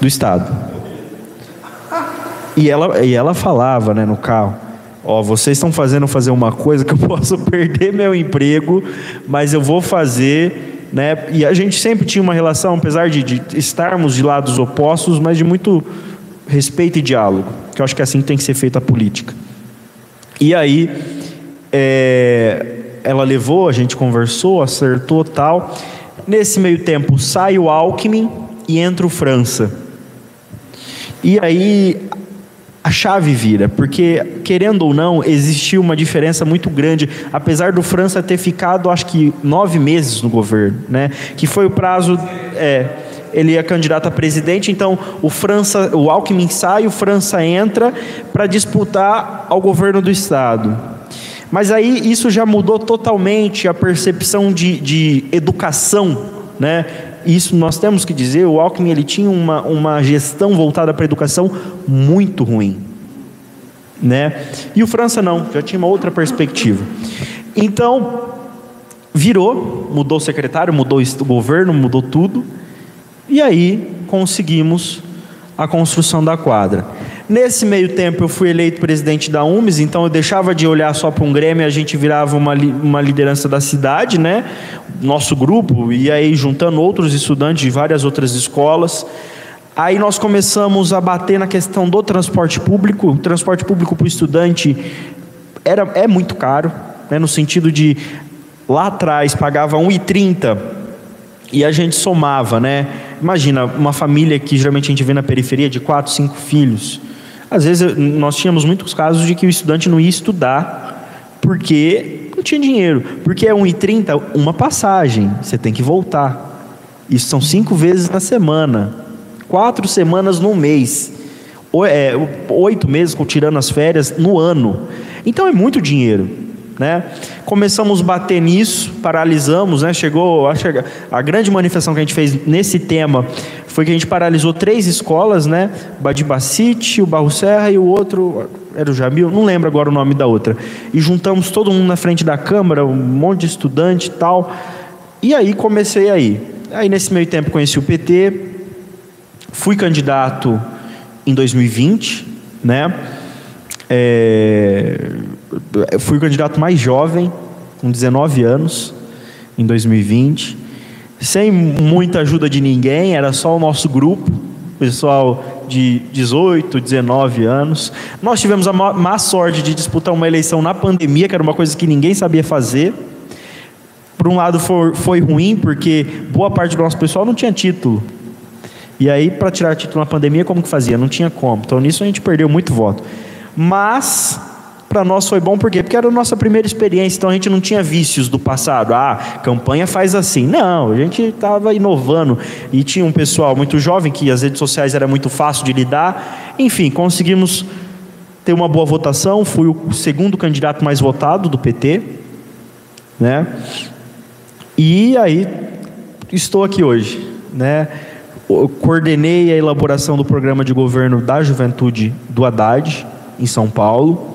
do Estado. E ela, e ela falava né, no carro: Ó, vocês estão fazendo fazer uma coisa que eu posso perder meu emprego, mas eu vou fazer. Né? E a gente sempre tinha uma relação, apesar de, de estarmos de lados opostos, mas de muito respeito e diálogo, que eu acho que assim tem que ser feita a política. E aí, é, ela levou, a gente conversou, acertou tal. Nesse meio tempo sai o Alckmin e entra o França. E aí a chave vira, porque querendo ou não, existiu uma diferença muito grande, apesar do França ter ficado, acho que nove meses no governo, né? Que foi o prazo. É, ele é candidato a presidente, então o França, o Alckmin sai, o França entra para disputar ao governo do estado. Mas aí isso já mudou totalmente a percepção de, de educação, né? Isso nós temos que dizer, o Alckmin ele tinha uma, uma gestão voltada para a educação muito ruim, né? E o França não, já tinha uma outra perspectiva. Então virou, mudou o secretário, mudou o governo, mudou tudo. E aí conseguimos a construção da quadra. Nesse meio tempo eu fui eleito presidente da UMES, então eu deixava de olhar só para um Grêmio, a gente virava uma, uma liderança da cidade, né? Nosso grupo, e aí juntando outros estudantes de várias outras escolas. Aí nós começamos a bater na questão do transporte público. O transporte público para o estudante era, é muito caro, né? no sentido de lá atrás pagava 1,30 e a gente somava, né? Imagina, uma família que geralmente a gente vê na periferia de quatro, cinco filhos. Às vezes nós tínhamos muitos casos de que o estudante não ia estudar porque não tinha dinheiro. Porque é 1,30 uma passagem, você tem que voltar. Isso são cinco vezes na semana, quatro semanas no mês, é, oito meses, tirando as férias, no ano. Então é muito dinheiro. Né? Começamos a bater nisso, paralisamos, né? Chegou, que a grande manifestação que a gente fez nesse tema foi que a gente paralisou três escolas, né? Badibacite, o Barro Serra e o outro era o Jamil, não lembro agora o nome da outra. E juntamos todo mundo na frente da câmara, um monte de estudante e tal. E aí comecei aí. Aí nesse meio tempo conheci o PT, fui candidato em 2020, né? É, fui o candidato mais jovem, com 19 anos, em 2020, sem muita ajuda de ninguém, era só o nosso grupo, pessoal de 18, 19 anos. Nós tivemos a má sorte de disputar uma eleição na pandemia, que era uma coisa que ninguém sabia fazer. Por um lado foi, foi ruim, porque boa parte do nosso pessoal não tinha título. E aí, para tirar título na pandemia, como que fazia? Não tinha como. Então, nisso a gente perdeu muito voto. Mas, para nós foi bom, por quê? Porque era a nossa primeira experiência, então a gente não tinha vícios do passado. Ah, campanha faz assim. Não, a gente estava inovando. E tinha um pessoal muito jovem, que as redes sociais era muito fácil de lidar. Enfim, conseguimos ter uma boa votação. Fui o segundo candidato mais votado do PT. Né? E aí, estou aqui hoje. Né? Coordenei a elaboração do programa de governo da juventude do Haddad, em São Paulo,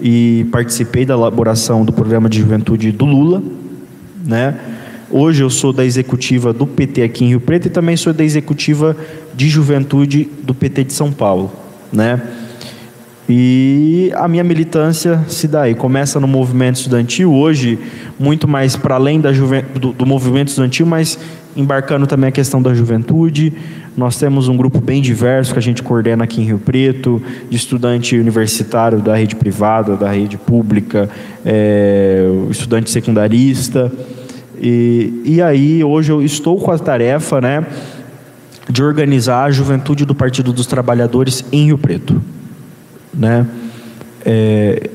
e participei da elaboração do programa de juventude do Lula. Né? Hoje eu sou da executiva do PT aqui em Rio Preto e também sou da executiva de juventude do PT de São Paulo. Né? E a minha militância se dá aí. Começa no movimento estudantil, hoje, muito mais para além da juven... do, do movimento estudantil, mas embarcando também a questão da juventude. Nós temos um grupo bem diverso que a gente coordena aqui em Rio Preto, de estudante universitário da rede privada, da rede pública, é, estudante secundarista. E, e aí, hoje eu estou com a tarefa né, de organizar a juventude do Partido dos Trabalhadores em Rio Preto. Né? É,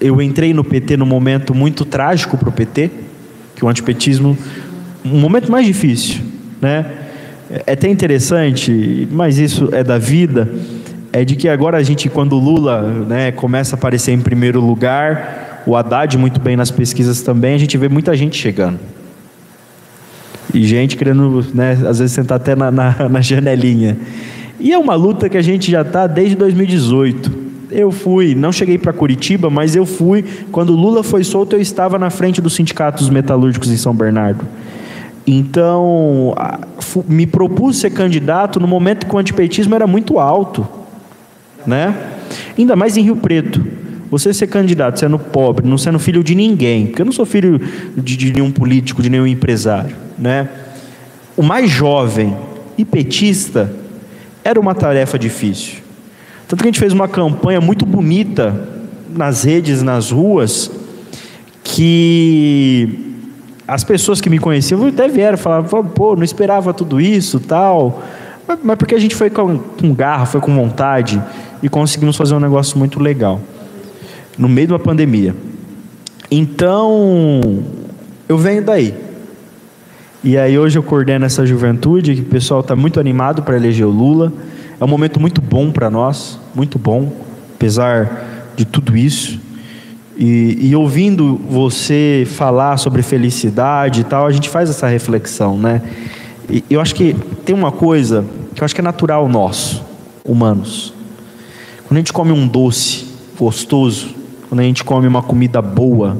eu entrei no PT num momento muito trágico para o PT, que o antipetismo, um momento mais difícil, né? É até interessante, mas isso é da vida, é de que agora a gente, quando o Lula né, começa a aparecer em primeiro lugar, o Haddad muito bem nas pesquisas também, a gente vê muita gente chegando. E gente querendo, né, às vezes, sentar até na, na, na janelinha. E é uma luta que a gente já está desde 2018. Eu fui, não cheguei para Curitiba, mas eu fui. Quando Lula foi solto, eu estava na frente dos sindicatos metalúrgicos em São Bernardo. Então, me propus ser candidato no momento que o antipetismo era muito alto, né? Ainda mais em Rio Preto. Você ser candidato sendo pobre, não sendo filho de ninguém, porque eu não sou filho de, de nenhum político, de nenhum empresário, né? O mais jovem e petista era uma tarefa difícil. Tanto que a gente fez uma campanha muito bonita nas redes, nas ruas, que as pessoas que me conheciam até vieram falar, pô, não esperava tudo isso, tal. Mas, mas porque a gente foi com, com garra, foi com vontade e conseguimos fazer um negócio muito legal no meio de uma pandemia. Então, eu venho daí. E aí hoje eu coordeno essa juventude, que o pessoal está muito animado para eleger o Lula. É um momento muito bom para nós, muito bom, apesar de tudo isso. E, e, ouvindo você falar sobre felicidade e tal, a gente faz essa reflexão, né? E eu acho que tem uma coisa que eu acho que é natural nosso, humanos. Quando a gente come um doce gostoso, quando a gente come uma comida boa,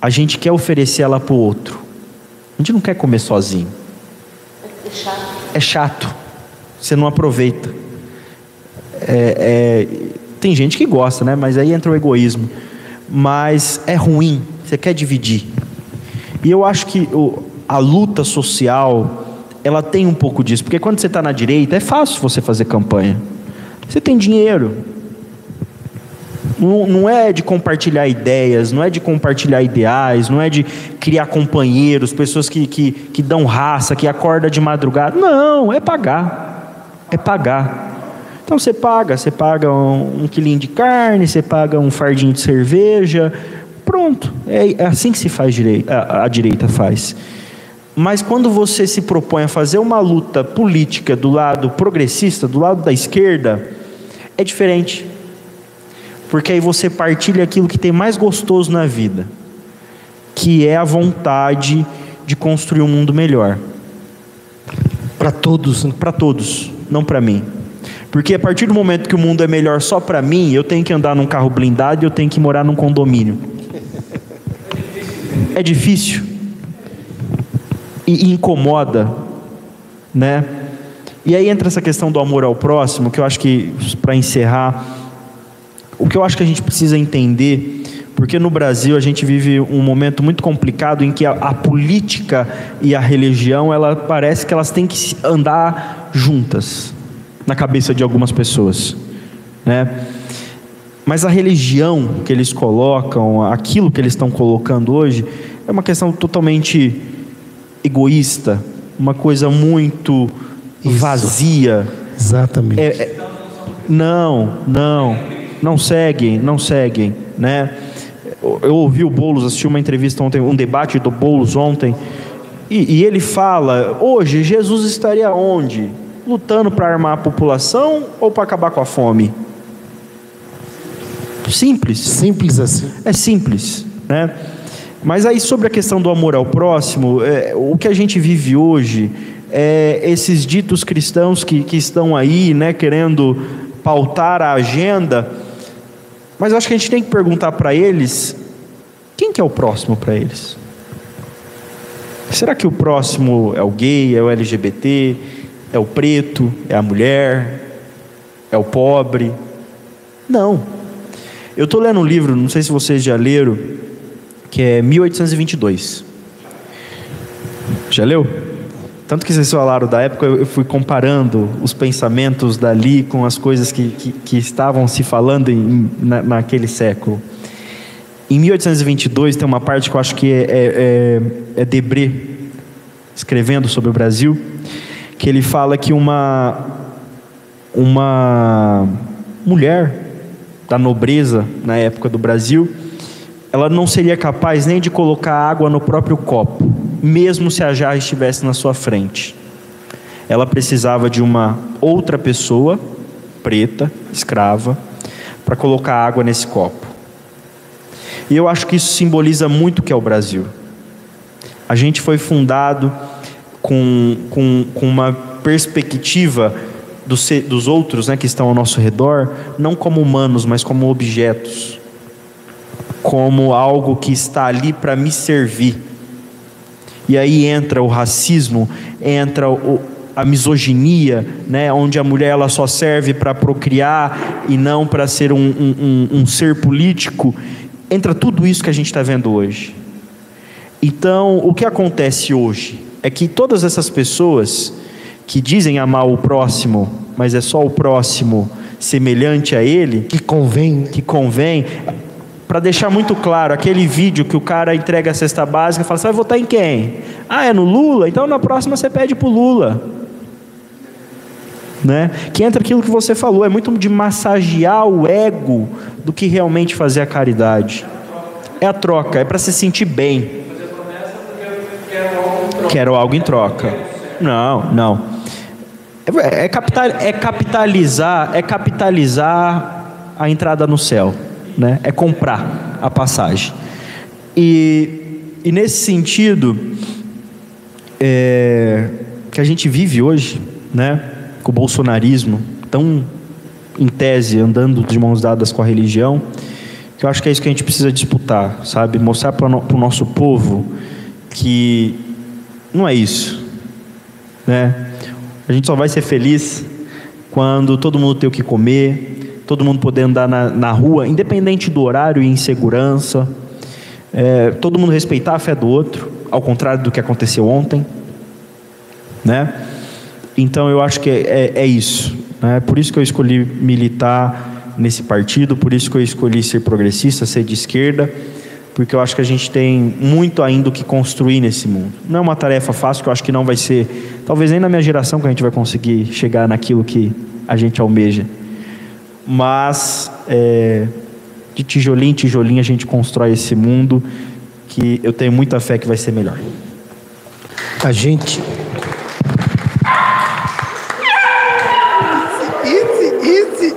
a gente quer oferecer ela para o outro. A gente não quer comer sozinho. É chato. É chato. Você não aproveita. É, é, tem gente que gosta, né? Mas aí entra o egoísmo. Mas é ruim. Você quer dividir. E eu acho que o, a luta social, ela tem um pouco disso. Porque quando você está na direita, é fácil você fazer campanha. Você tem dinheiro. Não, não, é de compartilhar ideias, não é de compartilhar ideais, não é de criar companheiros, pessoas que, que, que dão raça, que acorda de madrugada. Não, é pagar. É pagar. Então você paga, você paga um, um quilinho de carne, você paga um fardinho de cerveja, pronto. É, é assim que se faz direita, a, a direita faz. Mas quando você se propõe a fazer uma luta política do lado progressista, do lado da esquerda, é diferente. Porque aí você partilha aquilo que tem mais gostoso na vida, que é a vontade de construir um mundo melhor. Para todos. Né? Para todos, não para mim. Porque a partir do momento que o mundo é melhor só para mim, eu tenho que andar num carro blindado e eu tenho que morar num condomínio. É difícil. E incomoda, né? E aí entra essa questão do amor ao próximo, que eu acho que, para encerrar, o que eu acho que a gente precisa entender, porque no Brasil a gente vive um momento muito complicado em que a, a política e a religião, ela parece que elas têm que andar juntas na cabeça de algumas pessoas, né? Mas a religião que eles colocam, aquilo que eles estão colocando hoje, é uma questão totalmente egoísta, uma coisa muito Isso. vazia. Exatamente. É, é, não, não, não seguem, não seguem, né? Eu ouvi o Bolos assisti uma entrevista ontem, um debate do Bolos ontem, e, e ele fala: hoje Jesus estaria onde? Lutando para armar a população ou para acabar com a fome? Simples. Simples assim. É simples, né? Mas aí sobre a questão do amor ao próximo, é, o que a gente vive hoje é esses ditos cristãos que, que estão aí, né, querendo pautar a agenda, mas eu acho que a gente tem que perguntar para eles quem que é o próximo para eles. Será que o próximo é o gay, é o LGBT, é o preto, é a mulher, é o pobre. Não. Eu estou lendo um livro, não sei se vocês já leram, que é 1822. Já leu? Tanto que vocês falaram da época, eu fui comparando os pensamentos dali com as coisas que, que, que estavam se falando em, na, naquele século. Em 1822 tem uma parte que eu acho que é, é, é, é Debré, escrevendo sobre o Brasil, que ele fala que uma uma mulher da nobreza na época do Brasil, ela não seria capaz nem de colocar água no próprio copo, mesmo se a jarra estivesse na sua frente. Ela precisava de uma outra pessoa, preta, escrava, para colocar água nesse copo. E eu acho que isso simboliza muito o que é o Brasil. A gente foi fundado com, com, com uma perspectiva dos, dos outros né, que estão ao nosso redor, não como humanos, mas como objetos, como algo que está ali para me servir. E aí entra o racismo, entra o, a misoginia, né, onde a mulher ela só serve para procriar e não para ser um, um, um, um ser político. Entra tudo isso que a gente está vendo hoje. Então, o que acontece hoje? É que todas essas pessoas que dizem amar o próximo, mas é só o próximo semelhante a ele, que convém, que convém, para deixar muito claro, aquele vídeo que o cara entrega a cesta básica e fala: "Você vai votar em quem?" "Ah, é no Lula? Então na próxima você pede pro Lula." Né? Que entra aquilo que você falou, é muito de massagear o ego do que realmente fazer a caridade. É a troca, é para se sentir bem quero algo em troca. Não, não. É, é, capital, é capitalizar, é capitalizar a entrada no céu, né? É comprar a passagem. E, e nesse sentido é, que a gente vive hoje, né? Com o bolsonarismo tão em tese andando de mãos dadas com a religião, que eu acho que é isso que a gente precisa disputar, sabe? Mostrar para o nosso povo que não é isso. Né? A gente só vai ser feliz quando todo mundo tem o que comer, todo mundo poder andar na, na rua, independente do horário e insegurança, é, todo mundo respeitar a fé do outro, ao contrário do que aconteceu ontem. Né? Então eu acho que é, é, é isso. Né? Por isso que eu escolhi militar nesse partido, por isso que eu escolhi ser progressista, ser de esquerda porque eu acho que a gente tem muito ainda o que construir nesse mundo. Não é uma tarefa fácil, que eu acho que não vai ser, talvez nem na minha geração que a gente vai conseguir chegar naquilo que a gente almeja. Mas é, de tijolinho em tijolinho a gente constrói esse mundo que eu tenho muita fé que vai ser melhor. A gente. Easy, easy.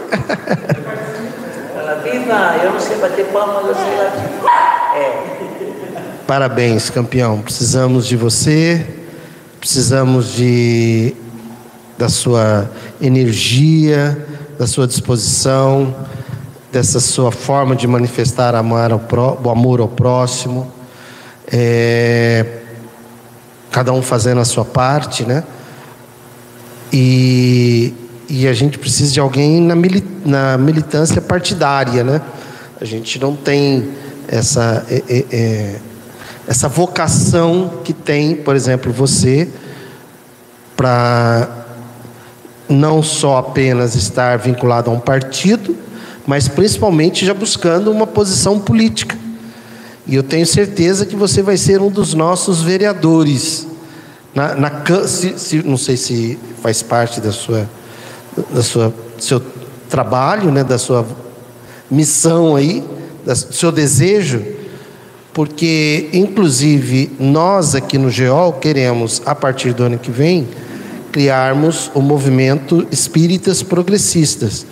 Ela, viva, eu não sei bater palma, eu sei latir. É. Parabéns, campeão. Precisamos de você, precisamos de da sua energia, da sua disposição, dessa sua forma de manifestar amar ao pró, o amor ao próximo. É, cada um fazendo a sua parte, né? E, e a gente precisa de alguém na, mili, na militância partidária, né? A gente não tem essa, é, é, é, essa vocação que tem, por exemplo, você, para não só apenas estar vinculado a um partido, mas principalmente já buscando uma posição política. E eu tenho certeza que você vai ser um dos nossos vereadores. Na, na se, se, não sei se faz parte da sua, da sua seu trabalho, né, da sua missão aí, do seu desejo, porque inclusive nós aqui no GEOL queremos a partir do ano que vem criarmos o movimento Espíritas Progressistas.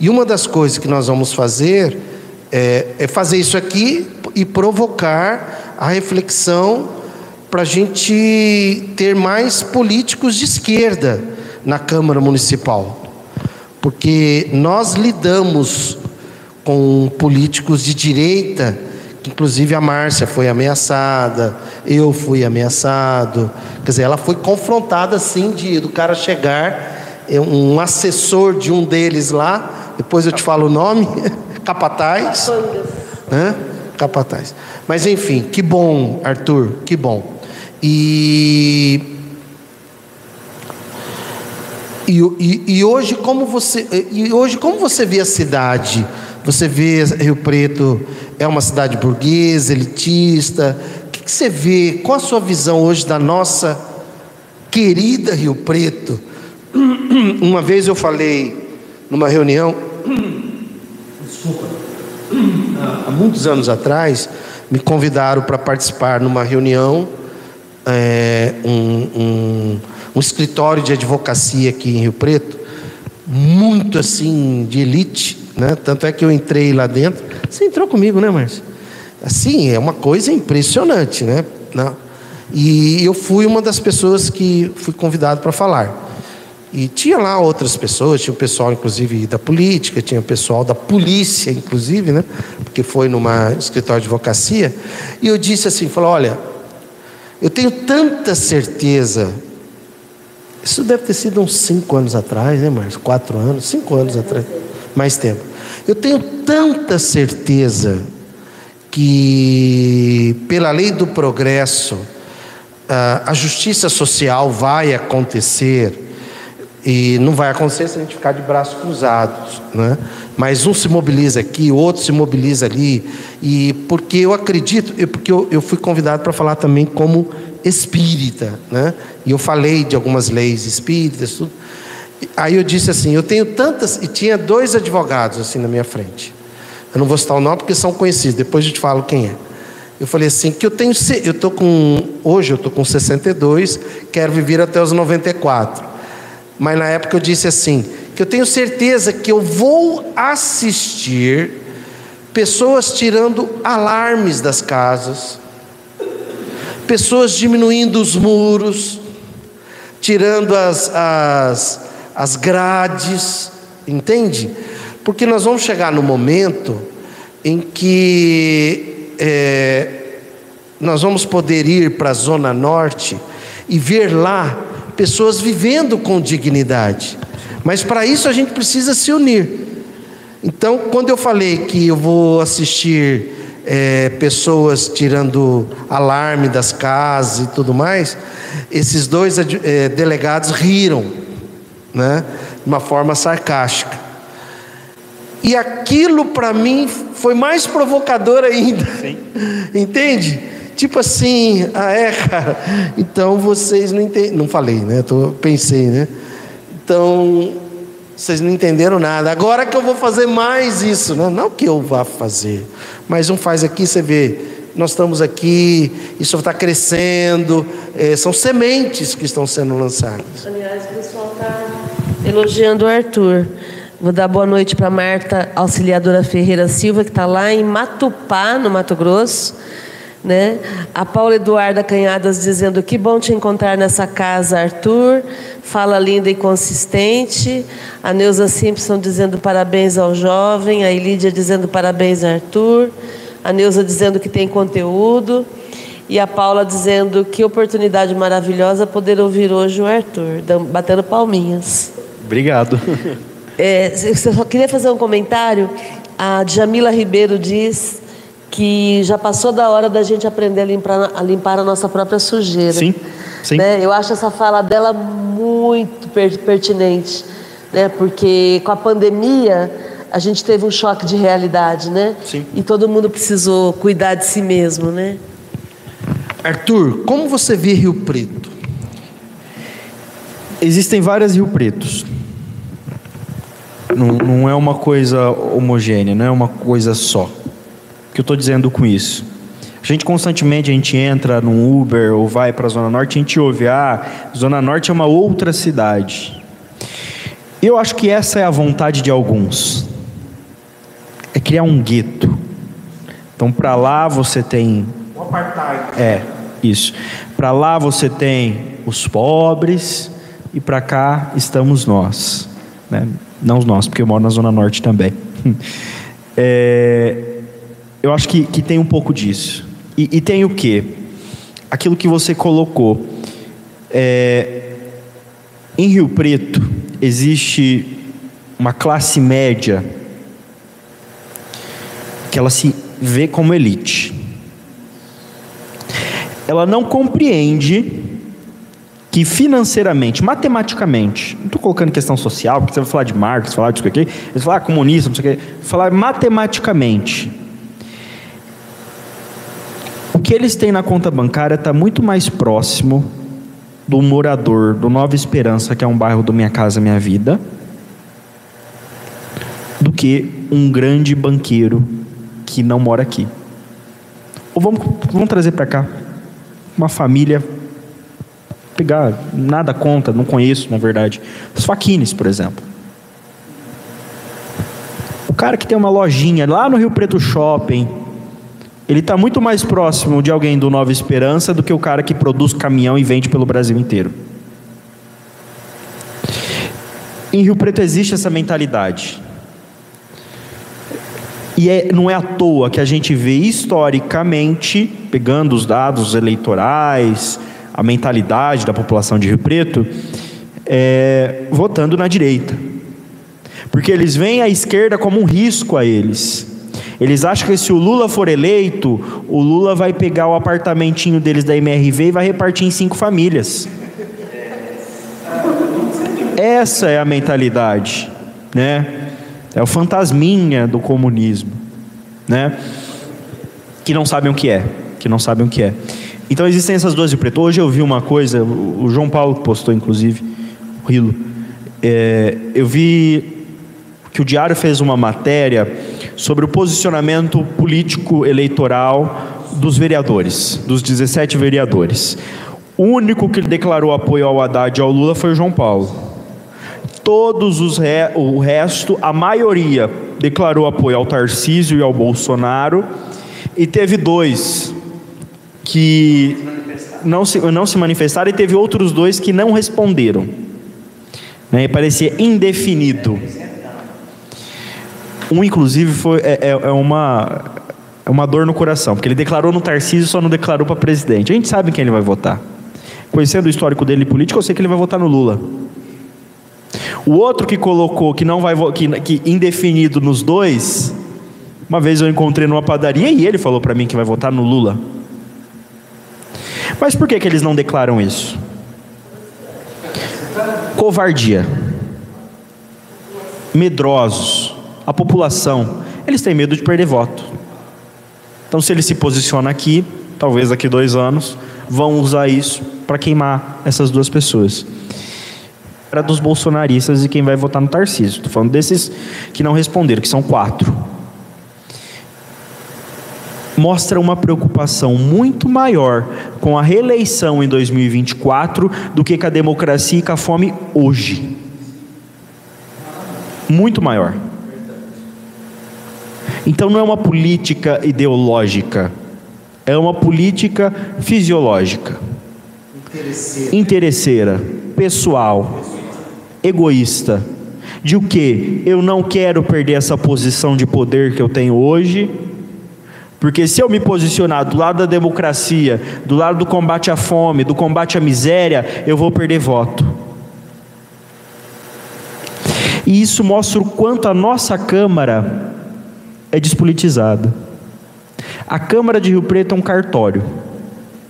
E uma das coisas que nós vamos fazer é, é fazer isso aqui e provocar a reflexão para a gente ter mais políticos de esquerda na Câmara Municipal. Porque nós lidamos com políticos de direita, inclusive a Márcia foi ameaçada, eu fui ameaçado. Quer dizer, ela foi confrontada assim de do cara chegar, é, um assessor de um deles lá, depois eu te falo o nome, Capataz. Né? Capataz. Mas enfim, que bom, Arthur, que bom. E e, e, e, hoje como você e hoje como você vê a cidade? Você vê Rio Preto é uma cidade burguesa, elitista. O que, você vê? Qual a sua visão hoje da nossa querida Rio Preto? Uma vez eu falei numa reunião Desculpa. Há muitos anos atrás, me convidaram para participar numa reunião, é, um, um, um escritório de advocacia aqui em Rio Preto, muito assim de elite, né? Tanto é que eu entrei lá dentro. Você entrou comigo, né, Márcio? Assim, é uma coisa impressionante, né? E eu fui uma das pessoas que fui convidado para falar. E tinha lá outras pessoas, tinha o pessoal, inclusive, da política, tinha o pessoal da polícia, inclusive, né? Porque foi numa escritório de advocacia. E eu disse assim: falou, olha, eu tenho tanta certeza. Isso deve ter sido uns cinco anos atrás, né, Márcio? Quatro anos, cinco anos atrás, mais tempo. Eu tenho tanta certeza que, pela lei do progresso, a justiça social vai acontecer e não vai acontecer se a gente ficar de braços cruzados, né? Mas um se mobiliza aqui, outro se mobiliza ali. E porque eu acredito, eu, porque eu, eu fui convidado para falar também como espírita, né? E eu falei de algumas leis espíritas, tudo. Aí eu disse assim, eu tenho tantas e tinha dois advogados assim na minha frente. Eu não vou citar o nome porque são conhecidos. Depois eu te falo quem é. Eu falei assim que eu tenho, eu tô com hoje eu tô com 62, quero viver até os 94. Mas na época eu disse assim: que eu tenho certeza que eu vou assistir pessoas tirando alarmes das casas, pessoas diminuindo os muros, tirando as, as, as grades, entende? Porque nós vamos chegar no momento em que é, nós vamos poder ir para a Zona Norte e ver lá pessoas vivendo com dignidade. Mas para isso a gente precisa se unir. Então, quando eu falei que eu vou assistir é, pessoas tirando alarme das casas e tudo mais, esses dois é, delegados riram, né, de uma forma sarcástica. E aquilo para mim foi mais provocador ainda. Sim. Entende? Tipo assim, ah é, cara. Então vocês não entendem. Não falei, né? Tô, pensei, né? Então, vocês não entenderam nada. Agora que eu vou fazer mais isso, né? Não que eu vá fazer, mas um faz aqui, você vê nós estamos aqui, isso está crescendo, é, são sementes que estão sendo lançadas. Aliás, pessoal elogiando o Arthur. Vou dar boa noite para Marta Auxiliadora Ferreira Silva, que está lá em Matupá, no Mato Grosso. Né? A Paula Eduarda Canhadas dizendo que bom te encontrar nessa casa, Arthur. Fala linda e consistente. A Neuza Simpson dizendo parabéns ao jovem. A Elídia dizendo parabéns, Arthur. A Neuza dizendo que tem conteúdo. E a Paula dizendo que oportunidade maravilhosa poder ouvir hoje o Arthur, batendo palminhas. Obrigado. É, eu só queria fazer um comentário. A Jamila Ribeiro diz que já passou da hora da gente aprender a limpar, a, limpar a nossa própria sujeira. Sim, sim. Né? Eu acho essa fala dela muito pertinente, né? porque com a pandemia a gente teve um choque de realidade, né? Sim. E todo mundo precisou cuidar de si mesmo, né? Arthur, como você vê Rio Preto? Existem vários Rio Pretos. Não, não é uma coisa homogênea, não é uma coisa só. O que eu estou dizendo com isso? A gente constantemente a gente entra no Uber ou vai para a Zona Norte, a gente ouve, ah, Zona Norte é uma outra cidade. Eu acho que essa é a vontade de alguns. É criar um gueto. Então para lá você tem Um apartheid. é, isso. Para lá você tem os pobres e para cá estamos nós. Né? Não nós, porque eu moro na Zona Norte também. É, eu acho que, que tem um pouco disso. E, e tem o quê? Aquilo que você colocou. É, em Rio Preto existe uma classe média que ela se vê como elite ela não compreende que financeiramente, matematicamente, não estou colocando questão social, porque você vai falar de Marx, falar disso aqui, vai falar comunista, não sei o quê, falar matematicamente. O que eles têm na conta bancária está muito mais próximo do morador do Nova Esperança, que é um bairro do Minha Casa Minha Vida, do que um grande banqueiro que não mora aqui. Ou vamos, vamos trazer para cá uma família pegar nada conta, não conheço, na verdade. Os faquines, por exemplo. O cara que tem uma lojinha lá no Rio Preto Shopping, ele está muito mais próximo de alguém do Nova Esperança do que o cara que produz caminhão e vende pelo Brasil inteiro. Em Rio Preto existe essa mentalidade. E é, não é à toa que a gente vê historicamente, pegando os dados eleitorais, a mentalidade da população de Rio Preto, é, votando na direita. Porque eles veem a esquerda como um risco a eles. Eles acham que se o Lula for eleito, o Lula vai pegar o apartamentinho deles da MRV e vai repartir em cinco famílias. Essa é a mentalidade, né? É o fantasminha do comunismo, né? Que não sabem o que é, que não sabem o que é. Então existem essas duas de preto. Hoje eu vi uma coisa, o João Paulo postou inclusive, o Rilo. É, eu vi que o Diário fez uma matéria sobre o posicionamento político eleitoral dos vereadores, dos 17 vereadores. O único que declarou apoio ao Haddad e ao Lula foi o João Paulo. Todos os re... o resto, a maioria declarou apoio ao Tarcísio e ao Bolsonaro, e teve dois que não se, não se manifestaram, e teve outros dois que não responderam. Né? Parecia indefinido. Um, inclusive, foi, é, é, é uma, é uma dor no coração, porque ele declarou no Tarcísio só não declarou para presidente. A gente sabe quem ele vai votar. Conhecendo o histórico dele político, eu sei que ele vai votar no Lula. O outro que colocou que não vai que, que indefinido nos dois, uma vez eu encontrei numa padaria e ele falou para mim que vai votar no Lula. Mas por que, que eles não declaram isso? Covardia. Medrosos. A população, eles têm medo de perder voto. Então, se ele se posiciona aqui, talvez daqui dois anos, vão usar isso para queimar essas duas pessoas. Era dos bolsonaristas e quem vai votar no Tarcísio. Estou falando desses que não responderam, que são quatro. Mostra uma preocupação muito maior com a reeleição em 2024 do que com a democracia e com a fome hoje. Muito maior. Então não é uma política ideológica, é uma política fisiológica. Interesseira, Interesseira pessoal, egoísta. De o que? Eu não quero perder essa posição de poder que eu tenho hoje. Porque se eu me posicionar do lado da democracia, do lado do combate à fome, do combate à miséria, eu vou perder voto. E isso mostra o quanto a nossa Câmara é despolitizada. A Câmara de Rio Preto é um cartório.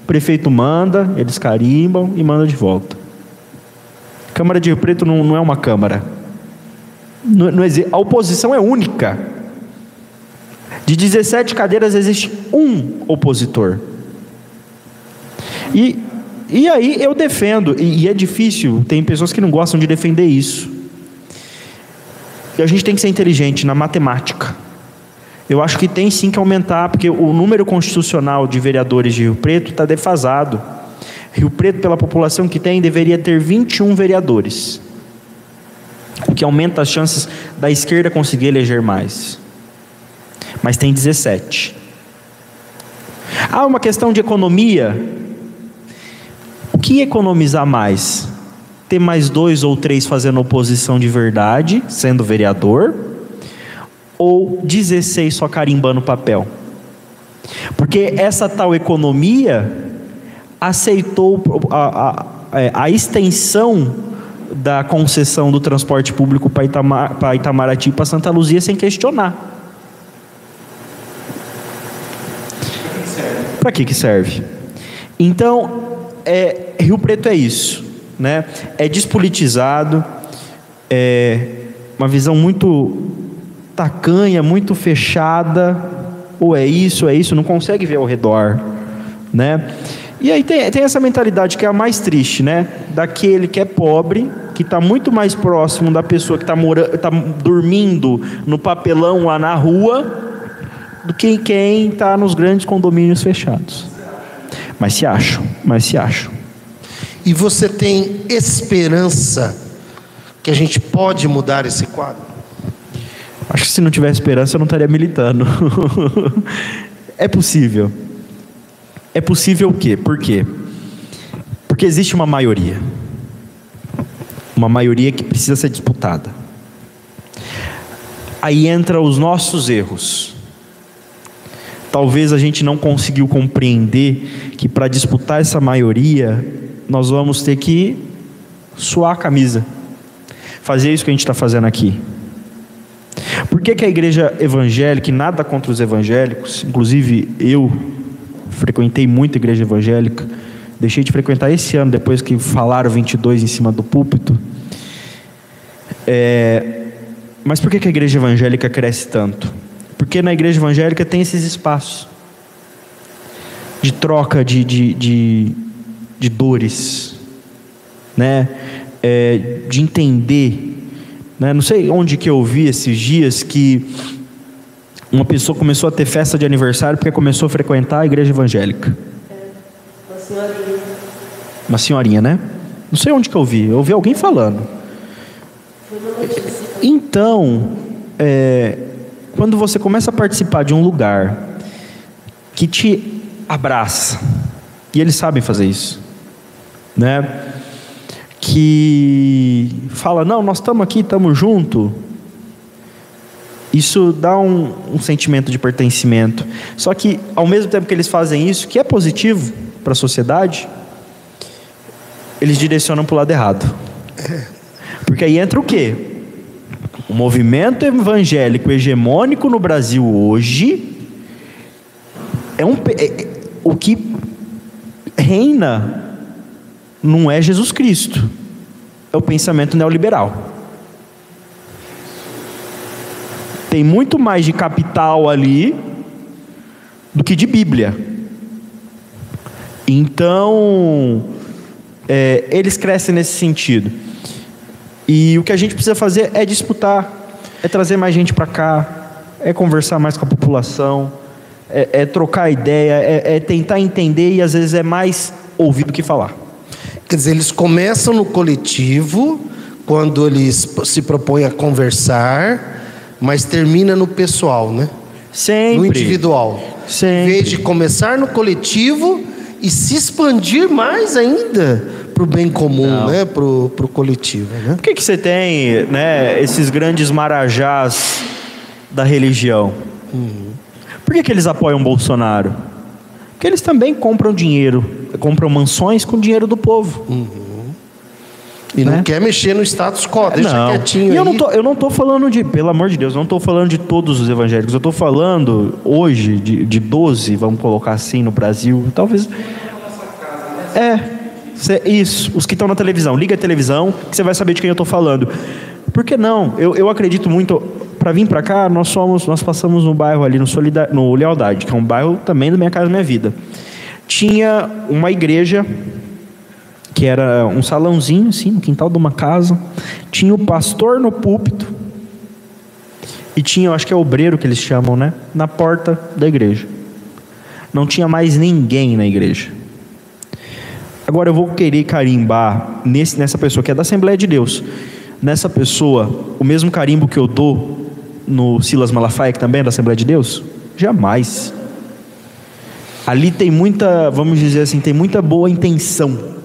O prefeito manda, eles carimbam e manda de volta. A Câmara de Rio Preto não, não é uma Câmara. Não, não, a oposição é única. De 17 cadeiras existe um opositor. E, e aí eu defendo, e, e é difícil, tem pessoas que não gostam de defender isso. E a gente tem que ser inteligente na matemática. Eu acho que tem sim que aumentar, porque o número constitucional de vereadores de Rio Preto está defasado. Rio Preto, pela população que tem, deveria ter 21 vereadores, o que aumenta as chances da esquerda conseguir eleger mais. Mas tem 17. Há uma questão de economia. O que economizar mais? Ter mais dois ou três fazendo oposição de verdade, sendo vereador? ou 16 só carimbando papel? Porque essa tal economia aceitou a, a, é, a extensão da concessão do transporte público para Itamar, Itamaraty e para Santa Luzia sem questionar. Para que, que serve? Então, é, Rio Preto é isso, né? É despolitizado, é uma visão muito tacanha, muito fechada, ou é isso, ou é isso, não consegue ver ao redor, né? E aí tem, tem essa mentalidade que é a mais triste, né? Daquele que é pobre, que está muito mais próximo da pessoa que está tá dormindo no papelão lá na rua, do que quem está nos grandes condomínios fechados. Mas se acham, mas se acham. E você tem esperança que a gente pode mudar esse quadro? Acho que se não tivesse esperança eu não estaria militando. é possível. É possível o quê? Por quê? Porque existe uma maioria. Uma maioria que precisa ser disputada. Aí entra os nossos erros. Talvez a gente não conseguiu compreender que para disputar essa maioria, nós vamos ter que suar a camisa. Fazer isso que a gente está fazendo aqui. Por que, que a igreja evangélica, nada contra os evangélicos, inclusive eu frequentei muito a igreja evangélica, deixei de frequentar esse ano, depois que falaram 22 em cima do púlpito. É, mas por que, que a igreja evangélica cresce tanto? Porque na igreja evangélica tem esses espaços de troca de, de, de, de dores, né? É, de entender né? Não sei onde que eu vi esses dias que uma pessoa começou a ter festa de aniversário porque começou a frequentar a igreja evangélica. É, uma senhorinha. Uma senhorinha, né? Não sei onde que eu vi. Eu ouvi alguém falando. Então, é, quando você começa a participar de um lugar que te abraça, e eles sabem fazer isso, né? que fala: Não, nós estamos aqui, estamos junto. Isso dá um, um, sentimento de pertencimento. Só que, ao mesmo tempo que eles fazem isso, que é positivo para a sociedade, eles direcionam para o lado errado. Porque aí entra o quê? O movimento evangélico hegemônico no Brasil hoje é um é, é, o que reina não é Jesus Cristo, é o pensamento neoliberal. Tem muito mais de capital ali do que de Bíblia. Então, é, eles crescem nesse sentido. E o que a gente precisa fazer é disputar, é trazer mais gente para cá, é conversar mais com a população, é, é trocar ideia, é, é tentar entender e às vezes é mais ouvir do que falar. Quer dizer, eles começam no coletivo, quando eles se propõem a conversar, mas termina no pessoal, né? Sempre. No individual. Sempre. Em vez de começar no coletivo e se expandir mais ainda para o bem comum, né? Para o coletivo, né? Por que, que você tem né, esses grandes marajás da religião? Por que, que eles apoiam Bolsonaro? Porque eles também compram dinheiro, compram mansões com dinheiro do povo. E Né? não quer mexer no status quo, deixa não. quietinho E eu aí. não, tô, eu não tô falando de, pelo amor de Deus, eu não tô falando de todos os evangélicos. Eu tô falando hoje de, de 12, vamos colocar assim, no Brasil. Talvez. É, cê- isso, os que estão na televisão. Liga a televisão que você vai saber de quem eu tô falando. Por que não? Eu, eu acredito muito. Para vir para cá, nós somos, nós passamos no bairro ali no, Solida, no Lealdade, que é um bairro também do Minha Casa Minha Vida. Tinha uma igreja que era um salãozinho, assim, no quintal de uma casa. Tinha o pastor no púlpito. E tinha, eu acho que é obreiro que eles chamam, né? Na porta da igreja. Não tinha mais ninguém na igreja. Agora eu vou querer carimbar nesse, nessa pessoa que é da Assembleia de Deus. Nessa pessoa, o mesmo carimbo que eu dou no Silas Malafaia, que também é da Assembleia de Deus? Jamais. Ali tem muita, vamos dizer assim, tem muita boa intenção.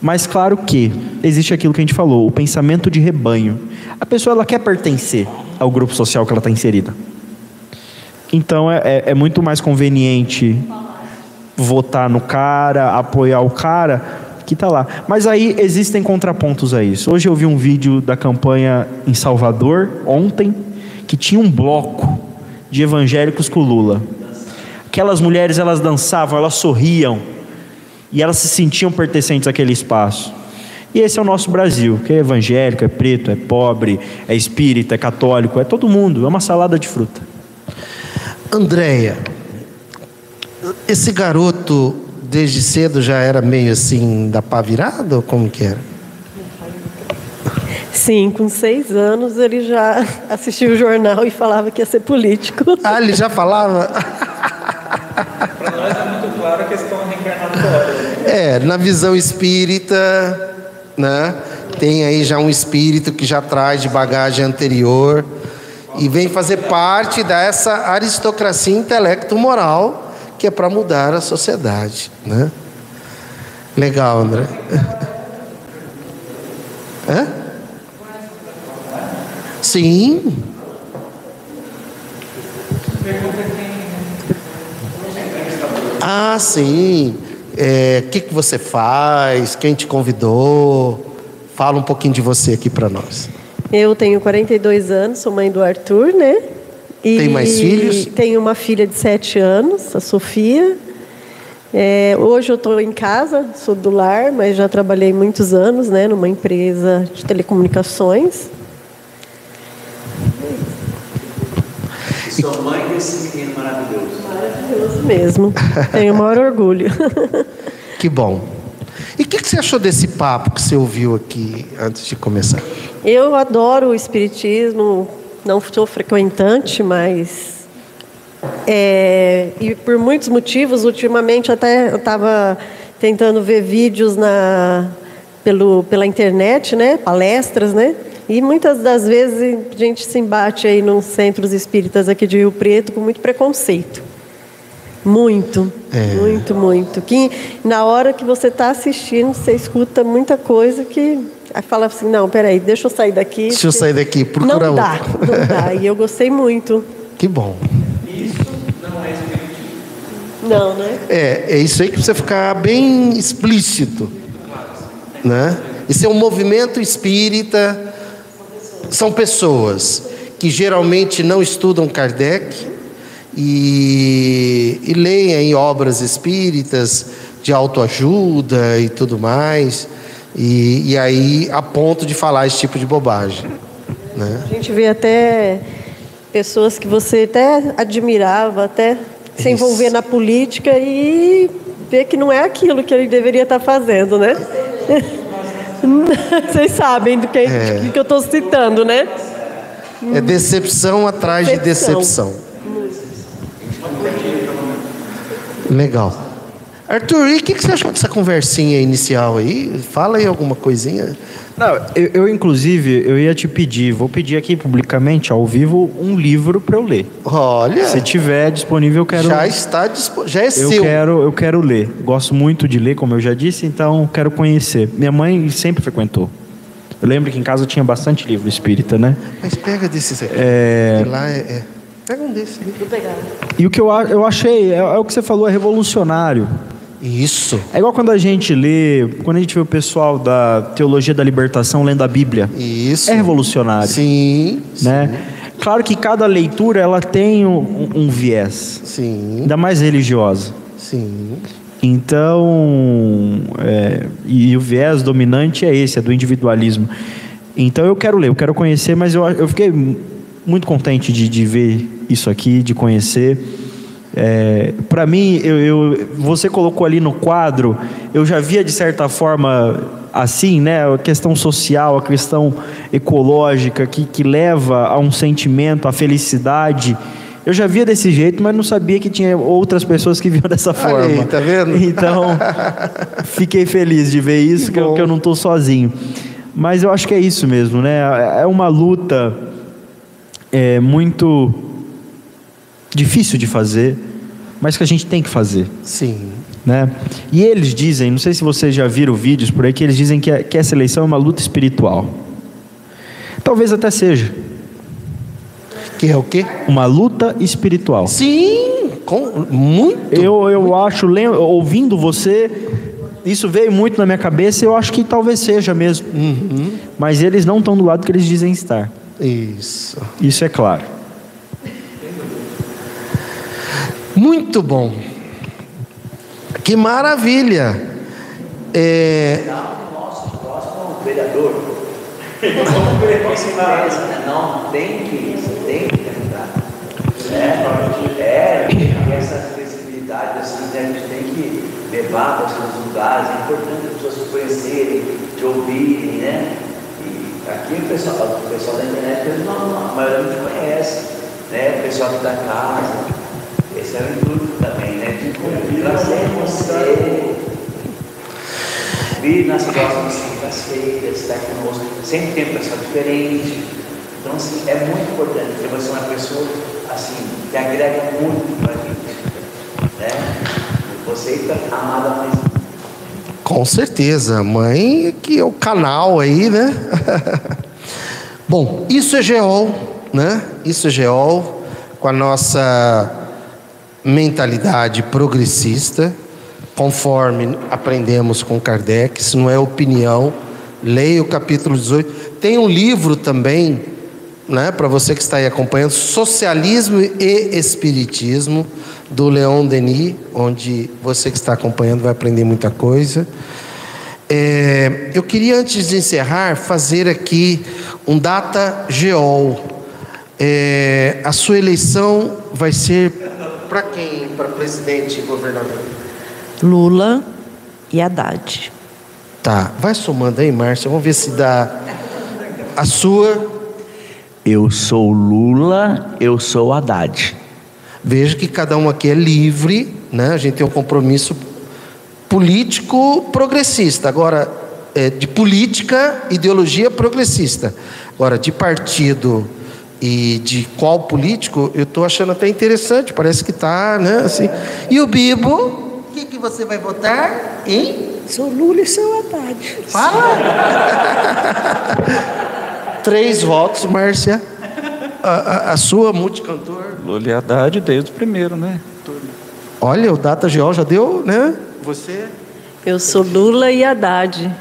Mas claro que existe aquilo que a gente falou, o pensamento de rebanho. A pessoa ela quer pertencer ao grupo social que ela está inserida. Então é, é- é muito mais conveniente votar no cara, apoiar o cara que está lá. Mas aí existem contrapontos a isso. Hoje eu vi um vídeo da campanha em Salvador ontem que tinha um bloco de evangélicos com Lula. Aquelas mulheres elas dançavam, elas sorriam e elas se sentiam pertencentes àquele espaço. E esse é o nosso Brasil, que é evangélico, é preto, é pobre, é espírita, é católico, é todo mundo, é uma salada de fruta. Andréia, esse garoto desde cedo já era meio assim da pá virada ou como que era? Sim, com seis anos ele já assistia o jornal e falava que ia ser político. Ah, ele já falava? Para nós é muito claro a questão reencarnatória. É, na visão espírita, né? Tem aí já um espírito que já traz de bagagem anterior e vem fazer parte dessa aristocracia intelecto-moral que é para mudar a sociedade, né? Legal, André. Hã? Sim. Ah, sim. É, O que, que você faz? Quem te convidou? Fala um pouquinho de você aqui para nós. Eu tenho 42 anos, sou mãe do Arthur, né? E Tem mais filhos? Tenho uma filha de 7 anos, a Sofia. É, hoje eu estou em casa, sou do lar, mas já trabalhei muitos anos, né, numa empresa de telecomunicações. E sou mãe desse menino maravilhoso. Maravilhoso mesmo. Tenho o maior orgulho. Que bom. E o que, que você achou desse papo que você ouviu aqui antes de começar? Eu adoro o espiritismo, não sou frequentante, mas é, e por muitos motivos, ultimamente até eu estava tentando ver vídeos na pelo, pela internet, né, palestras, né, e muitas das vezes a gente se embate aí nos centros espíritas aqui de Rio Preto com muito preconceito. Muito, muito, muito. Que na hora que você está assistindo, você escuta muita coisa que aí fala assim, não, peraí, deixa eu sair daqui. Deixa eu sair daqui, procura Não dá, outro. não dá. E eu gostei muito. Que bom. Não, né? É, é isso aí que precisa ficar bem explícito. Né? Isso é um movimento espírita, são pessoas que geralmente não estudam Kardec e, e leem aí obras espíritas de autoajuda e tudo mais, e, e aí a ponto de falar esse tipo de bobagem. Né? A gente vê até pessoas que você até admirava, até se envolver na política e ver que não é aquilo que ele deveria estar fazendo, né? Vocês sabem do que, É. do que eu estou citando, né? É decepção atrás de Decepção. decepção. Legal. Arthur, e o que, que você achou dessa conversinha inicial aí? Fala aí alguma coisinha. Não, eu, eu, inclusive, eu ia te pedir, vou pedir aqui publicamente, ao vivo, um livro para eu ler. Olha. Se tiver disponível, eu quero. Já está disponível, já é eu seu. Quero, eu quero ler. Gosto muito de ler, como eu já disse, então quero conhecer. Minha mãe sempre frequentou. Eu lembro que em casa tinha bastante livro espírita, né? Mas pega desses aqui. É... Lá é, é... Pega um desses. Vou pegar. E o que eu, eu achei, é, é o que você falou, é revolucionário. Isso. É igual quando a gente lê, quando a gente vê o pessoal da teologia da libertação lendo a Bíblia. Isso. É revolucionário. Sim. Né? Sim. Claro que cada leitura ela tem um, um viés. Sim. Ainda mais religiosa. Sim. Então, é, e o viés dominante é esse, é do individualismo. Então eu quero ler, eu quero conhecer, mas eu, eu fiquei muito contente de, de ver isso aqui, de conhecer. É, para mim, eu, eu, você colocou ali no quadro, eu já via de certa forma assim, né? A questão social, a questão ecológica que, que leva a um sentimento, a felicidade. Eu já via desse jeito, mas não sabia que tinha outras pessoas que viam dessa forma. Aí, tá vendo? Então, fiquei feliz de ver isso, que, que, eu, que eu não estou sozinho. Mas eu acho que é isso mesmo, né? É uma luta é, muito difícil de fazer, mas que a gente tem que fazer. Sim. Né? E eles dizem, não sei se vocês já viram vídeos por aí, que eles dizem que, a, que essa eleição é uma luta espiritual. Talvez até seja. Que é o quê? Uma luta espiritual. Sim, com, muito. Eu, eu acho, ouvindo você, isso veio muito na minha cabeça eu acho que talvez seja mesmo. Uhum. Mas eles não estão do lado que eles dizem estar. Isso. Isso é claro. Muito bom. Que maravilha. É... Nosso próximo vereador. Não, tem que, tem que candidatar. É, é, tem essa flexibilidade, assim, né? a gente tem que levar para os lugares, é importante as pessoas se conhecerem, te ouvirem, né? E aqui o pessoal, o pessoal da internet, não, a maioria não te conhece, né? O pessoal aqui da casa. Esse é o intuito também, né? De você, vir nas próximas quintas-feiras, estar conosco. Sempre tem um pessoal diferente. Então, assim, é muito importante porque você é uma pessoa, assim, que agrega muito para a gente. Né? Você está amada mais. Com certeza, mãe, que é o canal aí, né? Bom, isso é geol, né? Isso é geol, com a nossa mentalidade progressista, conforme aprendemos com Kardec, isso não é opinião. Leia o capítulo 18. Tem um livro também, né, para você que está aí acompanhando, Socialismo e Espiritismo, do Leon Denis, onde você que está acompanhando vai aprender muita coisa. É, eu queria, antes de encerrar, fazer aqui um data geol. É, a sua eleição vai ser para quem? Para presidente e governador? Lula e Haddad. Tá, vai somando aí, Márcia. Vamos ver se dá a sua. Eu sou Lula, eu sou Haddad. Veja que cada um aqui é livre, né? A gente tem um compromisso político progressista. Agora, é, de política, ideologia progressista. Agora, de partido e de qual político, eu estou achando até interessante, parece que está, né? Assim. E o Bibo, o que, que você vai votar? Hein? Sou Lula e sou Haddad. Fala! Três votos, Márcia. A, a, a, sua multicantor. Lula e Haddad desde o primeiro, né? Olha, o Data Geol já deu, né? Você? Eu sou Lula e Haddad.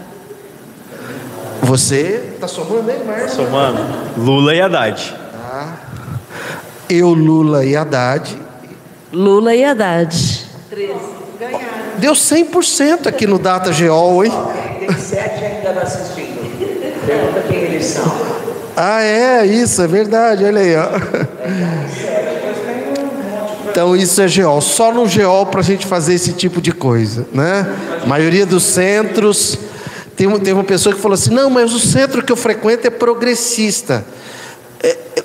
Você está somando aí, Márcia? Somando. Lula e Haddad. Eu, Lula e Haddad. Lula e Haddad. 13. Ganharam. Deu 100% aqui no Data Geol, hein? Tem sete ainda assistindo. Pergunta quem eles são. Ah, é, isso, é verdade, olha aí, ó. Então isso é geol, só no geol para a gente fazer esse tipo de coisa, né? A maioria dos centros, tem, tem uma pessoa que falou assim, não, mas o centro que eu frequento é progressista.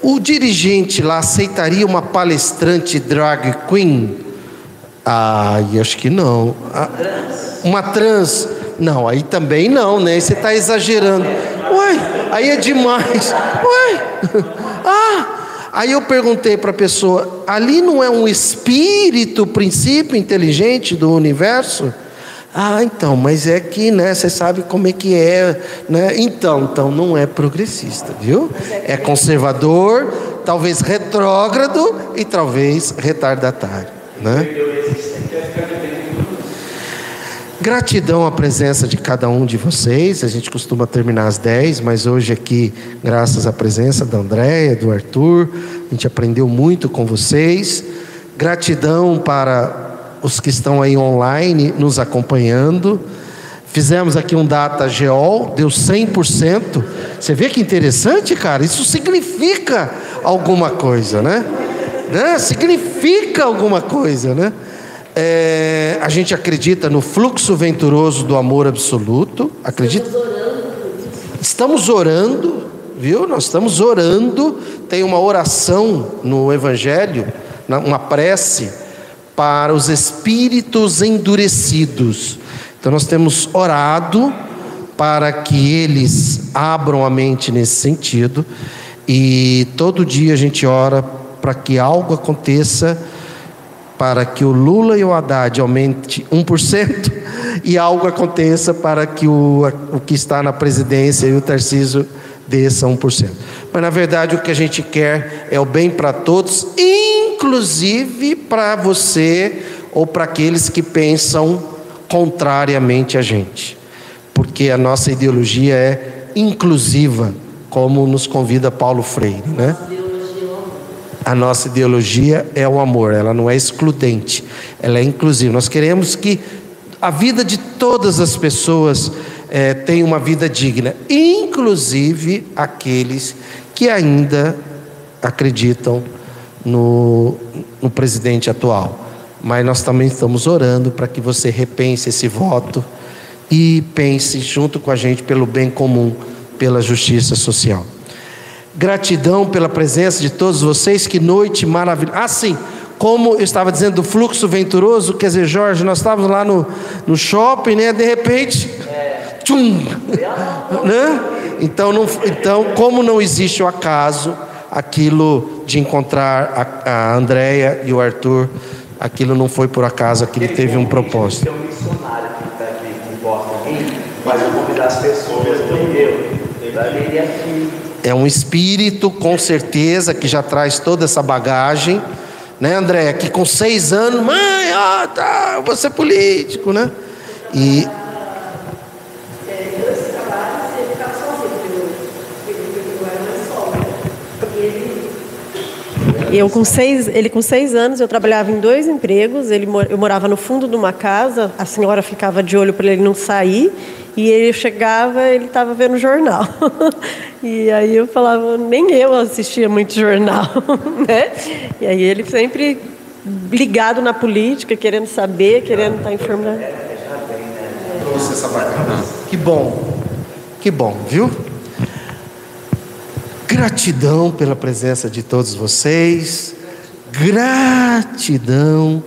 O dirigente lá aceitaria uma palestrante drag queen? Ah, acho que não. Ah, uma trans. Não, aí também não, né? Você está exagerando. Ué, aí é demais. Ué, ah. Aí eu perguntei para a pessoa: ali não é um espírito, princípio inteligente do universo? Ah, então, mas é que, né, você sabe como é que é, né? Então, então não é progressista, viu? É conservador, talvez retrógrado e talvez retardatário, né? Gratidão à presença de cada um de vocês. A gente costuma terminar às 10, mas hoje aqui, graças à presença da Andréia, do Arthur, a gente aprendeu muito com vocês. Gratidão para os que estão aí online nos acompanhando. Fizemos aqui um data geol, deu 100%. Você vê que interessante, cara? Isso significa alguma coisa, né? né? Significa alguma coisa, né? É, a gente acredita no fluxo venturoso do amor absoluto. Acredita? Estamos orando, viu? Nós estamos orando. Tem uma oração no Evangelho, uma prece para os espíritos endurecidos. Então nós temos orado para que eles abram a mente nesse sentido. E todo dia a gente ora para que algo aconteça para que o Lula e o Haddad aumente 1% e algo aconteça para que o, o que está na presidência e o Tarcísio desça 1%. Mas na verdade o que a gente quer é o bem para todos, inclusive para você ou para aqueles que pensam contrariamente a gente. Porque a nossa ideologia é inclusiva, como nos convida Paulo Freire, né? A nossa ideologia é o amor, ela não é excludente, ela é inclusiva. Nós queremos que a vida de todas as pessoas é, tenha uma vida digna, inclusive aqueles que ainda acreditam no, no presidente atual. Mas nós também estamos orando para que você repense esse voto e pense junto com a gente pelo bem comum, pela justiça social. Gratidão pela presença de todos vocês, que noite maravilhosa. Ah, sim, como eu estava dizendo do fluxo venturoso, quer dizer, Jorge, nós estávamos lá no, no shopping, né? De repente, tchum, né? Então, não, então, como não existe o acaso, aquilo de encontrar a, a Andréia e o Arthur, aquilo não foi por acaso, aquilo teve um propósito. Tem um missionário que está aqui, que mim, mas eu convidar as pessoas? Ele é aqui. É um espírito, com certeza, que já traz toda essa bagagem, né, André? Que com seis anos, mãe, ah, tá, você político, né? E Eu com seis, ele com seis anos, eu trabalhava em dois empregos. Ele, eu morava no fundo de uma casa. A senhora ficava de olho para ele não sair. E ele chegava, ele estava vendo jornal. e aí eu falava, nem eu assistia muito jornal, né? E aí ele sempre ligado na política, querendo saber, querendo estar informado. Essa bacana. Que bom, que bom, viu? Gratidão pela presença de todos vocês. Gratidão.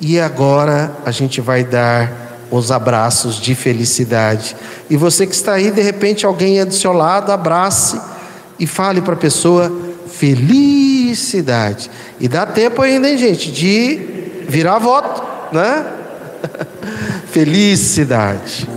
E agora a gente vai dar os abraços de felicidade. E você que está aí, de repente alguém é do seu lado, abrace e fale para a pessoa felicidade. E dá tempo ainda, hein, gente, de virar voto, né? felicidade.